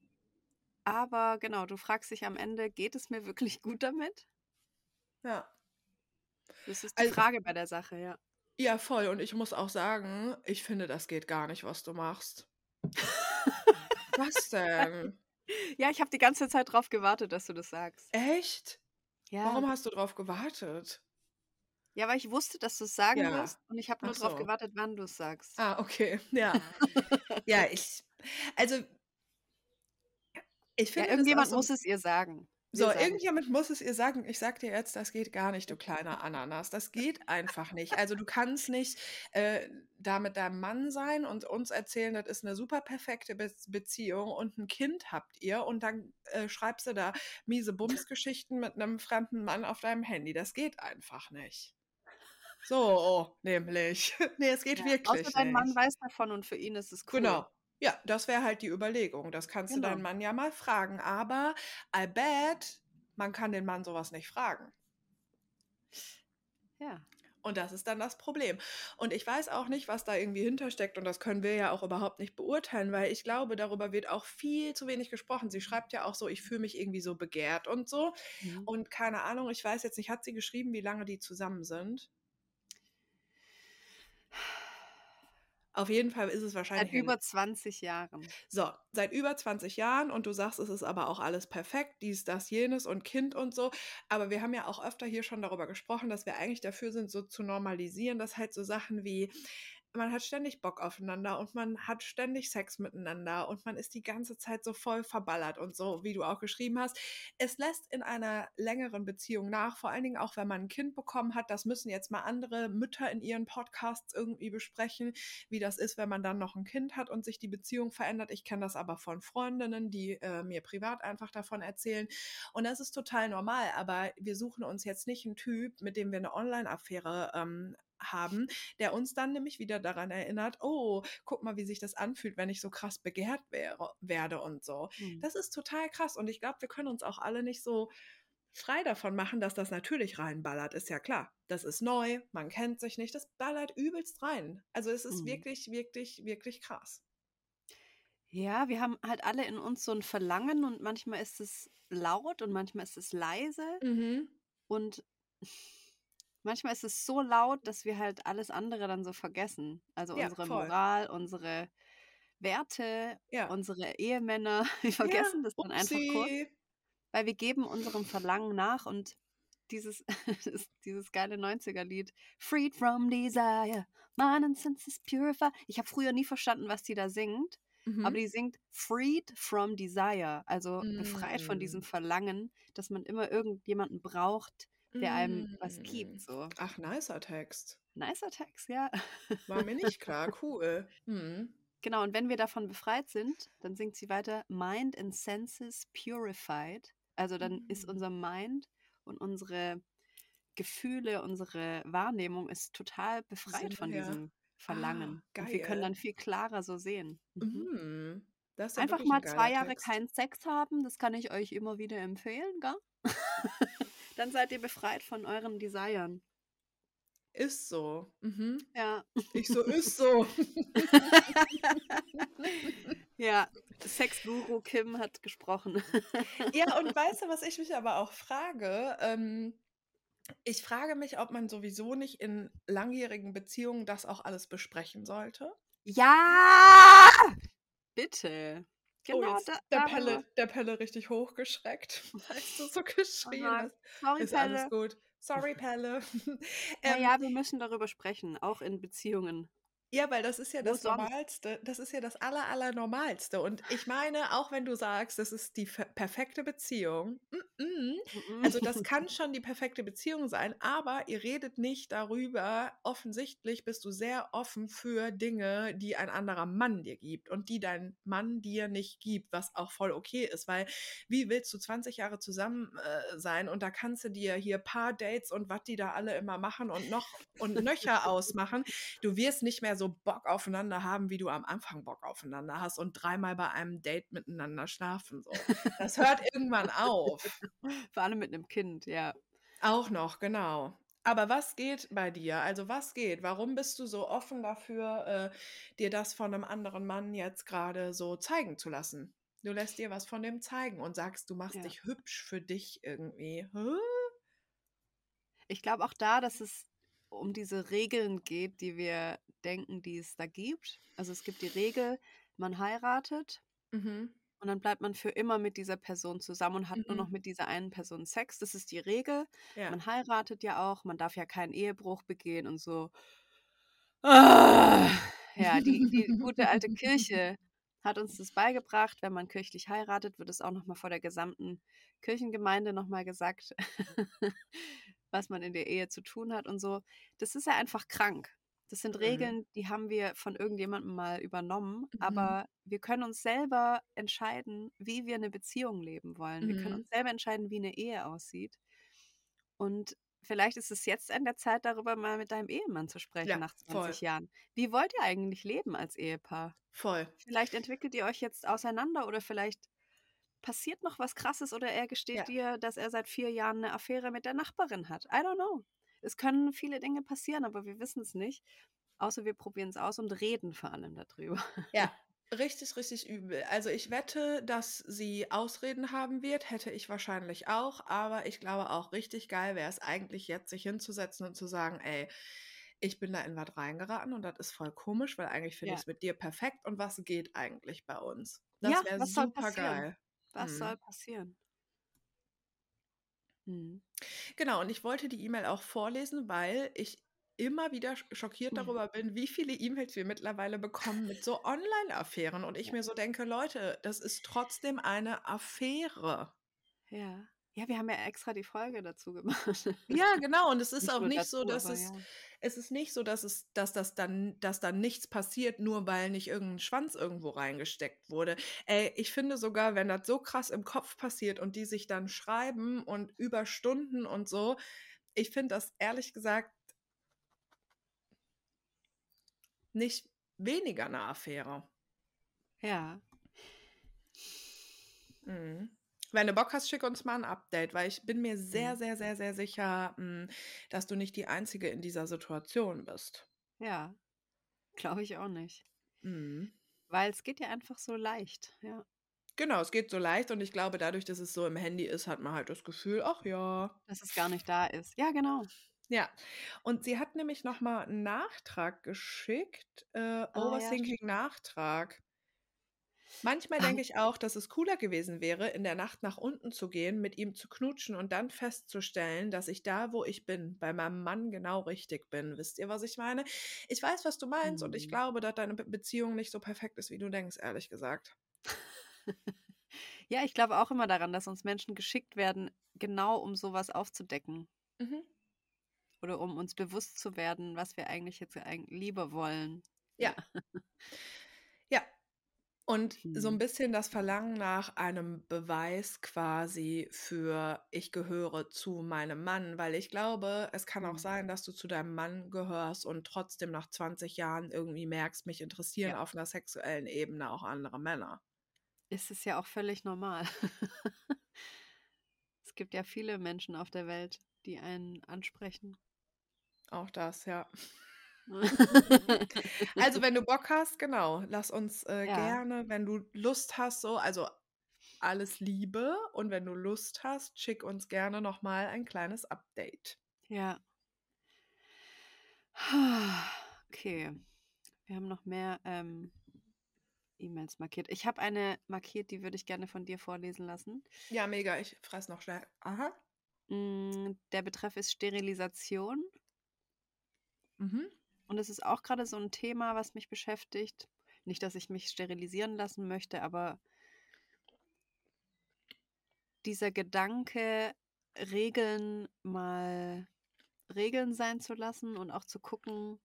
[SPEAKER 2] aber genau, du fragst dich am Ende, geht es mir wirklich gut damit?
[SPEAKER 3] Ja.
[SPEAKER 2] Das ist die
[SPEAKER 3] Also-
[SPEAKER 2] Frage bei der Sache, ja.
[SPEAKER 3] Ja, voll. Und ich muss auch sagen, ich finde, das geht gar nicht, was du machst. Was denn?
[SPEAKER 2] Ja, ich habe die ganze Zeit drauf gewartet, dass du das sagst.
[SPEAKER 3] Echt?
[SPEAKER 2] Ja,
[SPEAKER 3] Warum hast du drauf gewartet?
[SPEAKER 2] ja weil ich wusste, dass du es sagen
[SPEAKER 3] Ja.
[SPEAKER 2] wirst und ich habe nur
[SPEAKER 3] Ach
[SPEAKER 2] drauf
[SPEAKER 3] so.
[SPEAKER 2] gewartet, wann du es sagst.
[SPEAKER 3] Ah, okay. Ja. ja, ich. Also. Ich
[SPEAKER 2] Ja,
[SPEAKER 3] finde. auch
[SPEAKER 2] irgendjemand
[SPEAKER 3] so,
[SPEAKER 2] muss es ihr sagen. Wir
[SPEAKER 3] So,
[SPEAKER 2] sagen
[SPEAKER 3] irgendjemand muss es ihr sagen. Ich sag dir jetzt, das geht gar nicht, du kleiner Ananas. Das geht einfach nicht. Also du kannst nicht äh, da mit deinem Mann sein und uns erzählen, das ist eine super perfekte Be Beziehung und ein Kind habt ihr und dann äh, schreibst du da miese Bumsgeschichten mit einem fremden Mann auf deinem Handy. Das geht einfach nicht. So, nämlich. nee, es geht
[SPEAKER 2] Ja,
[SPEAKER 3] wirklich
[SPEAKER 2] außer dein Mann
[SPEAKER 3] nicht.
[SPEAKER 2] weiß davon und für ihn ist es cool.
[SPEAKER 3] Genau. Ja, das wäre halt die Überlegung. Das kannst du
[SPEAKER 2] Genau.
[SPEAKER 3] deinen Mann ja mal fragen. Aber I bet, man kann den Mann sowas nicht fragen.
[SPEAKER 2] Ja.
[SPEAKER 3] Und das ist dann das Problem. Und ich weiß auch nicht, was da irgendwie hintersteckt. Und das können wir ja auch überhaupt nicht beurteilen, weil ich glaube, darüber wird auch viel zu wenig gesprochen. Sie schreibt ja auch so, ich fühle mich irgendwie so begehrt und so.
[SPEAKER 2] Mhm.
[SPEAKER 3] Und keine Ahnung, ich weiß jetzt nicht, hat sie geschrieben, wie lange die zusammen sind? Auf jeden Fall ist es wahrscheinlich.
[SPEAKER 2] Seit über 20 Jahren.
[SPEAKER 3] So, seit über 20 Jahren und du sagst, es ist aber auch alles perfekt, dies, das, jenes und Kind und so. Aber wir haben ja auch öfter hier schon darüber gesprochen, dass wir eigentlich dafür sind, so zu normalisieren, dass halt so Sachen wie, man hat ständig Bock aufeinander und man hat ständig Sex miteinander und man ist die ganze Zeit so voll verballert und so, wie du auch geschrieben hast. Es lässt in einer längeren Beziehung nach, vor allen Dingen auch, wenn man ein Kind bekommen hat. Das müssen jetzt mal andere Mütter in ihren Podcasts irgendwie besprechen, wie das ist, wenn man dann noch ein Kind hat und sich die Beziehung verändert. Ich kenne das aber von Freundinnen, die äh, mir privat einfach davon erzählen. Und das ist total normal, aber wir suchen uns jetzt nicht einen Typ, mit dem wir eine Online-Affäre ähm, haben, der uns dann nämlich wieder daran erinnert, oh, guck mal, wie sich das anfühlt, wenn ich so krass begehrt wäre, werde und so.
[SPEAKER 2] Mhm.
[SPEAKER 3] Das ist total krass und ich glaube, wir können uns auch alle nicht so frei davon machen, dass das natürlich reinballert, ist ja klar. Das ist neu, man kennt sich nicht, das ballert übelst rein. Also es ist
[SPEAKER 2] Mhm.
[SPEAKER 3] wirklich, wirklich, wirklich krass.
[SPEAKER 2] Ja, wir haben halt alle in uns so ein Verlangen und manchmal ist es laut und manchmal ist es leise
[SPEAKER 3] Mhm.
[SPEAKER 2] und manchmal ist es so laut, dass wir halt alles andere dann so vergessen. Also
[SPEAKER 3] Ja,
[SPEAKER 2] unsere
[SPEAKER 3] voll.
[SPEAKER 2] Moral, unsere Werte,
[SPEAKER 3] Ja.
[SPEAKER 2] unsere Ehemänner, wir vergessen das dann einfach kurz, weil wir geben unserem Verlangen nach und dieses, dieses geile 90er-Lied. Freed from desire, mind and senses purified. Ich habe früher nie verstanden, was die da singt.
[SPEAKER 3] Mhm.
[SPEAKER 2] Aber die singt Freed from Desire, also befreit von diesem
[SPEAKER 3] Mm.
[SPEAKER 2] Verlangen, dass man immer irgendjemanden braucht, der einem was
[SPEAKER 3] Mm.
[SPEAKER 2] gibt. So.
[SPEAKER 3] Ach, nicer Text.
[SPEAKER 2] Nicer Text, ja.
[SPEAKER 3] War mir nicht klar. Cool. Mhm.
[SPEAKER 2] Genau, und wenn wir davon befreit sind, dann singt sie weiter Mind and Senses purified. Also dann ist
[SPEAKER 3] Mm.
[SPEAKER 2] unser Mind und unsere Gefühle, unsere Wahrnehmung ist total befreit von
[SPEAKER 3] wir-
[SPEAKER 2] diesem Verlangen.
[SPEAKER 3] Ah,
[SPEAKER 2] und wir können dann viel klarer so sehen. Mhm.
[SPEAKER 3] Mhm. Ja
[SPEAKER 2] Einfach mal
[SPEAKER 3] ein
[SPEAKER 2] zwei Jahre
[SPEAKER 3] Text.
[SPEAKER 2] keinen Sex haben, das kann ich euch immer wieder empfehlen, gell? Dann seid ihr befreit von euren Desiren.
[SPEAKER 3] Ist so. Mhm.
[SPEAKER 2] Ja.
[SPEAKER 3] Ich so, ist so.
[SPEAKER 2] ja, Sexguru Kim hat gesprochen.
[SPEAKER 3] Ja, und weißt du, was ich mich aber auch frage? Ähm, ich frage mich, ob man sowieso nicht in langjährigen Beziehungen das auch alles besprechen sollte.
[SPEAKER 2] Ja! Bitte.
[SPEAKER 3] Oh,
[SPEAKER 2] Genau,
[SPEAKER 3] jetzt
[SPEAKER 2] da,
[SPEAKER 3] der, Pelle, der Pelle richtig hochgeschreckt, weil du so geschrien
[SPEAKER 2] Aha.
[SPEAKER 3] hast.
[SPEAKER 2] Sorry,
[SPEAKER 3] Ist alles
[SPEAKER 2] Pelle.
[SPEAKER 3] gut. Sorry, Pelle. Ähm,
[SPEAKER 2] ja, wir müssen darüber sprechen, auch in Beziehungen.
[SPEAKER 3] Ja, weil das ist ja
[SPEAKER 2] Wo
[SPEAKER 3] das
[SPEAKER 2] sonst?
[SPEAKER 3] Normalste. Das ist ja das aller, aller Normalste. Und ich meine, auch wenn du sagst, das ist die fe- perfekte Beziehung, mm, mm, also das kann schon die perfekte Beziehung sein, aber ihr redet nicht darüber. Offensichtlich bist du sehr offen für Dinge, die ein anderer Mann dir gibt und die dein Mann dir nicht gibt, was auch voll okay ist, weil wie willst du 20 Jahre zusammen äh, sein und da kannst du dir hier paar Dates und was die da alle immer machen und noch und nöcher ausmachen. Du wirst nicht mehr so Bock aufeinander haben, wie du am Anfang Bock aufeinander hast und dreimal bei einem Date miteinander schlafen. So. Das hört irgendwann auf.
[SPEAKER 2] Vor allem mit einem Kind, ja.
[SPEAKER 3] Auch noch, genau. Aber was geht bei dir? Also was geht? Warum bist du so offen dafür, äh, dir das von einem anderen Mann jetzt gerade so zeigen zu lassen? Du lässt dir was von dem zeigen und sagst, du machst
[SPEAKER 2] Ja.
[SPEAKER 3] dich hübsch für dich irgendwie. Hä?
[SPEAKER 2] Ich glaube auch da, dass es um diese Regeln geht, die wir denken, die es da gibt. Also es gibt die Regel, man heiratet
[SPEAKER 3] Mhm.
[SPEAKER 2] und dann bleibt man für immer mit dieser Person zusammen und hat nur noch
[SPEAKER 3] Mhm.
[SPEAKER 2] mit dieser einen Person Sex. Das ist die Regel.
[SPEAKER 3] Ja.
[SPEAKER 2] Man heiratet ja auch, man darf ja keinen Ehebruch begehen und so. Ah, ja, die, die gute alte Kirche hat uns das beigebracht. Wenn man kirchlich heiratet, wird es auch nochmal vor der gesamten Kirchengemeinde nochmal gesagt, was man in der Ehe zu tun hat und so. Das ist ja einfach krank. Das sind
[SPEAKER 3] Mhm.
[SPEAKER 2] Regeln, die haben wir von irgendjemandem mal übernommen,
[SPEAKER 3] Mhm.
[SPEAKER 2] aber wir können uns selber entscheiden, wie wir eine Beziehung leben wollen. Wir können
[SPEAKER 3] Mhm.
[SPEAKER 2] uns selber entscheiden, wie eine Ehe aussieht. Und vielleicht ist es jetzt an der Zeit, darüber mal mit deinem Ehemann zu sprechen
[SPEAKER 3] Ja,
[SPEAKER 2] nach
[SPEAKER 3] voll.
[SPEAKER 2] 20 Jahren. Wie wollt ihr eigentlich leben als Ehepaar?
[SPEAKER 3] Voll.
[SPEAKER 2] Vielleicht entwickelt ihr euch jetzt auseinander oder vielleicht passiert noch was Krasses oder er gesteht
[SPEAKER 3] Ja.
[SPEAKER 2] dir, dass er seit vier Jahren eine Affäre mit der Nachbarin hat. I don't know. Es können viele Dinge passieren, aber wir wissen es nicht. Außer wir probieren es aus und reden vor allem darüber.
[SPEAKER 3] Ja, richtig, richtig übel. Also ich wette, dass sie Ausreden haben wird, hätte ich wahrscheinlich auch, aber ich glaube auch richtig geil wäre es eigentlich jetzt, sich hinzusetzen und zu sagen, ey, ich bin da in was reingeraten und das ist voll komisch, weil eigentlich finde
[SPEAKER 2] Ja.
[SPEAKER 3] ich es mit dir perfekt und was geht eigentlich bei uns? Das
[SPEAKER 2] Ja,
[SPEAKER 3] wäre super
[SPEAKER 2] passieren?
[SPEAKER 3] geil.
[SPEAKER 2] Was
[SPEAKER 3] Mhm.
[SPEAKER 2] soll passieren? Hm.
[SPEAKER 3] Genau, und ich wollte die E-Mail auch vorlesen, weil ich immer wieder sch- schockiert
[SPEAKER 2] Mhm.
[SPEAKER 3] darüber bin, wie viele E-Mails wir mittlerweile bekommen mit so Online-Affären. Und ich mir so denke, Leute, das ist trotzdem eine Affäre.
[SPEAKER 2] Ja. Ja, wir haben ja extra die Folge dazu gemacht.
[SPEAKER 3] Ja, genau. Und es ist
[SPEAKER 2] Nicht
[SPEAKER 3] auch nicht so,
[SPEAKER 2] dazu,
[SPEAKER 3] dass
[SPEAKER 2] aber
[SPEAKER 3] es,
[SPEAKER 2] ja.
[SPEAKER 3] es ist nicht so, dass es, dass das dann, dass dann nichts passiert, nur weil nicht irgendein Schwanz irgendwo reingesteckt wurde. Ey, ich finde sogar, wenn das so krass im Kopf passiert und die sich dann schreiben und über Stunden und so, ich finde das ehrlich gesagt nicht weniger eine Affäre.
[SPEAKER 2] Ja.
[SPEAKER 3] Mhm. Wenn du Bock hast, schick uns mal ein Update, weil ich bin mir sehr,
[SPEAKER 2] Mhm.
[SPEAKER 3] sehr, sehr, sehr sicher, mh, dass du nicht die Einzige in dieser Situation bist.
[SPEAKER 2] Ja. Glaube ich auch nicht.
[SPEAKER 3] Mhm.
[SPEAKER 2] Weil es geht ja einfach so leicht. Ja.
[SPEAKER 3] Genau, es geht so leicht und ich glaube, dadurch, dass es so im Handy ist, hat man halt das Gefühl, ach ja.
[SPEAKER 2] Dass es gar nicht da ist. Ja, genau.
[SPEAKER 3] Ja, und sie hat nämlich nochmal einen Nachtrag geschickt, äh,
[SPEAKER 2] Ah,
[SPEAKER 3] Overthinking-Nachtrag. Manchmal denke ich auch, dass es cooler gewesen wäre, in der Nacht nach unten zu gehen, mit ihm zu knutschen und dann festzustellen, dass ich da, wo ich bin, bei meinem Mann genau richtig bin. Wisst ihr, was ich meine? Ich weiß, was du meinst und ich
[SPEAKER 2] Hm.
[SPEAKER 3] glaube, dass deine Be Beziehung nicht so perfekt ist, wie du denkst, ehrlich gesagt.
[SPEAKER 2] Ja, ich glaube auch immer daran, dass uns Menschen geschickt werden, genau um sowas aufzudecken
[SPEAKER 3] Mhm.
[SPEAKER 2] oder um uns bewusst zu werden, was wir eigentlich jetzt lieber wollen.
[SPEAKER 3] Ja. Ja. Und so ein
[SPEAKER 2] Mhm.
[SPEAKER 3] bisschen das Verlangen nach einem Beweis quasi für ich gehöre zu meinem Mann, weil ich glaube, es kann auch
[SPEAKER 2] Mhm.
[SPEAKER 3] sein, dass du zu deinem Mann gehörst und trotzdem nach 20 Jahren irgendwie merkst, mich interessieren
[SPEAKER 2] Ja.
[SPEAKER 3] auf einer sexuellen Ebene auch andere Männer.
[SPEAKER 2] Es ist ja auch völlig normal. Es gibt ja viele Menschen auf der Welt, die einen ansprechen.
[SPEAKER 3] Auch das, ja. Also, wenn du Bock hast, genau, lass uns, äh,
[SPEAKER 2] Ja.
[SPEAKER 3] gerne, wenn du Lust hast so also, alles Liebe und wenn du Lust hast, schick uns gerne noch mal ein kleines Update.
[SPEAKER 2] Ja. Okay. Wir haben noch mehr, ähm, E-Mails markiert. Ich habe eine markiert, die würde ich gerne von dir vorlesen lassen.
[SPEAKER 3] Ja, mega, ich fresse noch schnell. Aha.
[SPEAKER 2] Hm, der Betreff ist Sterilisation
[SPEAKER 3] Mhm.
[SPEAKER 2] Und es ist auch grade so 'n Thema, was mich beschäftigt. Nicht, dass ich mich sterilisieren lassen möchte, aber dieser Gedanke, Regeln mal Regeln sein zu lassen und auch zu gucken,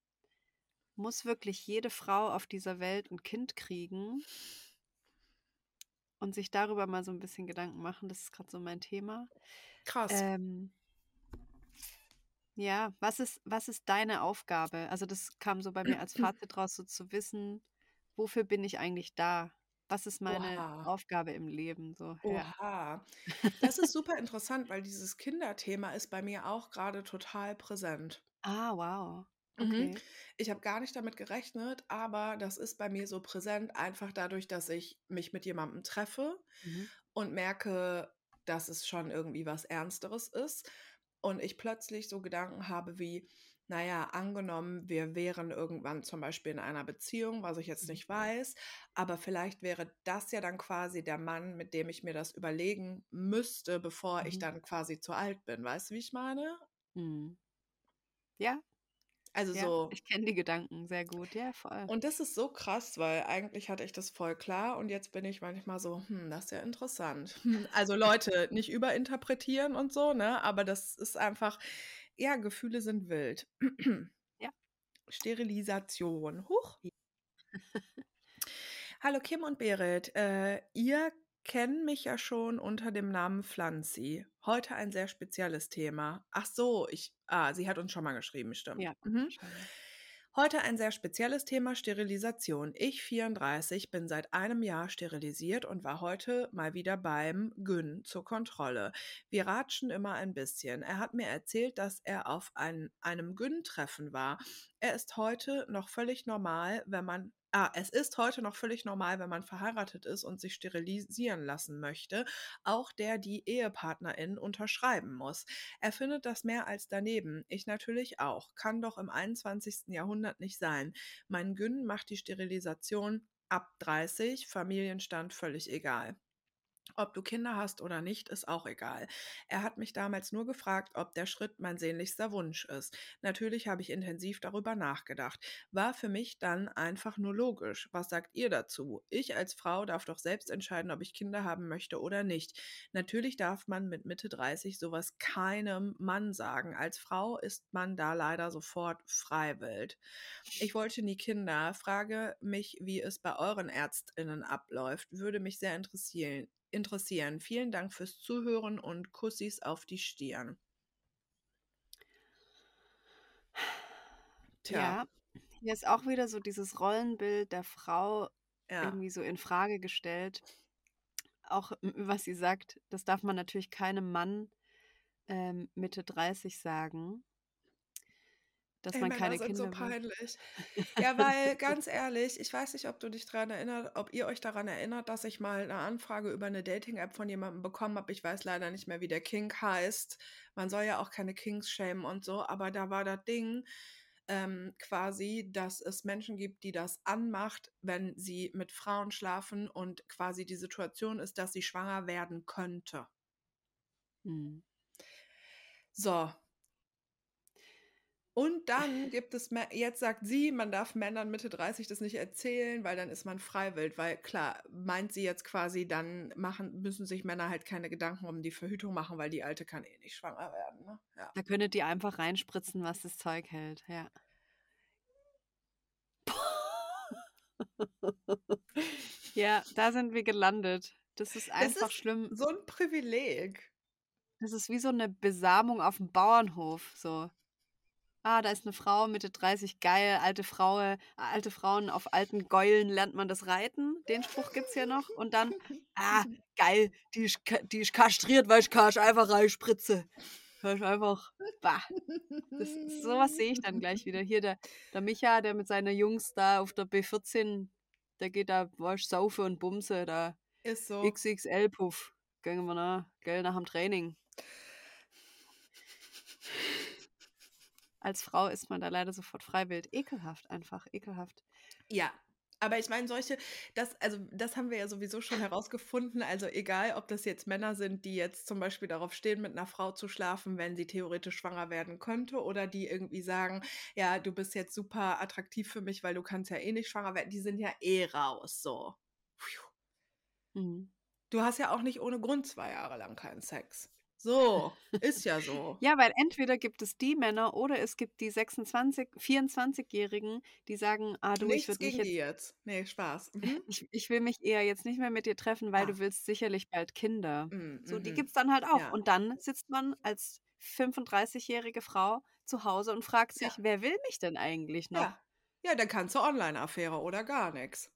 [SPEAKER 2] muss wirklich jede Frau auf dieser Welt 'n Kind kriegen? Und sich darüber mal so 'n bisschen Gedanken machen, das ist grad so mein Thema.
[SPEAKER 3] Krass.
[SPEAKER 2] Ähm ja, was ist was ist deine Aufgabe? Also, das kam so bei mir als Fazit raus, so zu wissen: „Wofür bin ich eigentlich da? Was ist meine
[SPEAKER 3] Oha.
[SPEAKER 2] Aufgabe im Leben?“ So, ja.
[SPEAKER 3] Oha. Das ist super interessant, weil dieses Kinderthema ist bei mir auch grade total präsent.
[SPEAKER 2] Ah, wow.
[SPEAKER 3] Mhm.
[SPEAKER 2] Okay.
[SPEAKER 3] Ich habe gar nicht damit gerechnet, aber das ist bei mir so präsent, einfach dadurch, dass ich mich mit jemandem treffe
[SPEAKER 2] Mhm.
[SPEAKER 3] und merke, dass es schon irgendwie was Ernsteres ist und ich plötzlich so Gedanken habe wie: „Na ja, angenommen, wir wären irgendwann zum Beispiel in einer Beziehung“, was ich jetzt
[SPEAKER 2] Mhm.
[SPEAKER 3] nicht weiß, aber vielleicht wäre das ja dann quasi der Mann, mit dem ich mir das überlegen müsste, bevor ich
[SPEAKER 2] Mhm.
[SPEAKER 3] dann quasi zu alt bin. Weißt du, wie ich meine?
[SPEAKER 2] Mhm. Ja.
[SPEAKER 3] Also,
[SPEAKER 2] Ja,
[SPEAKER 3] so
[SPEAKER 2] ich kenne die Gedanken sehr gut. Ja, voll.
[SPEAKER 3] Und das ist so krass, weil eigentlich hatte ich das voll klar und jetzt bin ich manchmal so: „Hm, das ist ja interessant.“ Hm, also, Leute, nicht überinterpretieren und so, ne, aber das ist einfach ja, Gefühle sind wild.
[SPEAKER 2] Ja.
[SPEAKER 3] Sterilisation. Huch. Hallo Kim und Berit. Äh, ihr kennt mich ja schon unter dem Namen Pflanzi. Heute ein sehr spezielles Thema. Ach so, ich ah, sie hat uns schon mal geschrieben, stimmt.
[SPEAKER 2] Ja,
[SPEAKER 3] Mhm. Heute ein sehr spezielles Thema, Sterilisation. Ich, 34, bin seit einem Jahr sterilisiert und war heute mal wieder beim Gyn zur Kontrolle. Wir ratschen immer ein bisschen. Er hat mir erzählt, dass er auf ein einem Gyn-Treffen war. Er ist heute noch völlig normal, wenn man ah, es ist heute noch völlig normal, wenn man verheiratet ist und sich sterilisieren lassen möchte, auch der die Ehepartnerin unterschreiben muss. Er findet das mehr als daneben. Ich natürlich auch. Kann doch im 21. Jahrhundert nicht sein. Mein Gyn macht die Sterilisation ab 30, Familienstand völlig egal. Ob du Kinder hast oder nicht, ist auch egal. Er hat mich damals nur gefragt, ob der Schritt mein sehnlichster Wunsch ist. Natürlich habe ich intensiv darüber nachgedacht. War für mich dann einfach nur logisch. Was sagt ihr dazu? Ich als Frau darf doch selbst entscheiden, ob ich Kinder haben möchte oder nicht. Natürlich darf man mit Mitte 30 sowas keinem Mann sagen. Als Frau ist man da leider sofort freiwillig. Ich wollte nie Kinder. Frage mich, wie es bei euren ÄrztInnen abläuft. Würde mich sehr interessieren interessieren. Vielen Dank fürs Zuhören und Kussis auf die Stirn. Tja.
[SPEAKER 2] Ja, hier ist auch wieder so dieses Rollenbild der Frau
[SPEAKER 3] Ja.
[SPEAKER 2] irgendwie so in Frage gestellt. Auch was sie sagt, das darf man natürlich keinem Mann, ähm, Mitte 30 sagen dass
[SPEAKER 3] Ey,
[SPEAKER 2] man
[SPEAKER 3] Männer
[SPEAKER 2] keine
[SPEAKER 3] sind so
[SPEAKER 2] Kinder will.
[SPEAKER 3] peinlich. Ja, weil ganz ehrlich, ich weiß nicht, ob du dich dran erinnert ob ihr euch daran erinnert, dass ich mal 'ne Anfrage über 'ne Dating-App von jemandem bekommen habe. Ich weiß leider nicht mehr, wie der Kink heißt. Man soll ja auch keine Kings shamen und so, aber da war das Ding, ähm, quasi, dass es Menschen gibt, die das anmacht, wenn sie mit Frauen schlafen und quasi die Situation ist, dass sie schwanger werden könnte.
[SPEAKER 2] Hm.
[SPEAKER 3] So. Und dann gibt es, jetzt sagt sie, man darf Männern Mitte 30 das nicht erzählen, weil dann ist man freiwillig. Weil klar, meint sie jetzt quasi, dann machen, müssen sich Männer halt keine Gedanken um die Verhütung machen, weil die Alte kann eh nicht schwanger werden. Ne? Ja.
[SPEAKER 2] Da könntet ihr einfach reinspritzen, was das Zeug hält. Ja. ja, da sind wir gelandet. Das ist einfach
[SPEAKER 3] ist
[SPEAKER 2] schlimm.
[SPEAKER 3] So ein Privileg.
[SPEAKER 2] Das ist wie so eine Besamung auf dem Bauernhof. So. Ah, da ist eine Frau, Mitte 30, geil, alte Frau, alte Frauen auf alten Gäulen lernt man das Reiten. Den Spruch gibt's ja noch. Und dann, ah, geil, die ist, die ist kastriert, weil ich kann ich einfach reinspritze. Kann ich einfach, bah. Das, sowas sehe ich dann gleich wieder. Hier der, der Micha, der mit seinen Jungs da auf der B14, der geht da, weißt, saufe und bumse, da
[SPEAKER 3] Ist so.
[SPEAKER 2] XXL-Puff. Gehen wir nach, gell, nach dem Training. Als Frau ist man da leider sofort freiwillig. Ekelhaft einfach, ekelhaft.
[SPEAKER 3] Ja, aber ich meine, solche, das, also das haben wir ja sowieso schon herausgefunden. Also egal, ob das jetzt Männer sind, die jetzt zum Beispiel darauf stehen, mit einer Frau zu schlafen, wenn sie theoretisch schwanger werden könnte, oder die irgendwie sagen, ja, du bist jetzt super attraktiv für mich, weil du kannst ja eh nicht schwanger werden, die sind ja eh raus, so.
[SPEAKER 2] Mhm.
[SPEAKER 3] Du hast ja auch nicht ohne Grund zwei Jahre lang keinen Sex. So, ist ja so.
[SPEAKER 2] Ja, weil entweder gibt es die Männer oder es gibt die 26, 24-Jährigen, die sagen, ah du, ich
[SPEAKER 3] Nichts
[SPEAKER 2] würde mich jetzt
[SPEAKER 3] jetzt. Nee, Spaß. Mhm.
[SPEAKER 2] Ich, ich will mich eher jetzt nicht mehr mit dir treffen, weil
[SPEAKER 3] Ah.
[SPEAKER 2] du willst sicherlich bald Kinder.
[SPEAKER 3] Mm,
[SPEAKER 2] So, die
[SPEAKER 3] mhm.
[SPEAKER 2] gibt es dann halt auch.
[SPEAKER 3] Ja.
[SPEAKER 2] Und dann sitzt man als 35-jährige Frau zu Hause und fragt sich,
[SPEAKER 3] Ja.
[SPEAKER 2] wer will mich denn eigentlich noch?
[SPEAKER 3] Ja. ja, dann kannst du Online-Affäre oder gar nichts.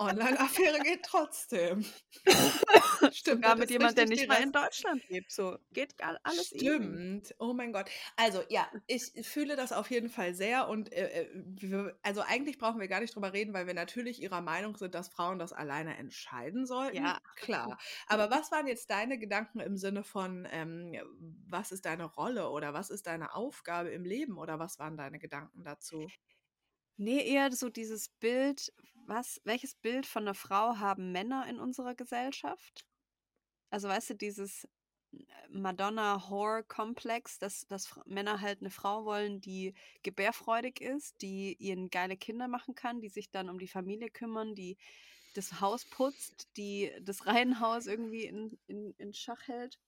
[SPEAKER 3] Online-Affäre geht trotzdem. Stimmt,
[SPEAKER 2] Sogar mit
[SPEAKER 3] ist
[SPEAKER 2] jemand, der nicht mal in Deutschland lebt. So, geht gar alles.
[SPEAKER 3] Stimmt. Oh mein Gott. Also ja, ich fühle das auf jeden Fall sehr und äh, äh, wir, also eigentlich brauchen wir gar nicht drüber reden, weil wir natürlich ihrer Meinung sind, dass Frauen das alleine entscheiden sollten.
[SPEAKER 2] Ja.
[SPEAKER 3] klar. Aber was waren jetzt deine Gedanken im Sinne von, ähm, was ist deine Rolle oder was ist deine Aufgabe im Leben oder was waren deine Gedanken dazu?
[SPEAKER 2] Nee, eher so dieses Bild, was, welches Bild von einer Frau haben Männer in unserer Gesellschaft? Also weißt du, dieses Madonna-Whore-Komplex, dass, dass Männer halt eine Frau wollen, die gebärfreudig ist, die ihren geile Kinder machen kann, die sich dann um die Familie kümmern, die das Haus putzt, die das Reihenhaus irgendwie in, in, in Schach hält.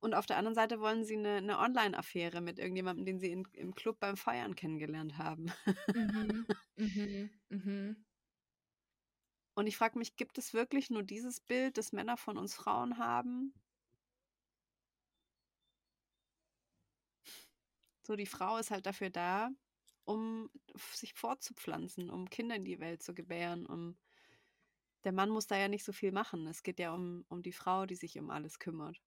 [SPEAKER 2] Und auf der anderen Seite wollen sie eine, eine Online-Affäre mit irgendjemandem, den sie in, im Club beim Feiern kennengelernt haben.
[SPEAKER 3] Mhm. Mhm. Mhm.
[SPEAKER 2] Und ich frage mich, gibt es wirklich nur dieses Bild, das Männer von uns Frauen haben? So, die Frau ist halt dafür da, um sich fortzupflanzen, um Kinder in die Welt zu gebären. Um der Mann muss da ja nicht so viel machen. Es geht ja um, um die Frau, die sich um alles kümmert.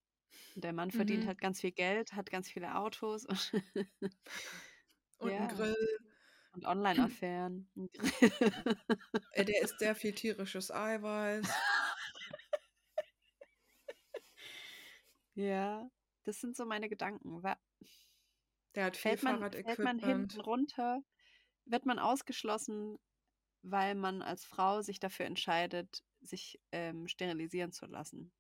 [SPEAKER 2] Und der Mann verdient
[SPEAKER 3] Mhm.
[SPEAKER 2] halt ganz viel Geld, hat ganz viele Autos und,
[SPEAKER 3] Und
[SPEAKER 2] Ja.
[SPEAKER 3] ein Grill.
[SPEAKER 2] und Online-Affären.
[SPEAKER 3] Der isst sehr viel tierisches Eiweiß.
[SPEAKER 2] ja, das sind so meine Gedanken.
[SPEAKER 3] Der hat viel
[SPEAKER 2] Fällt man, fällt man hinten runter, wird man ausgeschlossen, weil man als Frau sich dafür entscheidet, sich ähm, sterilisieren zu lassen.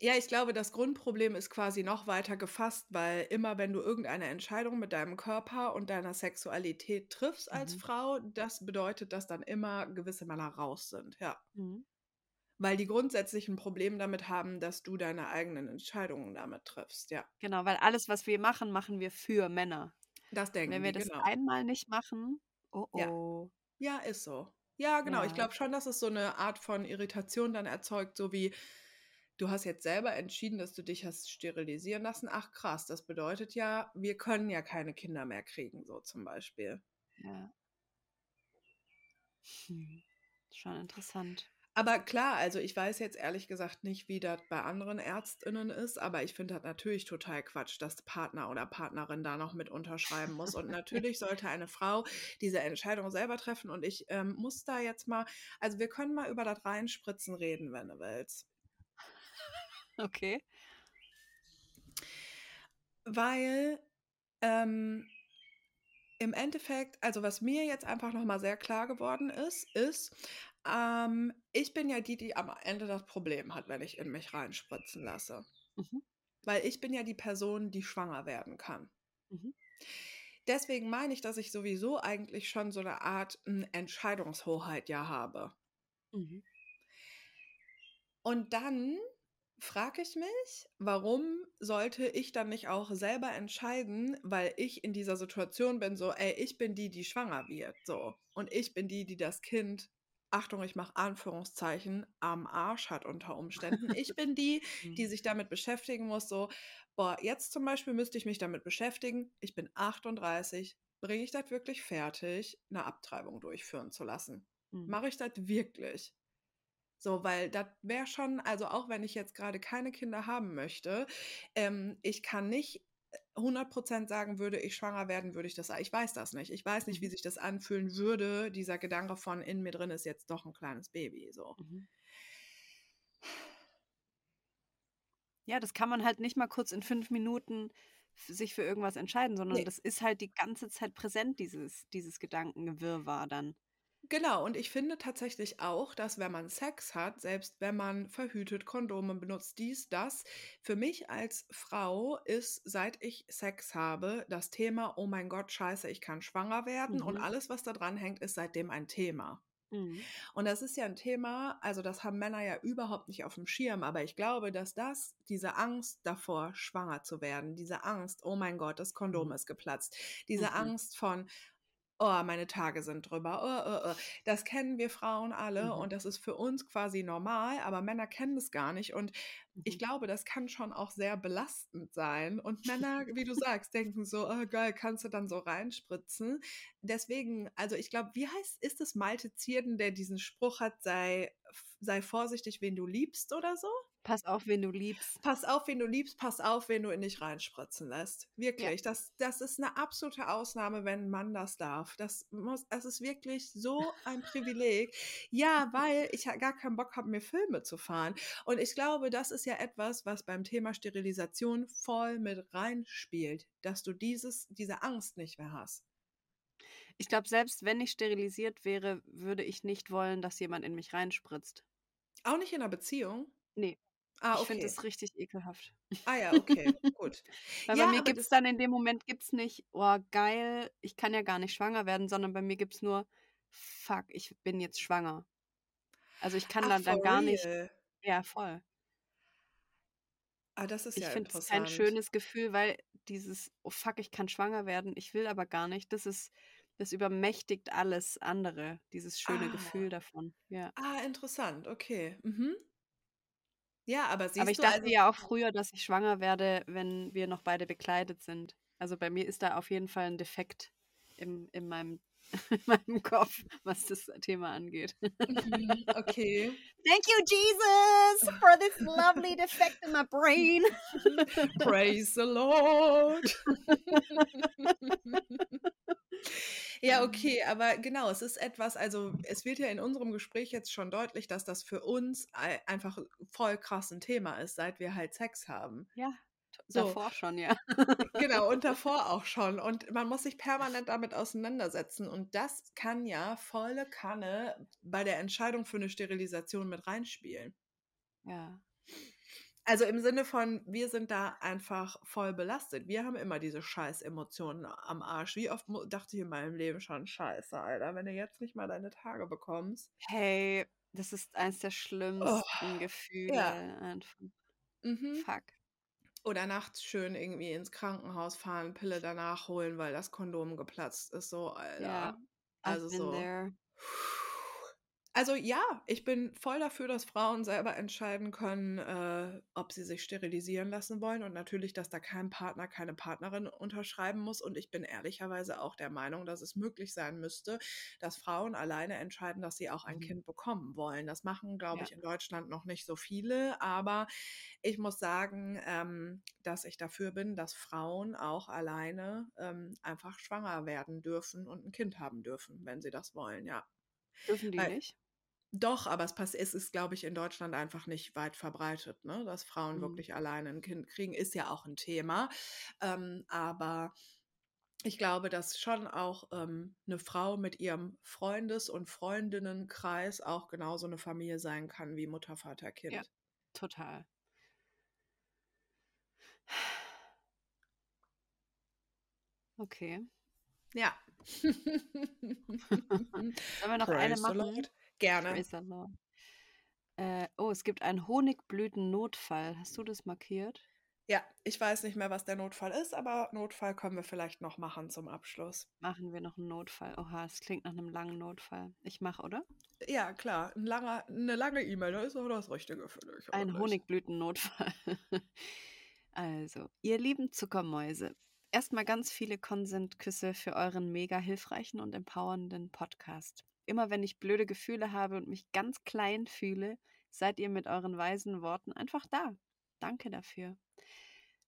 [SPEAKER 3] Ja, ich glaube, das Grundproblem ist quasi noch weiter gefasst, weil immer wenn du irgendeine Entscheidung mit deinem Körper und deiner Sexualität triffst als
[SPEAKER 2] Mhm.
[SPEAKER 3] Frau, das bedeutet, dass dann immer gewisse Männer raus sind, ja.
[SPEAKER 2] Mhm.
[SPEAKER 3] Weil die grundsätzlich ein Problem damit haben, dass du deine eigenen Entscheidungen damit triffst, ja.
[SPEAKER 2] Genau, weil alles, was wir machen, machen wir für Männer.
[SPEAKER 3] Das denken
[SPEAKER 2] Wenn wir
[SPEAKER 3] die,
[SPEAKER 2] das
[SPEAKER 3] genau.
[SPEAKER 2] einmal nicht machen, oh
[SPEAKER 3] Ja.
[SPEAKER 2] oh.
[SPEAKER 3] Ja, ist so. Ja, genau. Ich
[SPEAKER 2] Ja.
[SPEAKER 3] glaube schon, dass es so eine Art von Irritation dann erzeugt, so wie du hast jetzt selber entschieden, dass du dich hast sterilisieren lassen. Ach krass, das bedeutet ja, wir können ja keine Kinder mehr kriegen, so zum Beispiel.
[SPEAKER 2] Ja. Hm. Schon interessant.
[SPEAKER 3] Aber klar, also ich weiß jetzt ehrlich gesagt nicht, wie das bei anderen ÄrztInnen ist, aber ich finde das natürlich total Quatsch, dass Partner oder Partnerin da noch mit unterschreiben muss. Und natürlich sollte eine Frau diese Entscheidung selber treffen. Und ich ähm, muss da jetzt mal, also wir können mal über das Reinspritzen reden, wenn du willst.
[SPEAKER 2] Okay.
[SPEAKER 3] Weil ähm, im Endeffekt, also was mir jetzt einfach nochmal sehr klar geworden ist, ist, ähm, ich bin ja die, die am Ende das Problem hat, wenn ich in mich reinspritzen lasse.
[SPEAKER 2] Mhm.
[SPEAKER 3] Weil ich bin ja die Person, die schwanger werden kann.
[SPEAKER 2] Mhm.
[SPEAKER 3] Deswegen meine ich, dass ich sowieso eigentlich schon so eine Art m, Entscheidungshoheit ja habe.
[SPEAKER 2] Mhm.
[SPEAKER 3] Und dann frage ich mich, warum sollte ich dann nicht auch selber entscheiden, weil ich in dieser Situation bin, so, ey, ich bin die, die schwanger wird, so. Und ich bin die, die das Kind, Achtung, ich mache Anführungszeichen, am Arsch hat unter Umständen. Ich bin die, die
[SPEAKER 2] Mhm.
[SPEAKER 3] sich damit beschäftigen muss, so, boah, jetzt zum Beispiel müsste ich mich damit beschäftigen, ich bin 38, bringe ich das wirklich fertig, eine Abtreibung durchführen zu lassen?
[SPEAKER 2] Mhm.
[SPEAKER 3] Mache ich das wirklich? So, weil das wäre schon, also auch wenn ich jetzt gerade keine Kinder haben möchte, ähm, ich kann nicht äh, 100% sagen, würde ich schwanger werden, würde ich das. Ich weiß das nicht. Ich weiß nicht, wie
[SPEAKER 2] Mhm.
[SPEAKER 3] sich das anfühlen würde. Dieser Gedanke von in mir drin ist jetzt doch ein kleines Baby. So.
[SPEAKER 2] Mhm. Ja, das kann man halt nicht mal kurz in fünf Minuten sich für irgendwas entscheiden, sondern
[SPEAKER 3] Nee.
[SPEAKER 2] das ist halt die ganze Zeit präsent, dieses, dieses Gedankengewirrwarr dann.
[SPEAKER 3] Genau, und ich finde tatsächlich auch, dass wenn man Sex hat, selbst wenn man verhütet, Kondome benutzt, dies, das, für mich als Frau ist, seit ich Sex habe, das Thema, oh mein Gott, scheiße, ich kann schwanger werden und
[SPEAKER 2] Mhm.
[SPEAKER 3] alles, was da dran hängt, ist seitdem ein Thema.
[SPEAKER 2] Mhm.
[SPEAKER 3] Und das ist ja ein Thema, also das haben Männer ja überhaupt nicht auf dem Schirm, aber ich glaube, dass das, diese Angst davor, schwanger zu werden, diese Angst, oh mein Gott, das Kondom
[SPEAKER 2] Mhm.
[SPEAKER 3] ist geplatzt, diese
[SPEAKER 2] Mhm.
[SPEAKER 3] Angst von, oh, meine Tage sind drüber, oh, oh, oh, das kennen wir Frauen alle
[SPEAKER 2] Mhm.
[SPEAKER 3] und das ist für uns quasi normal, aber Männer kennen das gar nicht und ich
[SPEAKER 2] Mhm.
[SPEAKER 3] glaube, das kann schon auch sehr belastend sein. Und Männer, wie du sagst, denken so, oh, geil, kannst du dann so reinspritzen. Deswegen, also ich glaube, wie heißt, ist es Malte Zierden, der diesen Spruch hat, sei, sei vorsichtig, wen du liebst oder so?
[SPEAKER 2] Pass auf, wen du liebst.
[SPEAKER 3] Pass auf, wen du liebst, pass auf, wen du in dich reinspritzen lässt.
[SPEAKER 2] Ja.
[SPEAKER 3] Wirklich, das, das ist eine absolute Ausnahme, wenn ein Mann das darf. Das, muss, das ist wirklich so ein Privileg. Ja, weil ich ja gar keinen Bock habe, mir Filme zu fahren. Und ich glaube, das ist ja etwas, was beim Thema Sterilisation voll mit reinspielt, dass du dieses, diese Angst nicht mehr hast.
[SPEAKER 2] Ich glaube, selbst wenn ich sterilisiert wäre, würde ich nicht wollen, dass jemand in mich reinspritzt.
[SPEAKER 3] Auch nicht in einer Beziehung?
[SPEAKER 2] Nee.
[SPEAKER 3] Ah,
[SPEAKER 2] Ich finde
[SPEAKER 3] okay.
[SPEAKER 2] das richtig ekelhaft.
[SPEAKER 3] Ah ja, okay, gut.
[SPEAKER 2] Weil
[SPEAKER 3] Ja,
[SPEAKER 2] bei mir gibt es dann in dem Moment gibt's nicht, oh geil, ich kann ja gar nicht schwanger werden, sondern bei mir gibt es nur, fuck, ich bin jetzt schwanger. Also ich kann
[SPEAKER 3] Ach,
[SPEAKER 2] dann, dann gar nicht,
[SPEAKER 3] real?
[SPEAKER 2] ja voll.
[SPEAKER 3] Ah, das ist
[SPEAKER 2] Ich
[SPEAKER 3] ja
[SPEAKER 2] finde es kein schönes Gefühl, weil dieses, oh fuck, ich kann schwanger werden, ich will aber gar nicht, das ist, das übermächtigt alles andere, dieses schöne
[SPEAKER 3] Ah.
[SPEAKER 2] Gefühl davon. Ja.
[SPEAKER 3] Ah, interessant, okay. Mhm. Ja, aber
[SPEAKER 2] Aber
[SPEAKER 3] siehst
[SPEAKER 2] ich
[SPEAKER 3] du,
[SPEAKER 2] dachte
[SPEAKER 3] also,
[SPEAKER 2] ja auch früher, dass ich schwanger werde, wenn wir noch beide bekleidet sind. Also bei mir ist da auf jeden Fall ein Defekt im, in, meinem, in meinem Kopf, was das Thema angeht.
[SPEAKER 3] mhm, okay.
[SPEAKER 2] Thank you, Jesus, for this lovely defect in my brain.
[SPEAKER 3] Praise the Lord. Ja, okay, aber genau, es ist etwas, also es wird ja in unserem Gespräch jetzt schon deutlich, dass das für uns ei- einfach voll krass ein Thema ist, seit wir halt Sex haben.
[SPEAKER 2] Ja,
[SPEAKER 3] So.
[SPEAKER 2] davor schon, ja.
[SPEAKER 3] Genau, und davor auch schon. Und man muss sich permanent damit auseinandersetzen. Und das kann ja volle Kanne bei der Entscheidung für eine Sterilisation mit reinspielen.
[SPEAKER 2] Ja.
[SPEAKER 3] Also im Sinne von, wir sind da einfach voll belastet. Wir haben immer diese scheiß Emotionen am Arsch. Wie oft dachte ich in meinem Leben schon, scheiße, Alter, wenn du jetzt nicht mal deine Tage bekommst.
[SPEAKER 2] Hey, das ist eins der schlimmsten Gefühle. Einfach.
[SPEAKER 3] Mhm.
[SPEAKER 2] Fuck.
[SPEAKER 3] Oder nachts schön irgendwie ins Krankenhaus fahren, Pille danach holen, weil das Kondom geplatzt ist. So, Alter.
[SPEAKER 2] Ja.
[SPEAKER 3] Also so.
[SPEAKER 2] there.
[SPEAKER 3] Also ja, ich bin voll dafür, dass Frauen selber entscheiden können, äh, ob sie sich sterilisieren lassen wollen und natürlich, dass da kein Partner, keine Partnerin unterschreiben muss. Und ich bin ehrlicherweise auch der Meinung, dass es möglich sein müsste, dass Frauen alleine entscheiden, dass sie auch ein
[SPEAKER 2] Mhm.
[SPEAKER 3] Kind bekommen wollen. Das machen, glaube
[SPEAKER 2] Ja.
[SPEAKER 3] ich, in Deutschland noch nicht so viele, aber ich muss sagen, ähm, dass ich dafür bin, dass Frauen auch alleine ähm, einfach schwanger werden dürfen und ein Kind haben dürfen, wenn sie das wollen, ja.
[SPEAKER 2] Dürfen die
[SPEAKER 3] Weil-
[SPEAKER 2] nicht?
[SPEAKER 3] Doch, aber es, pass es ist, glaube ich, in Deutschland einfach nicht weit verbreitet, ne? dass Frauen
[SPEAKER 2] Mhm.
[SPEAKER 3] wirklich alleine ein Kind kriegen, ist ja auch ein Thema. Ähm, aber ich glaube, dass schon auch ähm, eine Frau mit ihrem Freundes- und Freundinnenkreis auch genauso eine Familie sein kann wie Mutter, Vater, Kind.
[SPEAKER 2] Ja. Total. Okay.
[SPEAKER 3] Ja.
[SPEAKER 2] Sollen wir noch eine
[SPEAKER 3] Praise the
[SPEAKER 2] machen?
[SPEAKER 3] Gerne.
[SPEAKER 2] Äh, oh, es gibt einen Honigblütennotfall. Hast du das markiert?
[SPEAKER 3] Ja, ich weiß nicht mehr, was der Notfall ist, aber Notfall können wir vielleicht noch machen zum Abschluss.
[SPEAKER 2] Machen wir noch einen Notfall. Oha, es klingt nach einem langen Notfall. Ich mache, oder?
[SPEAKER 3] Ja, klar, ein langer, eine lange E-Mail, da ist auch das Richtige für dich.
[SPEAKER 2] Ein. Honigblütennotfall. also, ihr lieben Zuckermäuse, erstmal ganz viele Consent-Küsse für euren mega hilfreichen und empowernden Podcast. Immer wenn ich blöde Gefühle habe und mich ganz klein fühle, seid ihr mit euren weisen Worten einfach da. Danke dafür.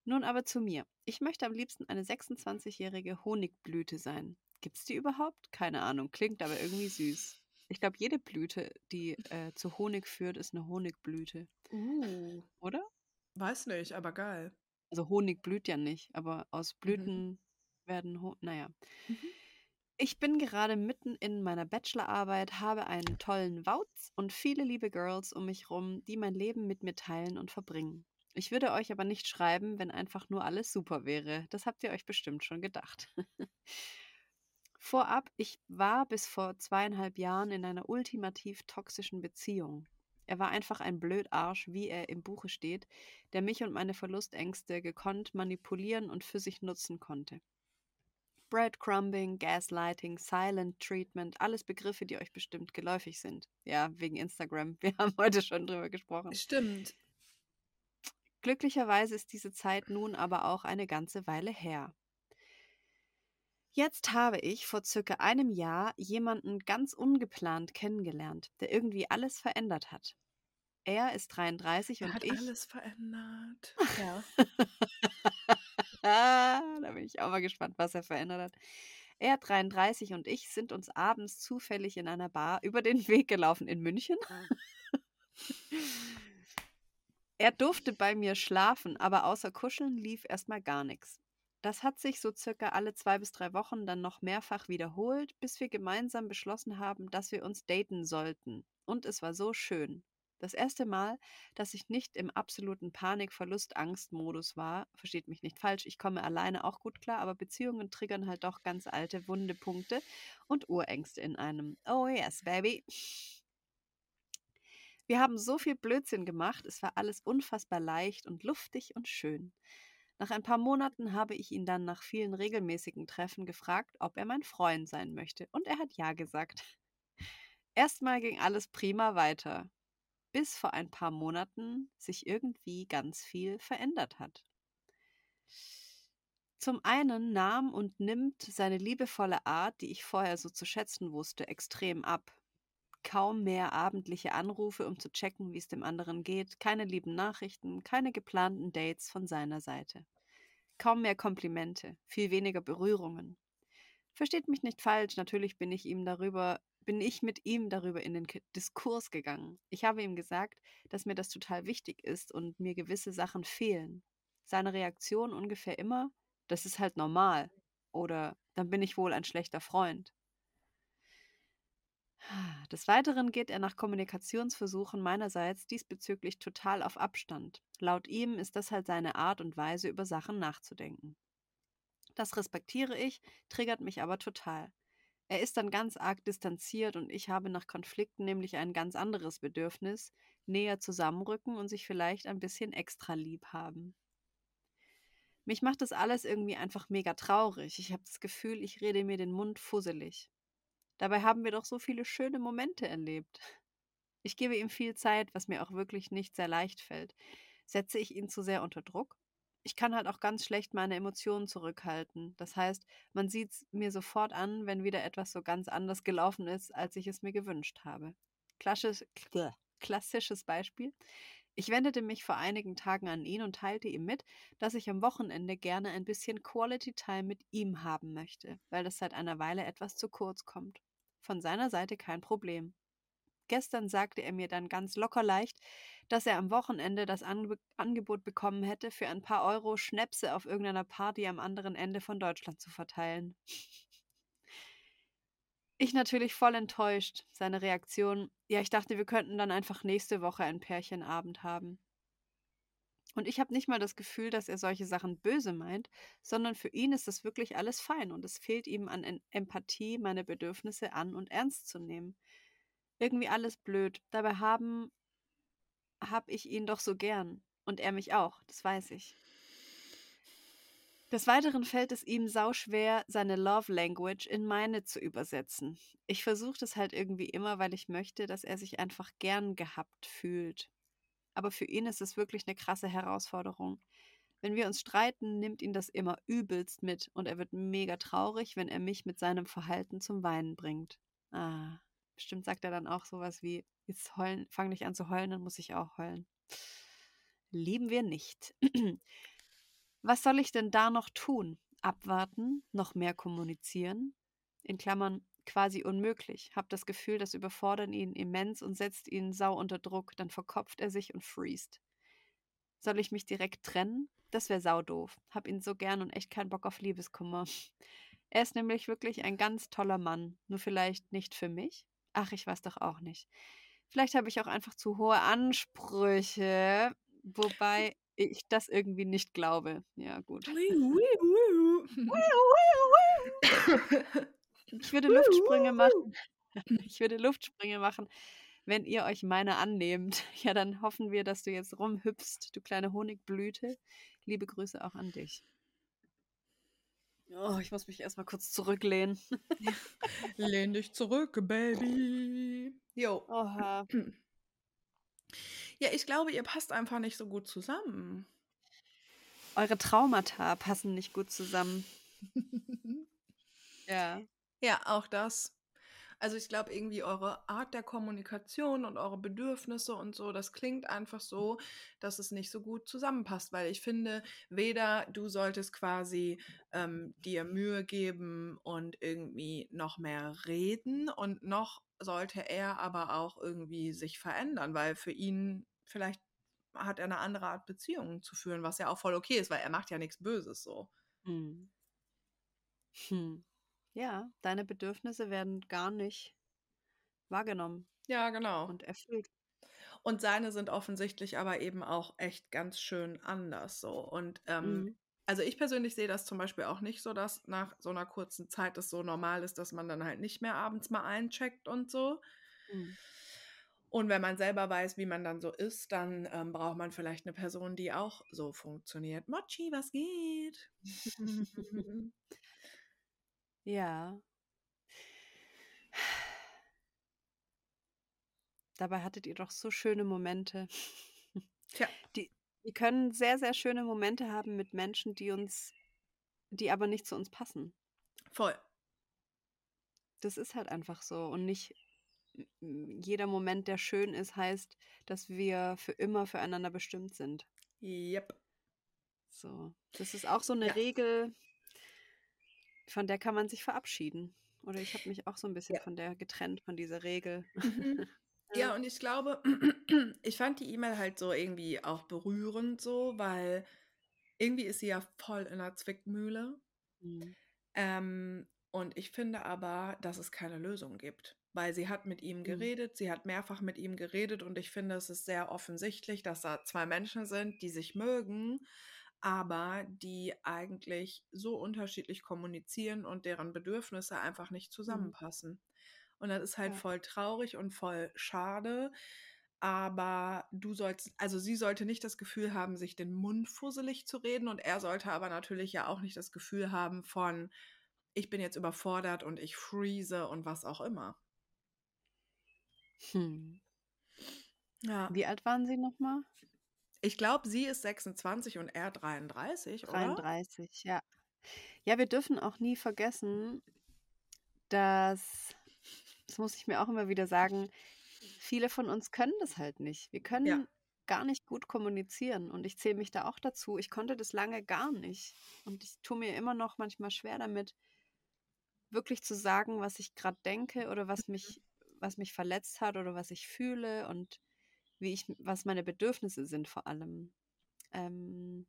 [SPEAKER 2] Nun aber zu mir. Ich möchte am liebsten eine 26-jährige Honigblüte sein. Gibt's die überhaupt? Keine Ahnung, klingt aber irgendwie süß. Ich glaube, jede Blüte, die äh, zu Honig führt, ist eine Honigblüte,
[SPEAKER 3] Uh,
[SPEAKER 2] oder?
[SPEAKER 3] weiß nicht, aber geil.
[SPEAKER 2] Also Honig blüht ja nicht, aber aus
[SPEAKER 3] Mhm.
[SPEAKER 2] Blüten werden, Ho naja.
[SPEAKER 3] Mhm.
[SPEAKER 2] Ich bin gerade mitten in meiner Bachelorarbeit, habe einen tollen Wauz und viele liebe Girls um mich rum, die mein Leben mit mir teilen und verbringen. Ich würde euch aber nicht schreiben, wenn einfach nur alles super wäre. Das habt ihr euch bestimmt schon gedacht. Vorab, ich war bis vor zweieinhalb Jahren in einer ultimativ toxischen Beziehung. Er war einfach ein Blödarsch, wie er im Buche steht, der mich und meine Verlustängste gekonnt manipulieren und für sich nutzen konnte. Breadcrumbing, Gaslighting, Silent Treatment, alles Begriffe, die euch bestimmt geläufig sind. Ja, wegen Instagram. Wir haben heute schon drüber gesprochen.
[SPEAKER 3] Stimmt.
[SPEAKER 2] Glücklicherweise ist diese Zeit nun aber auch eine ganze Weile her. Jetzt habe ich vor circa einem Jahr jemanden ganz ungeplant kennengelernt, der irgendwie alles verändert hat. Er ist 33
[SPEAKER 3] Er
[SPEAKER 2] und
[SPEAKER 3] hat
[SPEAKER 2] ich.
[SPEAKER 3] alles verändert. Ja.
[SPEAKER 2] Ah, da bin ich auch mal gespannt, was er verändert hat. Er, 33 und ich sind uns abends zufällig in einer Bar über den Weg gelaufen in München. er durfte bei mir schlafen, aber außer Kuscheln lief erstmal gar nichts. Das hat sich so circa alle zwei bis drei Wochen dann noch mehrfach wiederholt, bis wir gemeinsam beschlossen haben, dass wir uns daten sollten. Und es war so schön. Das erste Mal, dass ich nicht im absoluten Panik-Verlust-Angst-Modus war, versteht mich nicht falsch, ich komme alleine auch gut klar, aber Beziehungen triggern halt doch ganz alte wunde Punkte und Urängste in einem. Oh yes, baby. Wir haben so viel Blödsinn gemacht, es war alles unfassbar leicht und luftig und schön. Nach ein paar Monaten habe ich ihn dann nach vielen regelmäßigen Treffen gefragt, ob er mein Freund sein möchte, und er hat ja gesagt. Erstmal ging alles prima weiter bis vor ein paar Monaten sich irgendwie ganz viel verändert hat. Zum einen nahm und nimmt seine liebevolle Art, die ich vorher so zu schätzen wusste, extrem ab. Kaum mehr abendliche Anrufe, um zu checken, wie es dem anderen geht, keine lieben Nachrichten, keine geplanten Dates von seiner Seite. Kaum mehr Komplimente, viel weniger Berührungen. Versteht mich nicht falsch, natürlich bin ich ihm darüber bin ich mit ihm darüber in den Diskurs gegangen. Ich habe ihm gesagt, dass mir das total wichtig ist und mir gewisse Sachen fehlen. Seine Reaktion ungefähr immer, das ist halt normal. Oder dann bin ich wohl ein schlechter Freund. Des Weiteren geht er nach Kommunikationsversuchen meinerseits diesbezüglich total auf Abstand. Laut ihm ist das halt seine Art und Weise, über Sachen nachzudenken. Das respektiere ich, triggert mich aber total. Er ist dann ganz arg distanziert und ich habe nach Konflikten nämlich ein ganz anderes Bedürfnis, näher zusammenrücken und sich vielleicht ein bisschen extra lieb haben. Mich macht das alles irgendwie einfach mega traurig. Ich habe das Gefühl, ich rede mir den Mund fusselig. Dabei haben wir doch so viele schöne Momente erlebt. Ich gebe ihm viel Zeit, was mir auch wirklich nicht sehr leicht fällt. Setze ich ihn zu sehr unter Druck? Ich kann halt auch ganz schlecht meine Emotionen zurückhalten. Das heißt, man sieht es mir sofort an, wenn wieder etwas so ganz anders gelaufen ist, als ich es mir gewünscht habe. Klassisch, klassisches Beispiel. Ich wendete mich vor einigen Tagen an ihn und teilte ihm mit, dass ich am Wochenende gerne ein bisschen Quality Time mit ihm haben möchte, weil das seit einer Weile etwas zu kurz kommt. Von seiner Seite kein Problem. Gestern sagte er mir dann ganz locker leicht, dass er am Wochenende das Anbe Angebot bekommen hätte, für ein paar Euro Schnäpse auf irgendeiner Party am anderen Ende von Deutschland zu verteilen. Ich natürlich voll enttäuscht. Seine Reaktion, ja, ich dachte, wir könnten dann einfach nächste Woche ein Pärchenabend haben. Und ich habe nicht mal das Gefühl, dass er solche Sachen böse meint, sondern für ihn ist das wirklich alles fein und es fehlt ihm an Empathie, meine Bedürfnisse an und ernst zu nehmen. Irgendwie alles blöd. Dabei haben habe ich ihn doch so gern und er mich auch, das weiß ich. Des Weiteren fällt es ihm sauschwer, seine Love Language in meine zu übersetzen. Ich versuche das halt irgendwie immer, weil ich möchte, dass er sich einfach gern gehabt fühlt aber für ihn ist es wirklich eine krasse Herausforderung. Wenn wir uns streiten, nimmt ihn das immer übelst mit und er wird mega traurig, wenn er mich mit seinem Verhalten zum Weinen bringt. Ah, bestimmt sagt er dann auch sowas wie, jetzt heulen, fang nicht an zu heulen, dann muss ich auch heulen. Lieben wir nicht. Was soll ich denn da noch tun? Abwarten, noch mehr kommunizieren? In Klammern, quasi unmöglich. Hab das Gefühl, das überfordert ihn immens und setzt ihn sau unter Druck. Dann verkopft er sich und freest. Soll ich mich direkt trennen? Das wäre sau doof. Hab ihn so gern und echt keinen Bock auf Liebeskummer. Er ist nämlich wirklich ein ganz toller Mann. Nur vielleicht nicht für mich? Ach, ich weiß doch auch nicht. Vielleicht habe ich auch einfach zu hohe Ansprüche, wobei ich das irgendwie nicht glaube. Ja, gut. Ich würde Luftsprünge machen. Ich würde Luftsprünge machen, wenn ihr euch meine annehmt. Ja, dann hoffen wir, dass du jetzt rumhüpfst, du kleine Honigblüte. Liebe Grüße auch an dich. Oh, ich muss mich erstmal kurz zurücklehnen.
[SPEAKER 3] Lehn dich zurück, Baby. Jo. Oha. Ja, ich glaube, ihr passt einfach nicht so gut zusammen.
[SPEAKER 2] Eure Traumata passen nicht gut zusammen.
[SPEAKER 3] ja. Ja, auch das. Also ich glaube irgendwie eure Art der Kommunikation und eure Bedürfnisse und so, das klingt einfach so, dass es nicht so gut zusammenpasst, weil ich finde, weder du solltest quasi ähm, dir Mühe geben und irgendwie noch mehr reden und noch sollte er aber auch irgendwie sich verändern, weil für ihn vielleicht hat er eine andere Art Beziehungen zu führen, was ja auch voll okay ist, weil er macht ja nichts Böses so.
[SPEAKER 2] Hm. Hm. Ja, deine Bedürfnisse werden gar nicht wahrgenommen
[SPEAKER 3] Ja, genau.
[SPEAKER 2] und erfüllt.
[SPEAKER 3] Und seine sind offensichtlich aber eben auch echt ganz schön anders so. Und ähm,
[SPEAKER 2] Mhm.
[SPEAKER 3] also ich persönlich sehe das zum Beispiel auch nicht so, dass nach so einer kurzen Zeit es so normal ist, dass man dann halt nicht mehr abends mal eincheckt und so.
[SPEAKER 2] Mhm.
[SPEAKER 3] Und wenn man selber weiß, wie man dann so ist, dann ähm, braucht man vielleicht eine Person, die auch so funktioniert. Mochi, was geht?
[SPEAKER 2] Ja. Dabei hattet ihr doch so schöne Momente.
[SPEAKER 3] Tja.
[SPEAKER 2] Die, wir können sehr, sehr schöne Momente haben mit Menschen, die uns, die aber nicht zu uns passen.
[SPEAKER 3] Voll.
[SPEAKER 2] Das ist halt einfach so. Und nicht jeder Moment, der schön ist, heißt, dass wir für immer füreinander bestimmt sind.
[SPEAKER 3] Yep.
[SPEAKER 2] So. Das ist auch so eine
[SPEAKER 3] Ja.
[SPEAKER 2] Regel, von der kann man sich verabschieden. Oder ich habe mich auch so ein bisschen
[SPEAKER 3] Ja.
[SPEAKER 2] von der getrennt, von dieser Regel.
[SPEAKER 3] Mhm. Ja, und ich glaube, ich fand die E-Mail halt so irgendwie auch berührend so, weil irgendwie ist sie ja voll in der Zwickmühle.
[SPEAKER 2] Mhm.
[SPEAKER 3] Ähm, und ich finde aber, dass es keine Lösung gibt, weil sie hat mit ihm
[SPEAKER 2] Mhm.
[SPEAKER 3] geredet, sie hat mehrfach mit ihm geredet und ich finde, es ist sehr offensichtlich, dass da zwei Menschen sind, die sich mögen, aber die eigentlich so unterschiedlich kommunizieren und deren Bedürfnisse einfach nicht zusammenpassen. Und das ist halt
[SPEAKER 2] Ja.
[SPEAKER 3] voll traurig und voll schade. Aber du sollst, also sie sollte nicht das Gefühl haben, sich den Mund fusselig zu reden und er sollte aber natürlich ja auch nicht das Gefühl haben von, ich bin jetzt überfordert und ich freeze und was auch immer.
[SPEAKER 2] Hm.
[SPEAKER 3] Ja.
[SPEAKER 2] Wie alt waren Sie nochmal?
[SPEAKER 3] Ich glaube, sie ist 26 und er 33, oder?
[SPEAKER 2] 33, ja. Ja, wir dürfen auch nie vergessen, dass, das muss ich mir auch immer wieder sagen, viele von uns können das halt nicht. Wir können
[SPEAKER 3] Ja.
[SPEAKER 2] gar nicht gut kommunizieren und ich zähle mich da auch dazu. Ich konnte das lange gar nicht und ich tue mir immer noch manchmal schwer damit, wirklich zu sagen, was ich gerade denke oder was mich, was mich verletzt hat oder was ich fühle und wie ich, was meine Bedürfnisse sind vor allem. Ähm,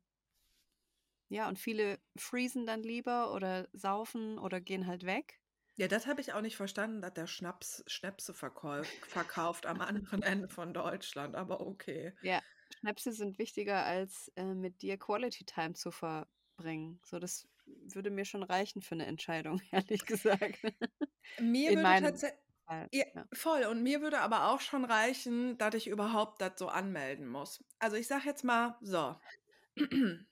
[SPEAKER 2] ja, und viele freezen dann lieber oder saufen oder gehen halt weg.
[SPEAKER 3] Ja, das habe ich auch nicht verstanden, dass der Schnaps Schnäpse verkäu verkauft am anderen Ende von Deutschland, aber okay.
[SPEAKER 2] Ja, Schnäpse sind wichtiger, als äh, mit dir Quality Time zu verbringen. So, das würde mir schon reichen für eine Entscheidung, ehrlich gesagt.
[SPEAKER 3] Mir
[SPEAKER 2] In
[SPEAKER 3] würde
[SPEAKER 2] meinem
[SPEAKER 3] tatsächlich.
[SPEAKER 2] Fall.
[SPEAKER 3] Ja,
[SPEAKER 2] Ja.
[SPEAKER 3] voll. Und mir würde aber auch schon reichen, dass ich überhaupt das so anmelden muss. Also ich sage jetzt mal so.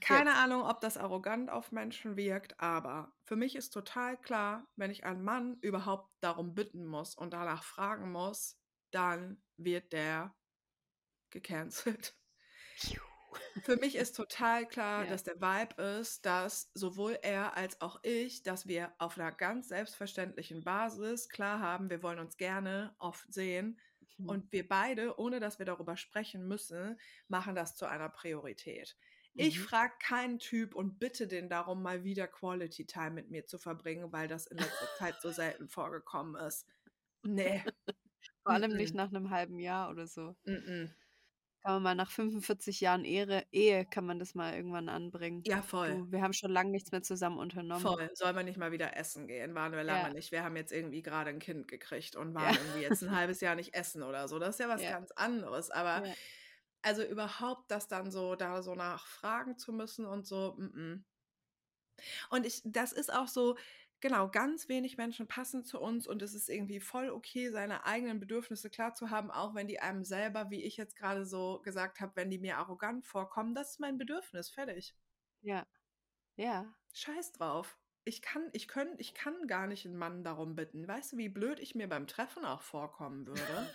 [SPEAKER 3] Keine. Ahnung, ob das arrogant auf Menschen wirkt, aber für mich ist total klar, wenn ich einen Mann überhaupt darum bitten muss und danach fragen muss, dann wird der gecancelt. Für mich ist total klar,
[SPEAKER 2] Ja.
[SPEAKER 3] dass der Vibe ist, dass sowohl er als auch ich, dass wir auf einer ganz selbstverständlichen Basis klar haben, wir wollen uns gerne oft sehen
[SPEAKER 2] Mhm.
[SPEAKER 3] und wir beide, ohne dass wir darüber sprechen müssen, machen das zu einer Priorität. Ich
[SPEAKER 2] Mhm.
[SPEAKER 3] frage keinen Typ und bitte den darum, mal wieder Quality Time mit mir zu verbringen, weil das in letzter Zeit so selten vorgekommen ist. Nee.
[SPEAKER 2] Vor allem nicht nach einem halben Jahr oder so.
[SPEAKER 3] Mm-mm.
[SPEAKER 2] Kann man mal nach 45 Jahren Ehre, Ehe kann man das mal irgendwann anbringen.
[SPEAKER 3] Ja, voll.
[SPEAKER 2] Du, wir haben schon lange nichts mehr zusammen unternommen.
[SPEAKER 3] Voll. Sollen wir nicht mal wieder essen gehen? Waren wir lange
[SPEAKER 2] Ja.
[SPEAKER 3] nicht. Wir haben jetzt irgendwie gerade ein Kind gekriegt und
[SPEAKER 2] Ja.
[SPEAKER 3] waren irgendwie jetzt ein halbes Jahr nicht essen oder so. Das ist ja was
[SPEAKER 2] Ja.
[SPEAKER 3] ganz anderes. Aber
[SPEAKER 2] Ja.
[SPEAKER 3] also überhaupt das dann so, da so nachfragen zu müssen und so, mm-mm. Und ich, das ist auch so, genau, ganz wenig Menschen passen zu uns und es ist irgendwie voll okay, seine eigenen Bedürfnisse klar zu haben, auch wenn die einem selber, wie ich jetzt gerade so gesagt habe, wenn die mir arrogant vorkommen, das ist mein Bedürfnis, fertig.
[SPEAKER 2] Ja. Ja.
[SPEAKER 3] Scheiß drauf. Ich kann, ich können, ich kann gar nicht einen Mann darum bitten. Weißt du, wie blöd ich mir beim Treffen auch vorkommen würde?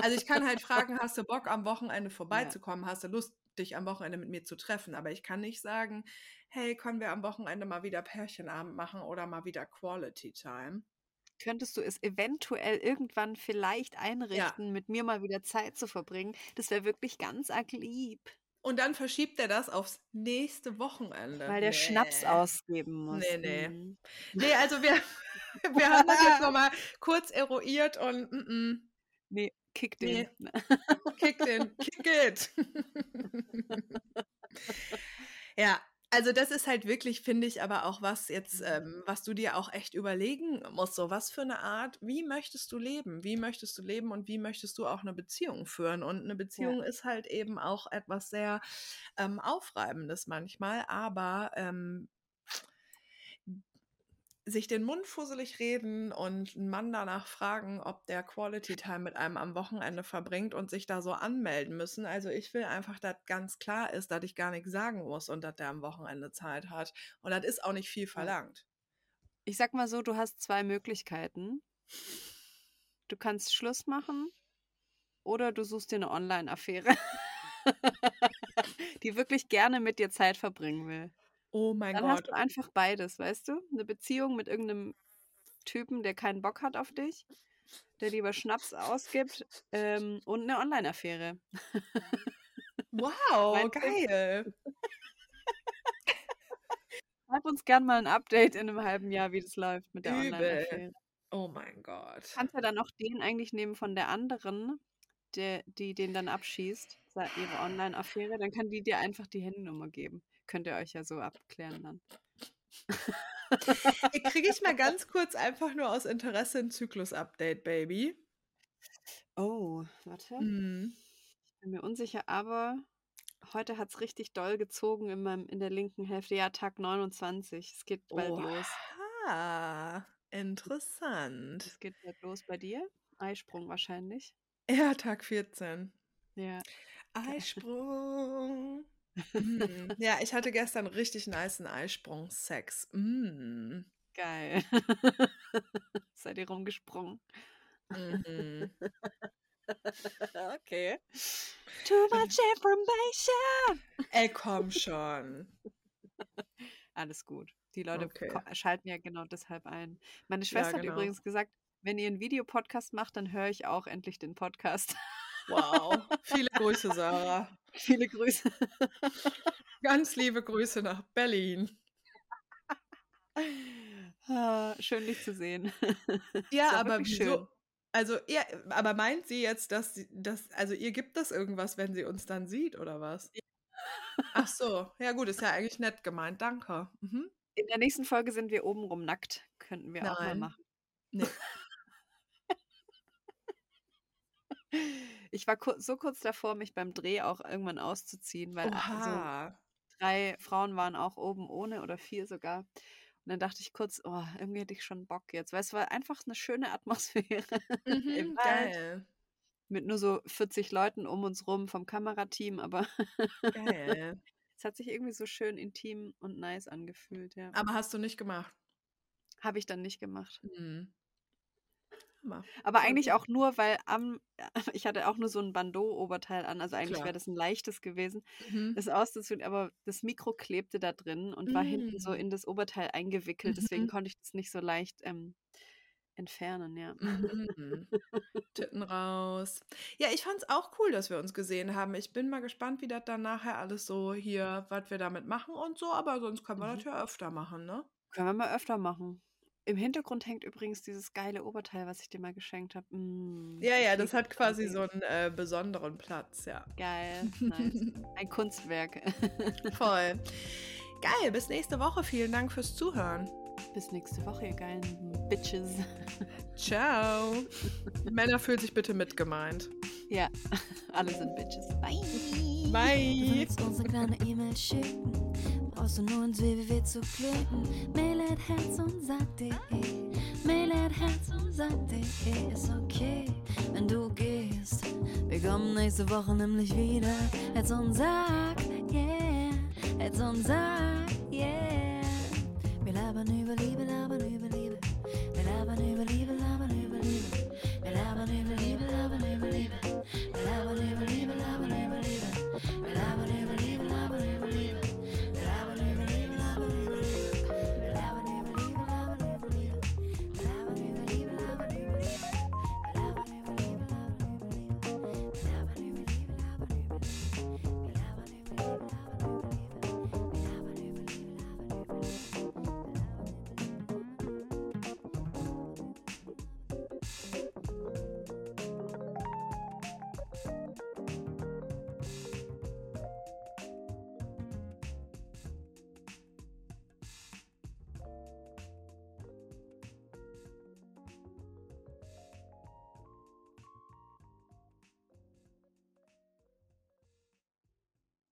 [SPEAKER 3] Also ich kann halt fragen, hast du Bock am Wochenende vorbeizukommen? Hast du Lust, dich am Wochenende mit mir zu treffen? Aber ich kann nicht sagen, hey, können wir am Wochenende mal wieder Pärchenabend machen oder mal wieder Quality Time?
[SPEAKER 2] Könntest du es eventuell irgendwann vielleicht einrichten, mit mir mal wieder Zeit zu verbringen? Das wäre wirklich ganz arg lieb,
[SPEAKER 3] Und dann verschiebt er das aufs nächste Wochenende.
[SPEAKER 2] weil der Schnaps
[SPEAKER 3] Nee.
[SPEAKER 2] ausgeben muss.
[SPEAKER 3] Nee, nee.
[SPEAKER 2] Mhm.
[SPEAKER 3] Nee, also wir, wir haben das jetzt nochmal kurz eruiert und mm, mm,
[SPEAKER 2] Nee, kick den.
[SPEAKER 3] Nee. kick den, kick it. ja, also das ist halt wirklich, finde ich, aber auch was jetzt, ähm, was du dir auch echt überlegen musst. So, was für eine Art, wie möchtest du leben? Wie möchtest du leben und wie möchtest du auch eine Beziehung führen? Und eine Beziehung ist halt eben auch etwas sehr ähm, Aufreibendes manchmal, aber ähm, sich den Mund fusselig reden und einen Mann danach fragen, ob der Quality Time mit einem am Wochenende verbringt und sich da so anmelden müssen. Also ich will einfach, dass ganz klar ist, dass ich gar nichts sagen muss und dass der am Wochenende Zeit hat. Und das ist auch nicht viel verlangt.
[SPEAKER 2] Ich sag mal so, du hast zwei Möglichkeiten. Du kannst Schluss machen oder du suchst dir eine Online-Affäre, die wirklich gerne mit dir Zeit verbringen will.
[SPEAKER 3] Oh mein
[SPEAKER 2] Dann
[SPEAKER 3] Gott.
[SPEAKER 2] hast du einfach beides, weißt du? Eine Beziehung mit irgendeinem Typen, der keinen Bock hat auf dich, der lieber Schnaps ausgibt ähm, und eine Online-Affäre.
[SPEAKER 3] Wow, geil.
[SPEAKER 2] Schreib uns gern mal ein Update in einem halben Jahr, wie das läuft mit der
[SPEAKER 3] Übel.
[SPEAKER 2] Online-Affäre.
[SPEAKER 3] Oh mein Gott.
[SPEAKER 2] kannst ja dann auch den eigentlich nehmen von der anderen, der, die den dann abschießt, ihre Online-Affäre, dann kann die dir einfach die Handynummer geben. Könnt ihr euch ja so abklären dann.
[SPEAKER 3] Kriege ich mal ganz kurz einfach nur aus Interesse ein Zyklus-Update, Baby?
[SPEAKER 2] Oh, warte.
[SPEAKER 3] Mhm.
[SPEAKER 2] Bin mir unsicher, aber heute hat es richtig doll gezogen in, meinem, in der linken Hälfte. Ja, Tag 29. Es geht bald los.
[SPEAKER 3] Ah, interessant.
[SPEAKER 2] Es geht bald los bei dir. Eisprung wahrscheinlich.
[SPEAKER 3] Ja, Tag 14.
[SPEAKER 2] Ja.
[SPEAKER 3] Eisprung. Mm. Ja, ich hatte gestern richtig niceen Eisprung-Sex. Mm.
[SPEAKER 2] Geil. Seid ihr rumgesprungen?
[SPEAKER 3] Mhm.
[SPEAKER 2] okay. Too much information.
[SPEAKER 3] Ey, komm schon.
[SPEAKER 2] Alles gut. Die Leute
[SPEAKER 3] Okay.
[SPEAKER 2] schalten ja genau deshalb ein. Meine Schwester hat
[SPEAKER 3] genau.
[SPEAKER 2] übrigens gesagt, wenn ihr einen Videopodcast macht, dann höre ich auch endlich den Podcast.
[SPEAKER 3] Wow. Viele Grüße, Sarah.
[SPEAKER 2] Viele Grüße.
[SPEAKER 3] Ganz liebe Grüße nach Berlin.
[SPEAKER 2] Ah, schön, dich zu sehen.
[SPEAKER 3] Ja, aber wieso?
[SPEAKER 2] schön.
[SPEAKER 3] Also, ja, aber meint sie jetzt, dass sie dass also, ihr gibt das irgendwas, wenn sie uns dann sieht oder was? Ach so, ja gut, ist ja eigentlich nett gemeint, danke. Mhm.
[SPEAKER 2] In der nächsten Folge sind wir obenrum nackt. Könnten wir auch mal
[SPEAKER 3] Nein.
[SPEAKER 2] machen.
[SPEAKER 3] Ne.
[SPEAKER 2] Ich war kur so kurz davor, mich beim Dreh auch irgendwann auszuziehen, weil a so
[SPEAKER 3] Oha.
[SPEAKER 2] 3 Frauen waren auch oben ohne oder 4 sogar. Und dann dachte ich kurz: „Oh, irgendwie hätte ich schon Bock jetzt“, weil es war einfach 'ne schöne Atmosphäre im
[SPEAKER 3] Mhm,
[SPEAKER 2] Wald
[SPEAKER 3] geil.
[SPEAKER 2] mit nur so 40 Leuten um uns rum vom Kamerateam, aber
[SPEAKER 3] Geil.
[SPEAKER 2] es hat sich irgendwie so schön intim und nice angefühlt, ja.
[SPEAKER 3] Aber hast du nicht gemacht?
[SPEAKER 2] Habe ich dann nicht gemacht.
[SPEAKER 3] Mhm.
[SPEAKER 2] Aber
[SPEAKER 3] Voll
[SPEAKER 2] eigentlich auch nur, weil am ich hatte auch nur so 'n Bandeau-Oberteil an, also eigentlich wäre das 'n leichtes gewesen,
[SPEAKER 3] Mhm.
[SPEAKER 2] das auszuziehen, aber das Mikro klebte da drin und war hinten so
[SPEAKER 3] Hm.
[SPEAKER 2] in das Oberteil eingewickelt, deswegen
[SPEAKER 3] Mhm.
[SPEAKER 2] konnte ich das nicht so leicht, ähm, entfernen, ja.
[SPEAKER 3] Mhm. Titten raus. Ja, ich fand's auch cool, dass wir uns gesehen haben. Ich bin mal gespannt, wie das dann nachher alles so hier was wir damit machen und so, aber sonst können wir das
[SPEAKER 2] Mhm.
[SPEAKER 3] ja öfter machen, ne?
[SPEAKER 2] Können wir mal öfter machen. Im Hintergrund hängt übrigens dieses geile Oberteil, was ich dir mal geschenkt habe. Hm,
[SPEAKER 3] Ja, ja, das hat quasi
[SPEAKER 2] so
[SPEAKER 3] so
[SPEAKER 2] sehr.
[SPEAKER 3] 'n, äh, besonderen Platz, ja.
[SPEAKER 2] Geil, nice. Ein Kunstwerk.
[SPEAKER 3] Voll. Geil, bis nächste Woche. Vielen Dank fürs Zuhören.
[SPEAKER 2] Bis nächste Woche, ihr geilen Bitches.
[SPEAKER 3] Ciao. Männer fühlen sich bitte mitgemeint.
[SPEAKER 2] Ja, alle sind Bitches. Bye.
[SPEAKER 4] Du
[SPEAKER 3] Bye.
[SPEAKER 4] willst uns eine kleine E-Mail schicken, brauchst du nur ins www zu klicken. Mail at herz und sag.de, Mail at herz und sag.de ist okay, wenn du gehst. Wir kommen nächste Woche nämlich wieder. Herz und sag, yeah, Herz und sag, yeah. Wir labern über Liebe, labern über Liebe, wir labern über Liebe.